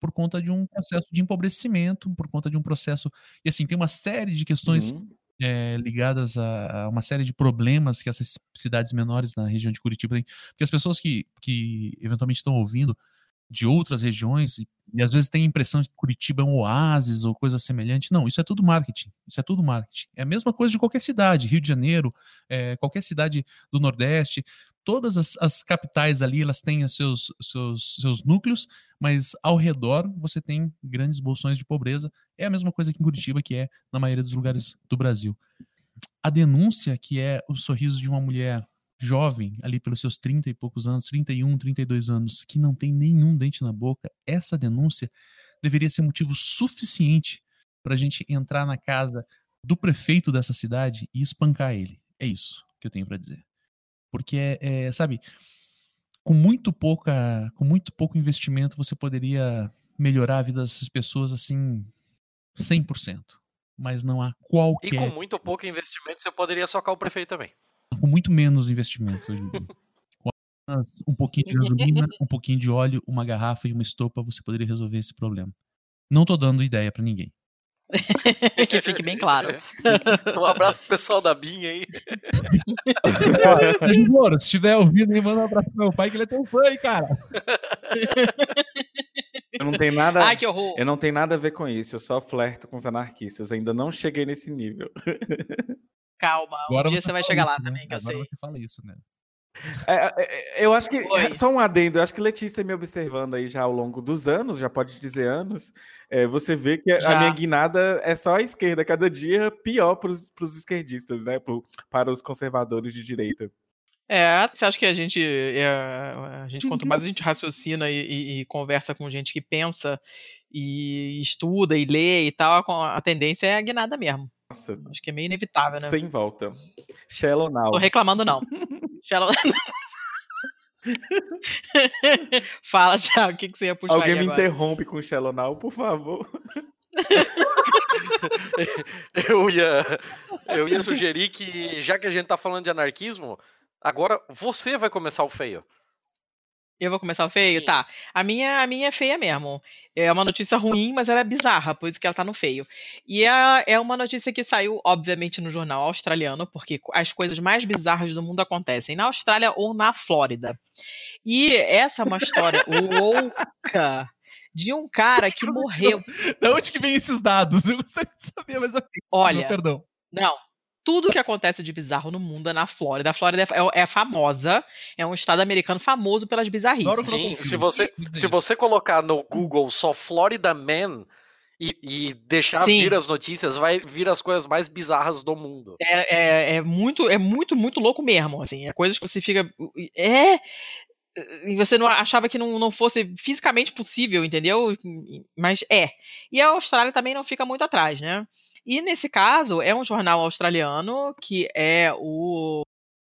por conta de um processo de empobrecimento, por conta de um processo. E assim, tem uma série de questões Uhum. É, ligadas a, a uma série de problemas que essas cidades menores na região de Curitiba têm. Porque as pessoas que, que eventualmente estão ouvindo de outras regiões e, e às vezes têm a impressão que Curitiba é um oásis ou coisa semelhante. Não, isso é tudo marketing. Isso é tudo marketing. É a mesma coisa de qualquer cidade, Rio de Janeiro, é, qualquer cidade do Nordeste. Todas as, as capitais ali, elas têm seus, seus, seus núcleos, mas ao redor você tem grandes bolsões de pobreza. É a mesma coisa aqui em Curitiba, que é na maioria dos lugares do Brasil. A denúncia, que é o sorriso de uma mulher jovem, ali pelos seus 30 e poucos anos, 31, 32 anos, que não tem nenhum dente na boca, essa denúncia deveria ser motivo suficiente para a gente entrar na casa do prefeito dessa cidade e espancar ele. É isso que eu tenho para dizer. Porque é, é, sabe, com muito pouca, com muito pouco investimento você poderia melhorar a vida dessas pessoas assim 100%, mas não há E qualquer com muito pouco investimento você poderia socar o prefeito também. com muito menos investimento. Com apenas um pouquinho de gasolina, um pouquinho de óleo, uma garrafa e uma estopa, você poderia resolver esse problema. Não tô dando ideia pra ninguém. que fique bem claro. Um abraço pro pessoal da BIM aí. Moro, se estiver ouvindo, aí, manda um abraço pro meu pai, que ele é teu fã, hein, cara. Eu não tenho nada. Ai, que horror. Eu não tenho nada a ver com isso, eu só flerto com os anarquistas, ainda não cheguei nesse nível. Calma, um Agora dia você vai chegar lá né? também, que eu Agora sei. você fala isso, né? É, é, é, eu acho que, Oi. só um adendo, eu acho que Letícia me observando aí já ao longo dos anos, já pode dizer anos, é, você vê que a Já. minha guinada é só a esquerda, cada dia pior para os esquerdistas, né? pro- para os conservadores de direita. É, você acha que a gente, é, a gente quanto mais a gente raciocina e, e- e conversa com gente que pensa e estuda e lê e tal, a, a tendência é a guinada mesmo. Nossa, Acho que é meio inevitável, né? sem volta. Shallow now. Tô reclamando não. Shallow- Fala, Thiago, o que, que você ia puxar Alguém aí me agora? interrompe com Shallow now, por favor. Eu ia, eu ia sugerir que, já que a gente tá falando de anarquismo, agora você vai começar o feio. Eu vou começar o feio? Sim. Tá. A minha, a minha é feia mesmo. É uma notícia ruim, mas ela é bizarra, por isso que ela tá no feio. E é, é uma notícia que saiu, obviamente, no jornal australiano, porque as coisas mais bizarras do mundo acontecem na Austrália ou na Flórida. E essa é uma história louca de um cara que morreu. Da onde que vem esses dados? Eu gostaria de saber, mas. Olha, perdão. Não. Tudo que acontece de bizarro no mundo é na Flórida. A Flórida é, é famosa, é um estado americano famoso pelas bizarrices. Sim, se você, se você colocar no Google só Florida Man e, e deixar Sim. vir as notícias, vai vir as coisas mais bizarras do mundo. É, é, é muito, é muito, muito louco mesmo, assim, é coisas que você fica, é, e você não achava que não, não fosse fisicamente possível, entendeu? Mas é. E a Austrália também não fica muito atrás, né? E nesse caso, é um jornal australiano que é o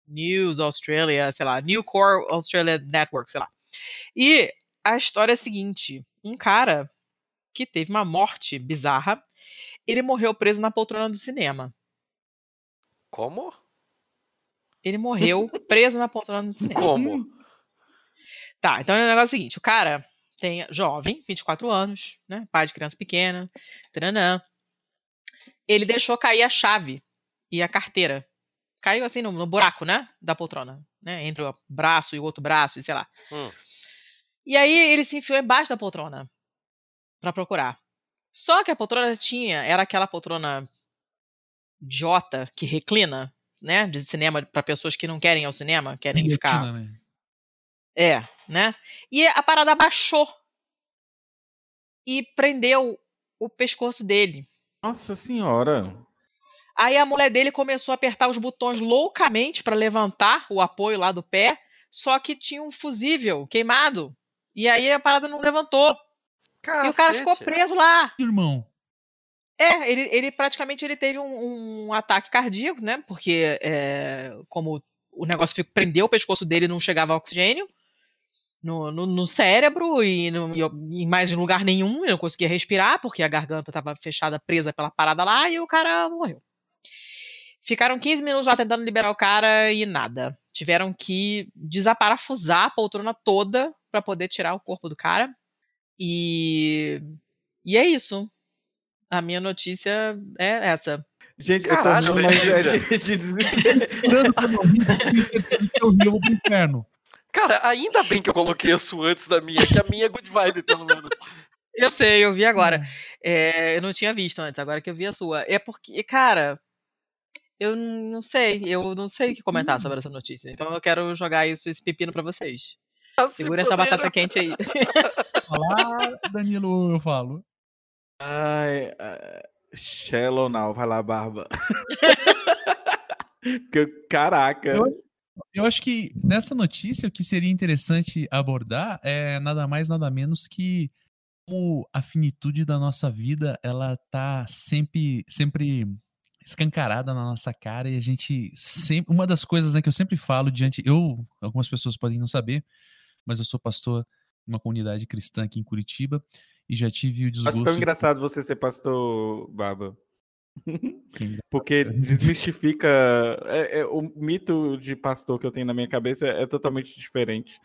News Australia, sei lá, New Core Australia Network, sei lá. E a história é a seguinte: um cara que teve uma morte bizarra, ele morreu preso na poltrona do cinema. Como? Ele morreu preso na poltrona do cinema. Como? Tá, então é o negócio seguinte: o cara tem jovem, 24 anos, né? Pai de criança pequena, taranã. Ele deixou cair a chave e a carteira. Caiu assim no, no buraco, né? Da poltrona, né? Entre o braço e o outro braço, e sei lá. Hum. E aí ele se enfiou embaixo da poltrona pra procurar. Só que a poltrona tinha, era aquela poltrona idiota que reclina, né? De cinema pra pessoas que não querem ir ao cinema, querem ficar Guilhotina, né? é, né? E a parada baixou e prendeu o pescoço dele. Nossa senhora. Aí a mulher dele começou a apertar os botões loucamente para levantar o apoio lá do pé, só que tinha um fusível queimado. E aí a parada não levantou. E o cara ficou Cacete. preso lá. Irmão, É, ele, ele praticamente ele teve um, um ataque cardíaco, né? Porque é, como o negócio prendeu o pescoço dele e não chegava oxigênio no, no, no cérebro e no- e em mais lugar nenhum, ele não conseguia respirar porque a garganta estava fechada, presa pela parada lá e o cara morreu. Ficaram 15 minutos lá tentando liberar o cara e nada. Tiveram que desaparafusar a poltrona toda para poder tirar o corpo do cara. E, e é isso. A minha notícia é essa. Gente, Caralho, eu tô rindo, mas é de, de desespero. eu não ri, porque eu ri, eu vou pro inferno. Cara, ainda bem que eu coloquei a sua antes da minha, que a minha é good vibe, pelo menos. Eu sei, eu vi agora. É, eu não tinha visto antes, agora que eu vi a sua. É porque, cara, eu não sei, eu não sei o que comentar sobre essa notícia. Então eu quero jogar isso, esse pepino pra vocês. Ah, se Segura essa batata quente aí. Falar, Danilo, eu falo. Ai, ai, Shallow now, vai lá, Barba. Que- Caraca. Eu- Eu acho que nessa notícia o que seria interessante abordar é nada mais nada menos que como a finitude da nossa vida ela tá sempre sempre escancarada na nossa cara e a gente sempre uma das coisas né, que eu sempre falo diante eu algumas pessoas podem não saber mas eu sou pastor de uma comunidade cristã aqui em Curitiba e já tive o Acho desgosto tão engraçado você ser pastor, Barba. Porque desmistifica. é- é, o mito de pastor que eu tenho na minha cabeça é totalmente diferente.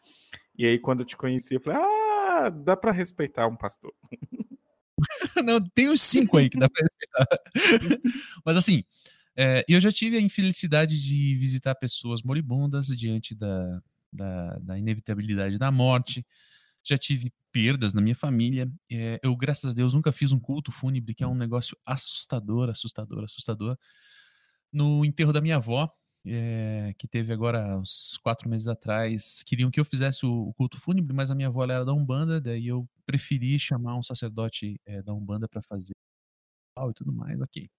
E aí, quando eu te conheci, eu falei: ah, dá pra respeitar um pastor. Não, tem uns cinco aí que dá pra respeitar. Mas assim, é, eu já tive a infelicidade de visitar pessoas moribundas diante da, da, da inevitabilidade da morte. Já tive perdas na minha família. É, eu, graças a Deus, nunca fiz um culto fúnebre, que é um negócio assustador, assustador, assustador. No enterro da minha avó, é, que teve agora uns quatro meses atrás, queriam que eu fizesse o, o culto fúnebre, mas a minha avó era da Umbanda, daí eu preferi chamar um sacerdote é, da Umbanda para fazer e tudo mais, ok.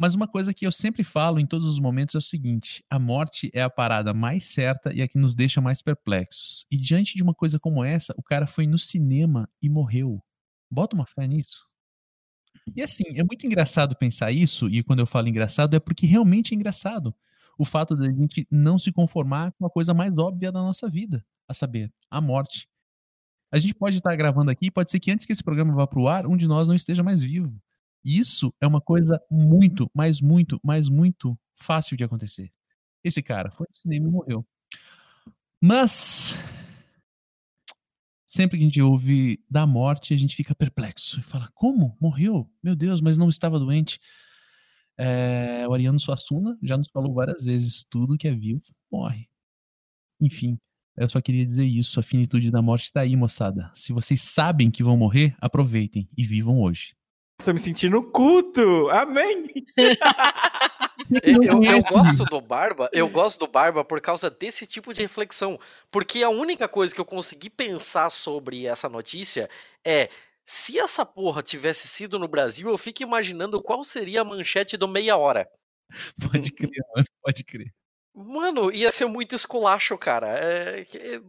Mas uma coisa que eu sempre falo em todos os momentos é o seguinte: a morte é a parada mais certa e a que nos deixa mais perplexos. E diante de uma coisa como essa, o cara foi no cinema e morreu. Bota uma fé nisso. E assim, é muito engraçado pensar isso, e quando eu falo engraçado é porque realmente é engraçado. O fato da gente não se conformar com a coisa mais óbvia da nossa vida, a saber, a morte. A gente pode estar gravando aqui, pode ser que antes que esse programa vá para o ar, um de nós não esteja mais vivo. Isso é uma coisa muito, mas muito, mas muito fácil de acontecer. Esse cara foi no cinema e morreu. Mas sempre que a gente ouve da morte, a gente fica perplexo e fala: como? Morreu? Meu Deus, mas não estava doente. É, o Ariano Suassuna já nos falou várias vezes: tudo que é vivo morre. Enfim, eu só queria dizer isso. A finitude da morte está aí, moçada. Se vocês sabem que vão morrer, aproveitem e vivam hoje. Nossa, eu me senti no culto. Amém. Eu, eu- gosto do Barba, eu gosto do Barba por causa desse tipo de reflexão. Porque a única coisa que eu consegui pensar sobre essa notícia é. Se essa porra tivesse sido no Brasil, eu fico imaginando qual seria a manchete do meia hora. Pode crer, mano, pode crer. Mano, ia ser muito esculacho, cara. É, que-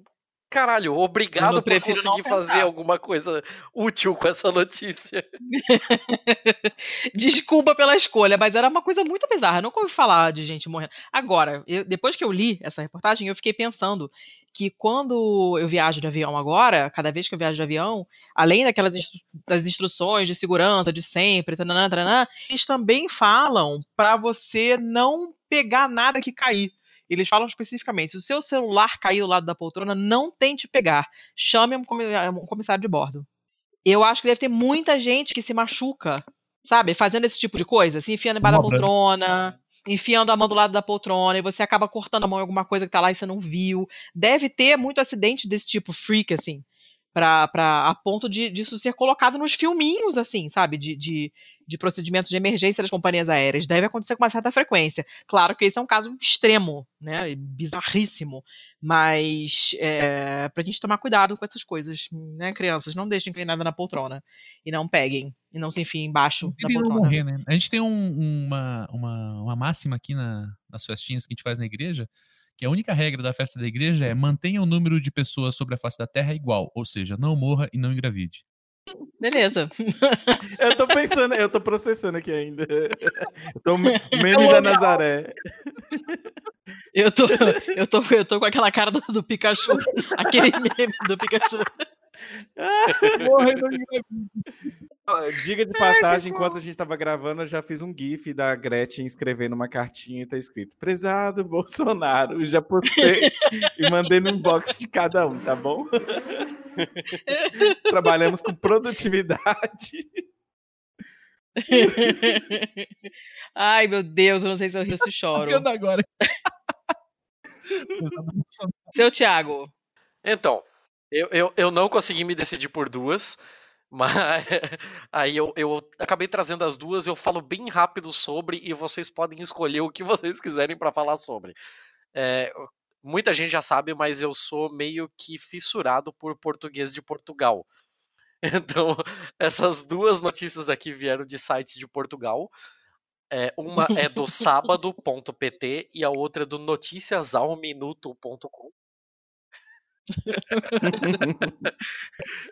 Caralho, obrigado por conseguir fazer alguma coisa útil com essa notícia. Desculpa pela escolha, mas era uma coisa muito bizarra. Eu nunca ouvi falar de gente morrendo. Agora, eu- depois que eu li essa reportagem, eu fiquei pensando que quando eu viajo de avião agora, cada vez que eu viajo de avião, além daquelas instru- das instruções de segurança de sempre, tananã, tananã, eles também falam para você não pegar nada que cair. Eles falam especificamente: se o seu celular cair do lado da poltrona, não tente pegar. Chame um comi- um comissário de bordo. Eu acho que deve ter muita gente que se machuca sabe, fazendo esse tipo de coisa, se enfiando embaixo da poltrona, enfiando a mão do lado da poltrona, e você acaba cortando a mão em alguma coisa que tá lá e você não viu. Deve ter muito acidente desse tipo, freak, assim. Pra, pra, a ponto de disso ser colocado nos filminhos, assim, sabe? De, de, de procedimentos de emergência das companhias aéreas. Deve acontecer com uma certa frequência. Claro que esse é um caso extremo, né? Bizarríssimo. Mas é, pra gente tomar cuidado com essas coisas, né, crianças? Não deixem cair nada na poltrona. E não peguem. E não se enfiem embaixo da poltrona. Morrer, né? A gente tem um, uma, uma, uma máxima aqui na, nas festinhas que a gente faz na igreja, que a única regra da festa da igreja é mantenha o número de pessoas sobre a face da terra igual, ou seja, não morra e não engravide. Beleza. eu tô pensando, eu tô processando aqui ainda. Eu tô meme da Nazaré. Eu tô, eu tô, eu tô com aquela cara do, do Pikachu, aquele meme do Pikachu. Morre não engravide. Diga de passagem, enquanto a gente tava gravando, eu já fiz um GIF da Gretchen escrevendo uma cartinha e tá escrito: Prezado Bolsonaro, já postei e mandei no inbox de cada um, tá bom? Trabalhamos com produtividade. Ai, meu Deus, eu não sei se eu rio ou se choro. agora. Seu Thiago. Então, eu, eu, eu não consegui me decidir por duas. Mas aí eu, eu acabei trazendo as duas, eu falo bem rápido sobre e vocês podem escolher o que vocês quiserem para falar sobre. É, muita gente já sabe, mas eu sou meio que fissurado por português de Portugal. Então, essas duas notícias aqui vieram de sites de Portugal. É, uma é do sábado.pt e a outra é do noticiasalminuto.com.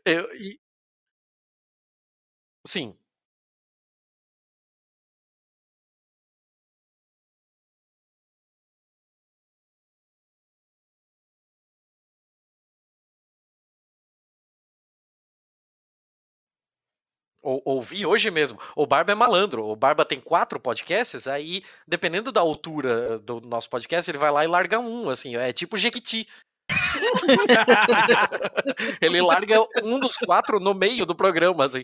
eu, e, Sim. Ou, ouvi hoje mesmo. O Barba é malandro. O Barba tem quatro podcasts, aí, dependendo da altura do nosso podcast, ele vai lá e larga um, assim, é tipo Jequiti. ele larga um dos quatro no meio do programa, assim.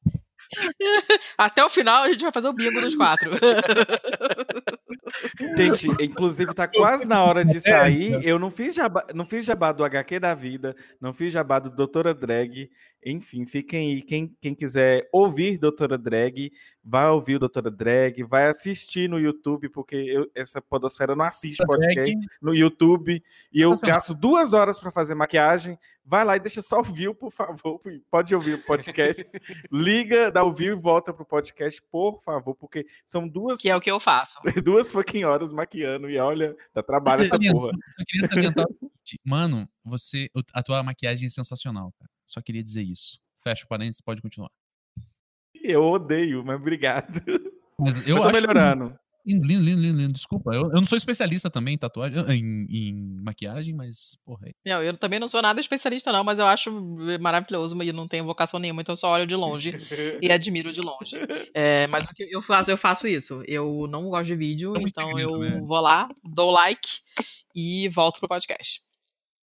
Até o final a gente vai fazer o bingo dos quatro. Gente, inclusive tá quase na hora de sair. Eu não fiz jabá, não fiz jabá do HQ da vida, não fiz jabá do Doutora Drag. Enfim, fiquem aí. Quem, quem quiser ouvir Doutora Drag, vai ouvir o Doutora Drag, vai assistir no YouTube, porque eu, essa podosfera não assiste podcast no YouTube. E eu gasto duas horas para fazer maquiagem. Vai lá e deixa só ouvir, por favor. Pode ouvir o podcast. Liga, dá ouvir e volta pro podcast, por favor, porque são duas. Que é o que eu faço. Duas fucking horas maquiando e olha, dá trabalho essa porra. Eu queria salientar o seguinte, mano, você, a tua maquiagem é sensacional, cara. Só queria dizer isso. Fecha o parênteses, pode continuar. Eu odeio, mas obrigado. Mas eu, eu tô acho melhorando. Lindo, lindo, lindo, lindo. Desculpa, eu, eu não sou especialista também em tatuagem, em, em maquiagem, mas, porra. É não, eu também não sou nada especialista, não, mas eu acho maravilhoso e não tenho vocação nenhuma, então eu só olho de longe e admiro de longe. É, mas o que eu faço, eu faço isso. Eu não gosto de vídeo, é então eu né? vou lá, dou like e volto pro podcast.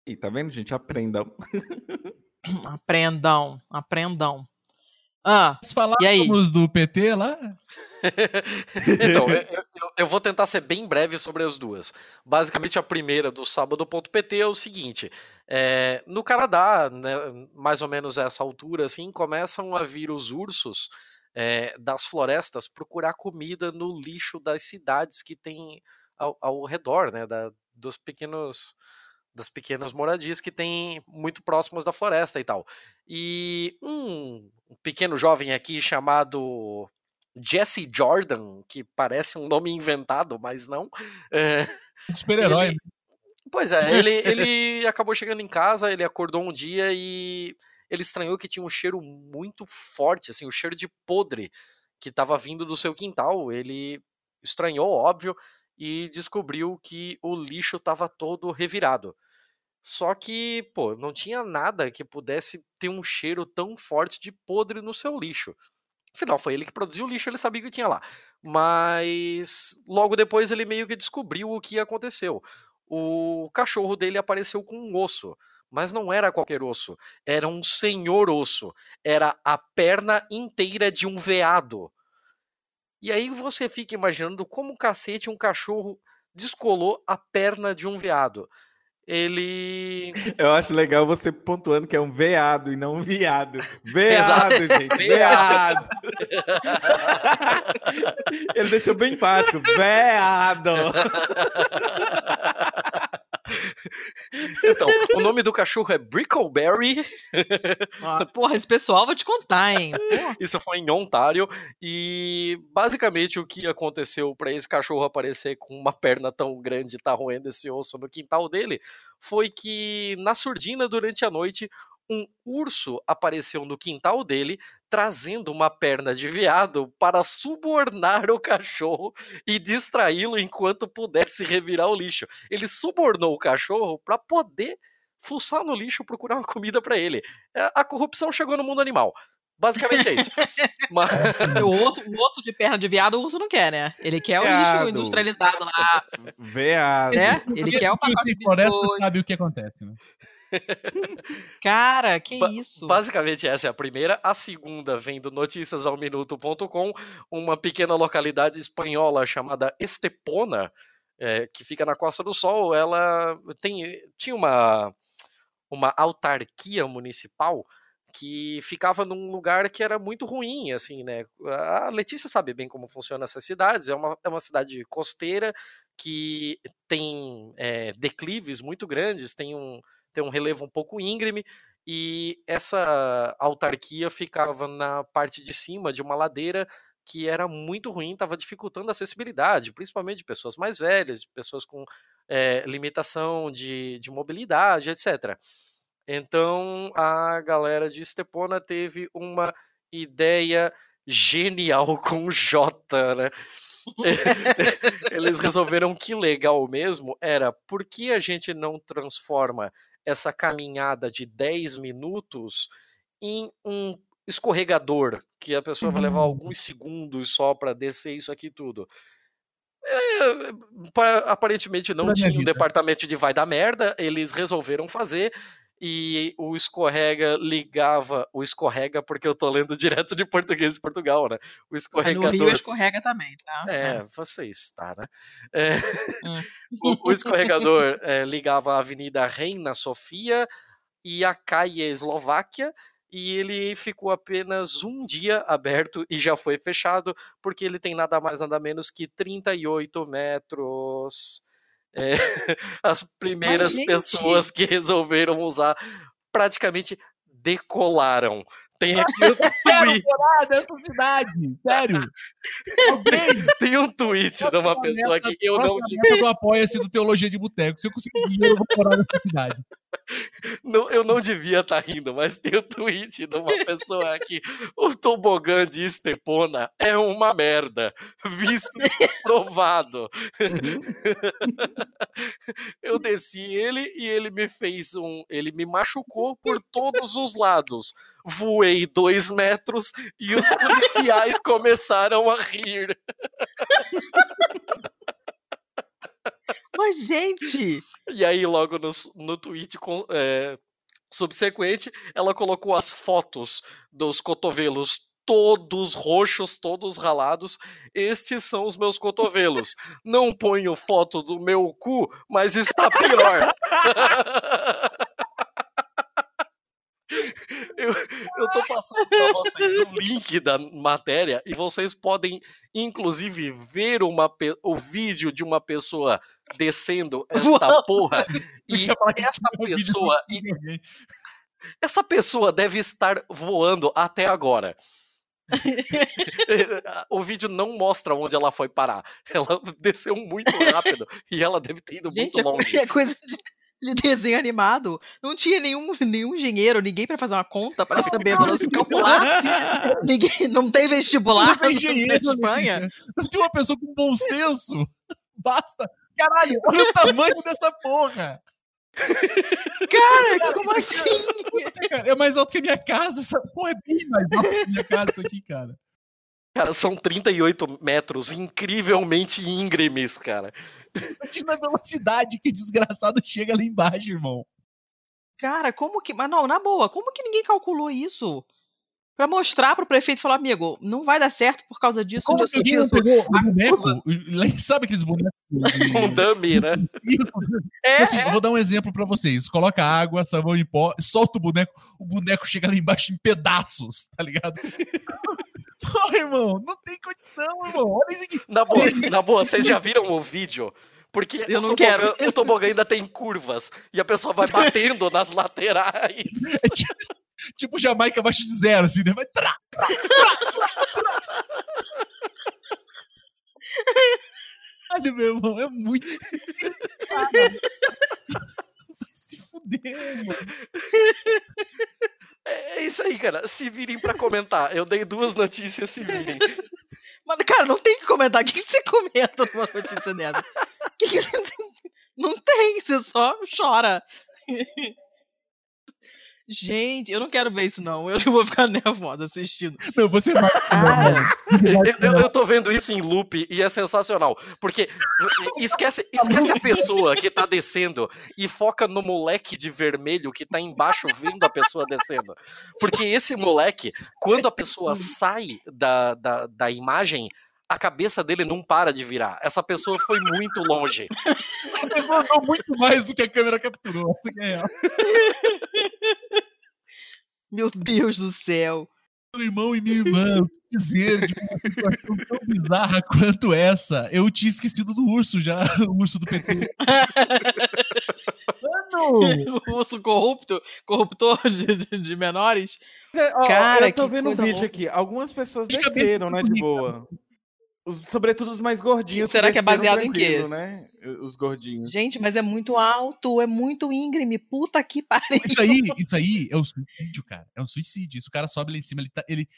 E tá vendo, gente? Aprendam. aprendam, aprendam. Ah, e aí? do PT lá? então, eu, eu, eu, vou tentar ser bem breve sobre as duas. Basicamente, a primeira do sábado.pt é o seguinte: é, no Canadá, né, mais ou menos a essa altura, assim, começam a vir os ursos é, das florestas procurar comida no lixo das cidades que tem ao, ao redor, né, da, dos pequenos das pequenas moradias que tem muito próximas da floresta e tal. E um, um pequeno jovem aqui chamado Jesse Jordan, que parece um nome inventado, mas não. É, Super-herói. Né? Pois é, ele, ele acabou chegando em casa, ele acordou um dia e ele estranhou que tinha um cheiro muito forte, assim, o um cheiro de podre que estava vindo do seu quintal. Ele estranhou, óbvio, e descobriu que o lixo estava todo revirado. Só que, pô, não tinha nada que pudesse ter um cheiro tão forte de podre no seu lixo. Afinal, foi ele que produziu o lixo, ele sabia que tinha lá. Mas logo depois ele meio que descobriu o que aconteceu. O cachorro dele apareceu com um osso. Mas não era qualquer osso. Era um senhor osso. Era a perna inteira de um veado. E aí você fica imaginando como cacete um cachorro descolou a perna de um veado. Ele. Eu acho legal você pontuando que é um veado e não um viado. Veado, gente. Veado. Ele deixou bem enfático. Veado. Então, o nome do cachorro é Brickleberry. Ah, porra, esse pessoal vou te contar, hein? Porra. Isso foi em Ontário. E basicamente o que aconteceu para esse cachorro aparecer com uma perna tão grande e tá roendo esse osso no quintal dele foi que na surdina durante a noite um urso apareceu no quintal dele trazendo uma perna de veado para subornar o cachorro e distraí-lo enquanto pudesse revirar o lixo. Ele subornou o cachorro para poder fuçar no lixo procurar uma comida para ele. É, A corrupção chegou no mundo animal. Basicamente é isso. Mas- O osso, o osso de perna de viado, o urso não quer, né? Ele quer o Viado. lixo industrializado lá, Veado. né? Ele quer o pacote de floresta biscoito. sabe o que acontece, né? Cara, que Ba- isso? Basicamente, essa é a primeira. A segunda vem do noticiasalminuto.com, uma pequena localidade espanhola chamada Estepona, é, que fica na Costa do Sol. Ela tem, tinha uma, uma autarquia municipal que ficava num lugar que era muito ruim, assim, né? A Letícia sabe bem como funcionam essas cidades. É uma, é uma cidade costeira que tem é, declives muito grandes, tem um, tem um relevo um pouco íngreme, e essa autarquia ficava na parte de cima de uma ladeira que era muito ruim, estava dificultando a acessibilidade, principalmente de pessoas mais velhas, de pessoas com eh, limitação de, de mobilidade, etc. Então a galera de Estepona teve uma ideia genial com J, né? Eles resolveram que legal mesmo era por que a gente não transforma essa caminhada de 10 minutos em um escorregador que a pessoa vai levar Uhum. alguns segundos só para descer isso aqui tudo. É, pa- aparentemente não Toda a minha tinha um departamento de vai dar merda, eles resolveram fazer e o escorrega ligava o escorrega porque eu tô lendo direto de português de Portugal, né? O Ah, No Rio escorregador escorrega também, tá? é, você está, né? É, Hum. o, o escorregador é, ligava a Avenida Reina Sofia e a Caia Eslováquia, e ele ficou apenas um dia aberto e já foi fechado, porque ele tem nada mais nada menos que 38 metros. É, as primeiras gente! pessoas que resolveram usar praticamente decolaram. Tem aqui o tweet, nessa cidade, sério. Alguém tem um tweet de uma pessoa que eu não Eu não apoia-se do Teologia de Boteco. Se eu conseguir dinheiro, eu vou morar nessa cidade. Não, eu não devia estar rindo, mas tem o tweet de uma pessoa aqui. O tobogã de Estepona é uma merda. Visto e provado. Eu desci ele e ele me fez um. Ele me machucou por todos os lados. Voei dois metros e os policiais começaram a rir. Mas, gente! E aí, logo no, no tweet com- é, subsequente, ela colocou as fotos dos cotovelos todos roxos, todos ralados. Estes são os meus cotovelos. Não ponho foto do meu cu, mas está pior. Eu, eu tô passando para vocês o link da matéria e vocês podem, inclusive, ver uma, o vídeo de uma pessoa descendo esta porra. E que essa pessoa, alguém. essa pessoa deve estar voando até agora. o vídeo não mostra onde ela foi parar. Ela desceu muito rápido e ela deve ter ido Gente, muito é longe. é coisa de, de desenho animado. Não tinha nenhum, nenhum engenheiro, ninguém pra fazer uma conta pra saber a velocidade calcular. Ninguém, não tem vestibular Não tem na engenheiro, Espanha. Letícia. Não tinha uma pessoa com bom senso. Basta. Caralho, olha o tamanho dessa porra. Cara, como assim? Cara, é mais alto que a minha casa. Essa porra é bem mais alto que a minha casa isso aqui, cara. Cara, são 38 metros incrivelmente íngremes, cara. Imagina a velocidade que o desgraçado chega lá embaixo, irmão. Cara, como que. Mas não, na boa, como que ninguém calculou isso? Pra mostrar pro prefeito e falar, amigo, não vai dar certo por causa disso, Como disso, disso. pegou o boneco? o- Sabe aqueles bonecos? Um dummy, né? Isso. É, Assim, eu vou dar um exemplo pra vocês. Coloca água, sabão em pó, solta o boneco, o boneco chega lá embaixo em pedaços, tá ligado? Pô, irmão, não tem condição, irmão. Olha isso aqui. Na boa, na boa, vocês já viram o vídeo? Porque Eu não o, tobogã, quero. o tobogã ainda tem curvas e a pessoa vai batendo nas laterais. É tipo, tipo Jamaica abaixo de zero, assim, né? Vai trá, trá, trá. Caralho, meu irmão, é muito. Vai se fuder, mano. É isso aí, cara. Se virem pra comentar. Eu dei duas notícias, se virem. Mas, cara, não tem que comentar. O que que você comenta numa notícia dessa? Que que você? Não tem, você só chora. Gente, eu não quero ver isso, não. Eu vou ficar nervosa assistindo. Não, você vai. Cara, Eu, eu- eu tô vendo isso em loop e é sensacional. Porque esquece, esquece a pessoa que tá descendo e foca no moleque de vermelho que tá embaixo vendo a pessoa descendo. Porque esse moleque, quando a pessoa sai da, da, da imagem, a cabeça dele não para de virar. Essa pessoa foi muito longe. A pessoa andou muito mais do que a câmera capturou. Que é. meu Deus do céu. Meu irmão e minha irmã, o que dizer de uma situação tão bizarra quanto essa? Eu tinha esquecido do urso já, o urso do PT. Mano! o urso corrupto, corruptor de, de- de menores. É, ó, Cara, eu tô que vendo um vídeo louca. aqui. Algumas pessoas desceram, né, de boa. Os- sobretudo os mais gordinhos. Será que é baseado em quê? Né? Os gordinhos. Gente, mas é muito alto, é muito íngreme. Puta que pariu. Isso aí, isso aí é um suicídio, cara. É um suicídio. Isso o cara sobe lá em cima, ele, tá, ele,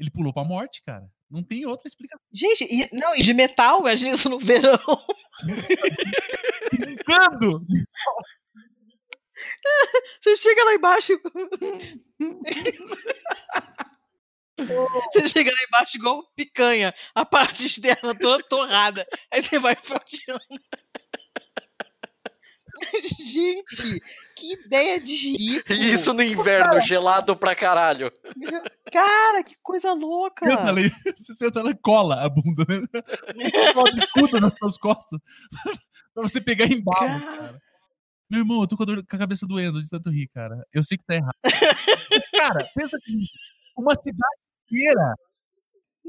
ele pulou pra morte, cara. Não tem outra explicação. Gente, e, não, e de metal, imagina isso no verão. Quando? Você chega lá embaixo. Você chega lá embaixo igual picanha, a parte externa toda torrada. Aí você vai fatiando. Gente, que ideia de jirico. E isso no inverno, gelado pra caralho. Cara, que coisa louca. Senta ali, você senta lá, cola a bunda, né? Cola tudo nas suas costas. pra você pegar embalo, Cara. cara. Meu irmão, eu tô com a, dor- com a cabeça doendo de tanto rir, cara. Eu sei que tá errado. cara, pensa comigo. Uma cidade inteira.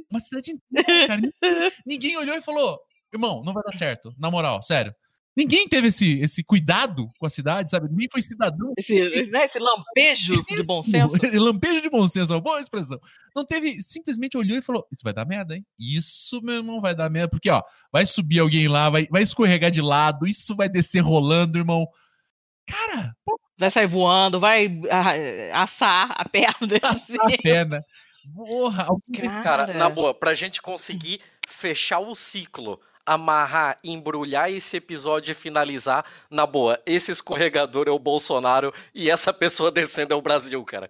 Uma cidade inteira, cara. Ninguém, ninguém olhou e falou: irmão, não vai dar certo. Na moral, sério. Ninguém teve esse, esse cuidado com a cidade, sabe? Ninguém foi cidadão. Esse, né, esse lampejo de bom senso. Lampejo de bom senso, é uma boa expressão. Não teve, simplesmente olhou e falou: Isso vai dar merda, hein? Isso, meu irmão, vai dar merda. Porque, ó, vai subir alguém lá, vai, vai escorregar de lado, isso vai descer rolando, irmão. Cara, pô, Vai sair voando, vai ah, assar a perna. Assim. a perna. Porra, alguém Cara, Cara, na boa, pra gente conseguir fechar o ciclo, amarrar, embrulhar esse episódio e finalizar, na boa, esse escorregador é o Bolsonaro e essa pessoa descendo é o Brasil, cara.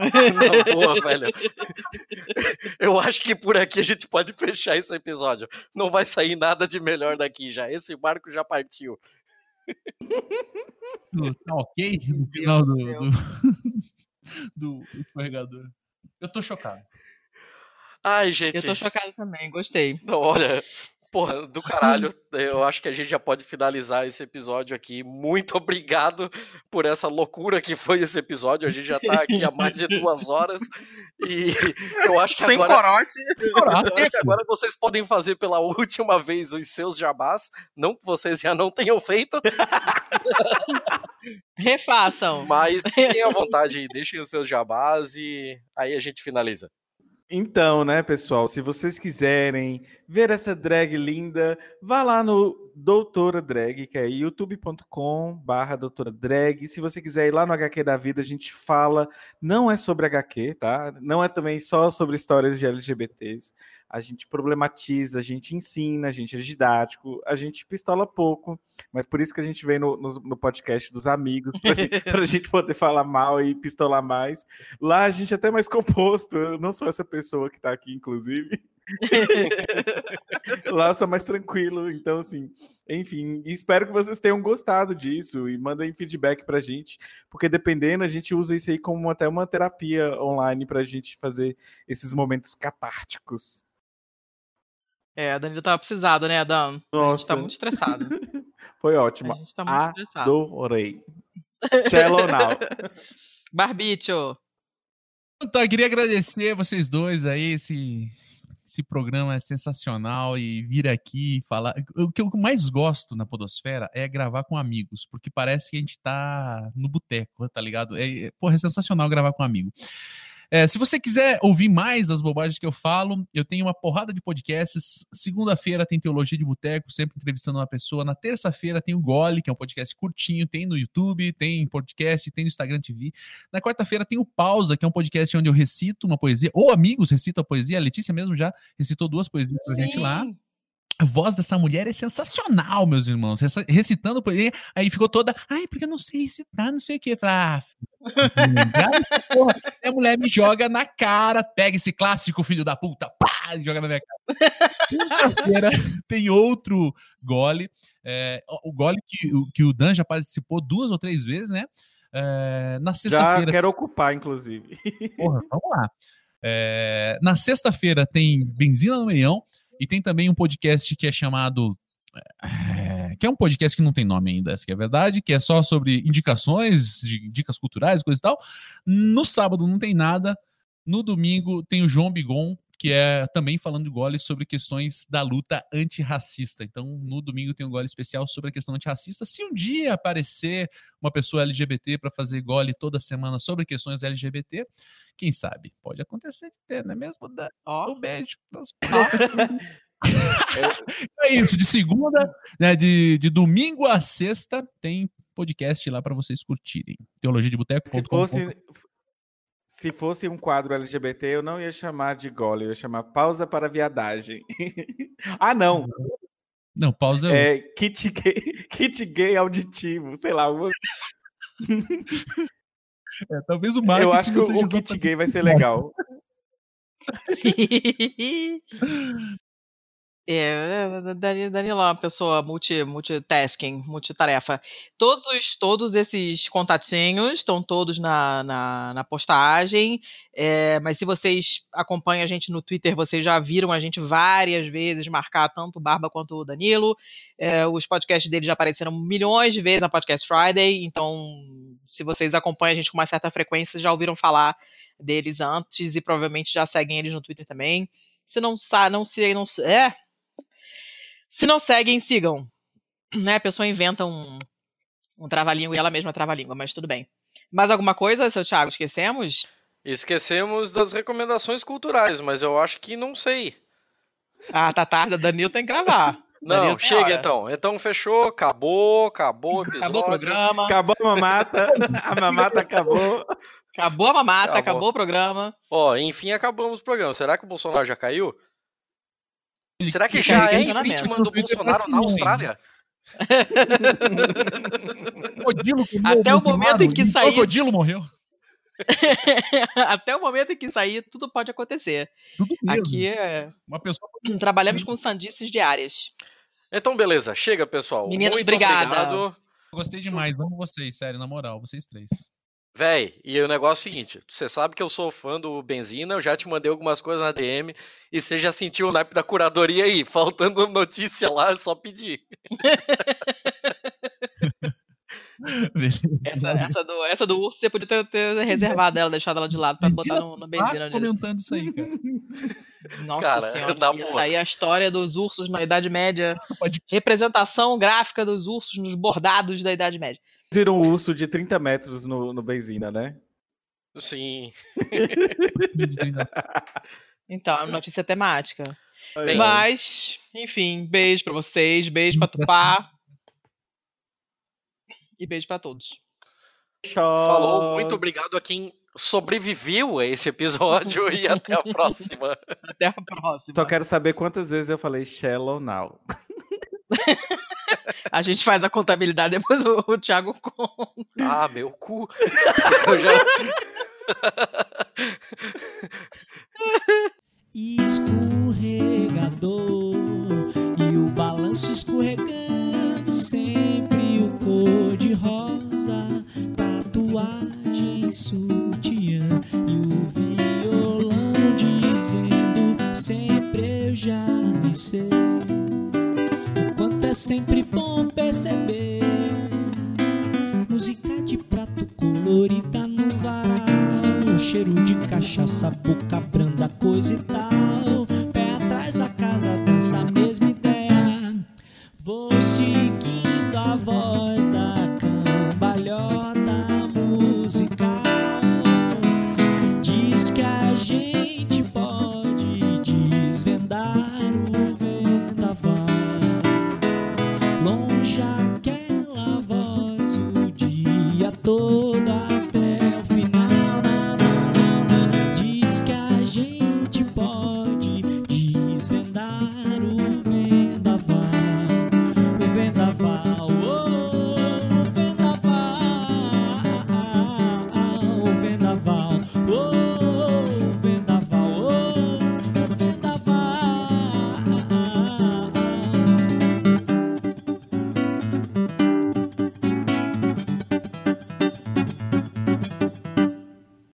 Na boa, velho. Eu acho que por aqui a gente pode fechar esse episódio. Não vai sair nada de melhor daqui já. Esse barco já partiu. tá ok no final do, do do, do escorregador. Eu tô chocado. Ai, gente. Eu tô chocada também, gostei. Não, olha, porra, do caralho. Eu acho que a gente já pode finalizar esse episódio aqui. Muito obrigado por essa loucura que foi esse episódio. A gente já tá aqui há mais de duas horas. E eu acho que Sem agora. corote. Que agora vocês podem fazer pela última vez os seus jabás. Não que vocês já não tenham feito, Refaçam. mas fiquem à vontade aí, deixem os seus jabás e aí a gente finaliza. Então, né, pessoal, se vocês quiserem ver essa drag linda, vá lá no Doutora Drag, que é youtube.com barra Doutora Drag. Se você quiser ir lá no HQ da Vida, a gente fala, não é sobre HQ, tá? Não é também só sobre histórias de LGBTs. A gente problematiza, a gente ensina, a gente é didático, a gente pistola pouco, mas por isso que a gente vem no, no, no podcast dos amigos, pra gente, pra gente poder falar mal e pistolar mais. Lá a gente é até mais composto. Eu não sou essa pessoa que tá aqui, inclusive. Lá eu sou mais tranquilo, então assim, enfim, espero que vocês tenham gostado disso e mandem feedback pra gente, porque dependendo, a gente usa isso aí como até uma terapia online pra gente fazer esses momentos catárticos. É, a Danilo tava precisado, né, Dan? A gente tá Nossa. muito estressado. Foi A ótimo. gente tá muito estressado. Adorei. Shallow now. Barbicho, Então, eu queria agradecer vocês dois aí, esse, esse programa é sensacional e vir aqui e falar. O que eu mais gosto na Podosfera é gravar com amigos, porque parece que a gente tá no boteco, tá ligado? É, é- porra, é sensacional gravar com amigo. É, se você quiser ouvir mais das bobagens que eu falo, eu tenho uma porrada de podcasts. Segunda-feira tem Teologia de Boteco, sempre entrevistando uma pessoa. Na terça-feira tem o Gole, que é um podcast curtinho, tem no YouTube, tem em podcast, tem no Instagram TV. Na quarta-feira tem o Pausa, que é um podcast onde eu recito uma poesia, ou amigos recitam a poesia. A Letícia mesmo já recitou duas poesias pra gente lá. A voz dessa mulher é sensacional, meus irmãos. Reci- Recitando aí ficou toda, ai, porque eu não sei recitar, não sei o quê. Falei, ah, porra. A mulher me joga na cara, pega esse clássico filho da puta, pá, e joga na minha cara. Quinta-feira tem outro gole. é, o gole que, o- que o Dan já participou duas ou três vezes, né? É, na Já sexta-feira. quero ocupar, inclusive. Porra, vamos lá. É, na sexta-feira tem Benzina no Meião e tem também um podcast que é chamado. é, que é um podcast que não tem nome ainda, essa que é a verdade, que é só sobre indicações, dicas culturais, coisa e tal. No sábado não tem nada. No domingo tem o João Bigon, que é também falando de gole sobre questões da luta antirracista. Então, no domingo tem um gole especial sobre a questão antirracista. Se um dia aparecer uma pessoa LGBT para fazer gole toda semana sobre questões LGBT, quem sabe? Pode acontecer de ter, não é mesmo? Ó, Um beijo. é isso, de segunda, né, de, de domingo a sexta, tem podcast lá para vocês curtirem. Teologia de Boteco. Se fosse, se fosse um quadro LGBT, eu não ia chamar de gole, eu ia chamar pausa para viadagem. ah, não. Não, pausa é. É kit gay, kit gay auditivo, sei lá. alguma- é, talvez o marketing Eu acho que o, o kit gay vai ser legal. É, Dani- Danilo é uma pessoa multi, multitasking, multitarefa. Todos, os, todos esses contatinhos estão todos na, na, na postagem, é, mas se vocês acompanham a gente no Twitter, vocês já viram a gente várias vezes marcar tanto o Barba quanto o Danilo. É, os podcasts dele já apareceram milhões de vezes na Podcast Friday, então se vocês acompanham a gente com uma certa frequência, já ouviram falar deles antes e provavelmente já seguem eles no Twitter também. Se não não se não é, se não seguem, sigam. Né? A pessoa inventa um, um trava-língua e ela mesma trava a língua, mas tudo bem. Mais alguma coisa, seu Thiago? Esquecemos? Esquecemos das recomendações culturais, mas eu acho que não sei. Ah, tá tarde. Danilo tem que gravar. Não, chega hora. então. Então fechou, acabou, acabou o episódio. Acabou o programa. Acabou a mamata, a mamata acabou. Acabou a mamata, Acabou. acabou o programa. Ó, enfim, acabamos o programa. Será que o Bolsonaro já caiu? Ele- Será que já é impeachment do Bolsonaro na Austrália? Até o momento em que e o sair- Crocodilo morreu. Até o momento em que sair, tudo pode acontecer. Tudo. Aqui é... Uma pessoa trabalhamos com sandices diárias. Então, beleza. Chega, pessoal. Meninos, Muito obrigado. Eu gostei demais, amo vocês, sério, na moral, vocês três. Véi, e o negócio é o seguinte: você sabe que eu sou fã do Benzina, eu já te mandei algumas coisas na DM e você já sentiu o naipe da curadoria aí. Faltando notícia lá, é só pedir. Essa, essa, do, essa do urso, você podia ter, ter reservado ela, deixado ela de lado pra botar no, no benzina. Nele. comentando isso aí, cara. Nossa Cara, senhora, boa. sair a história dos ursos na Idade Média. Pode- Representação gráfica dos ursos nos bordados da Idade Média. Viram um urso de 30 metros no, no benzina, né? Sim. Então, é uma notícia temática. Bem, Mas, enfim, beijo pra vocês, beijo pra Pra Tupá. E beijo pra todos. Falou, muito obrigado a quem sobreviveu a esse episódio e até a próxima. Até a próxima. Só quero saber quantas vezes eu falei shallow now. A gente faz a contabilidade, depois o, o Thiago conta. Ah, meu cu. Eu já... escorreu dor e o balanço escorregando sempre o cor de rosa, tatuagem sutiã e o violão dizendo sempre eu já nem sei é sempre bom perceber. Música de prato colorida no varal cheiro de cachaça, boca branda, coisa e tal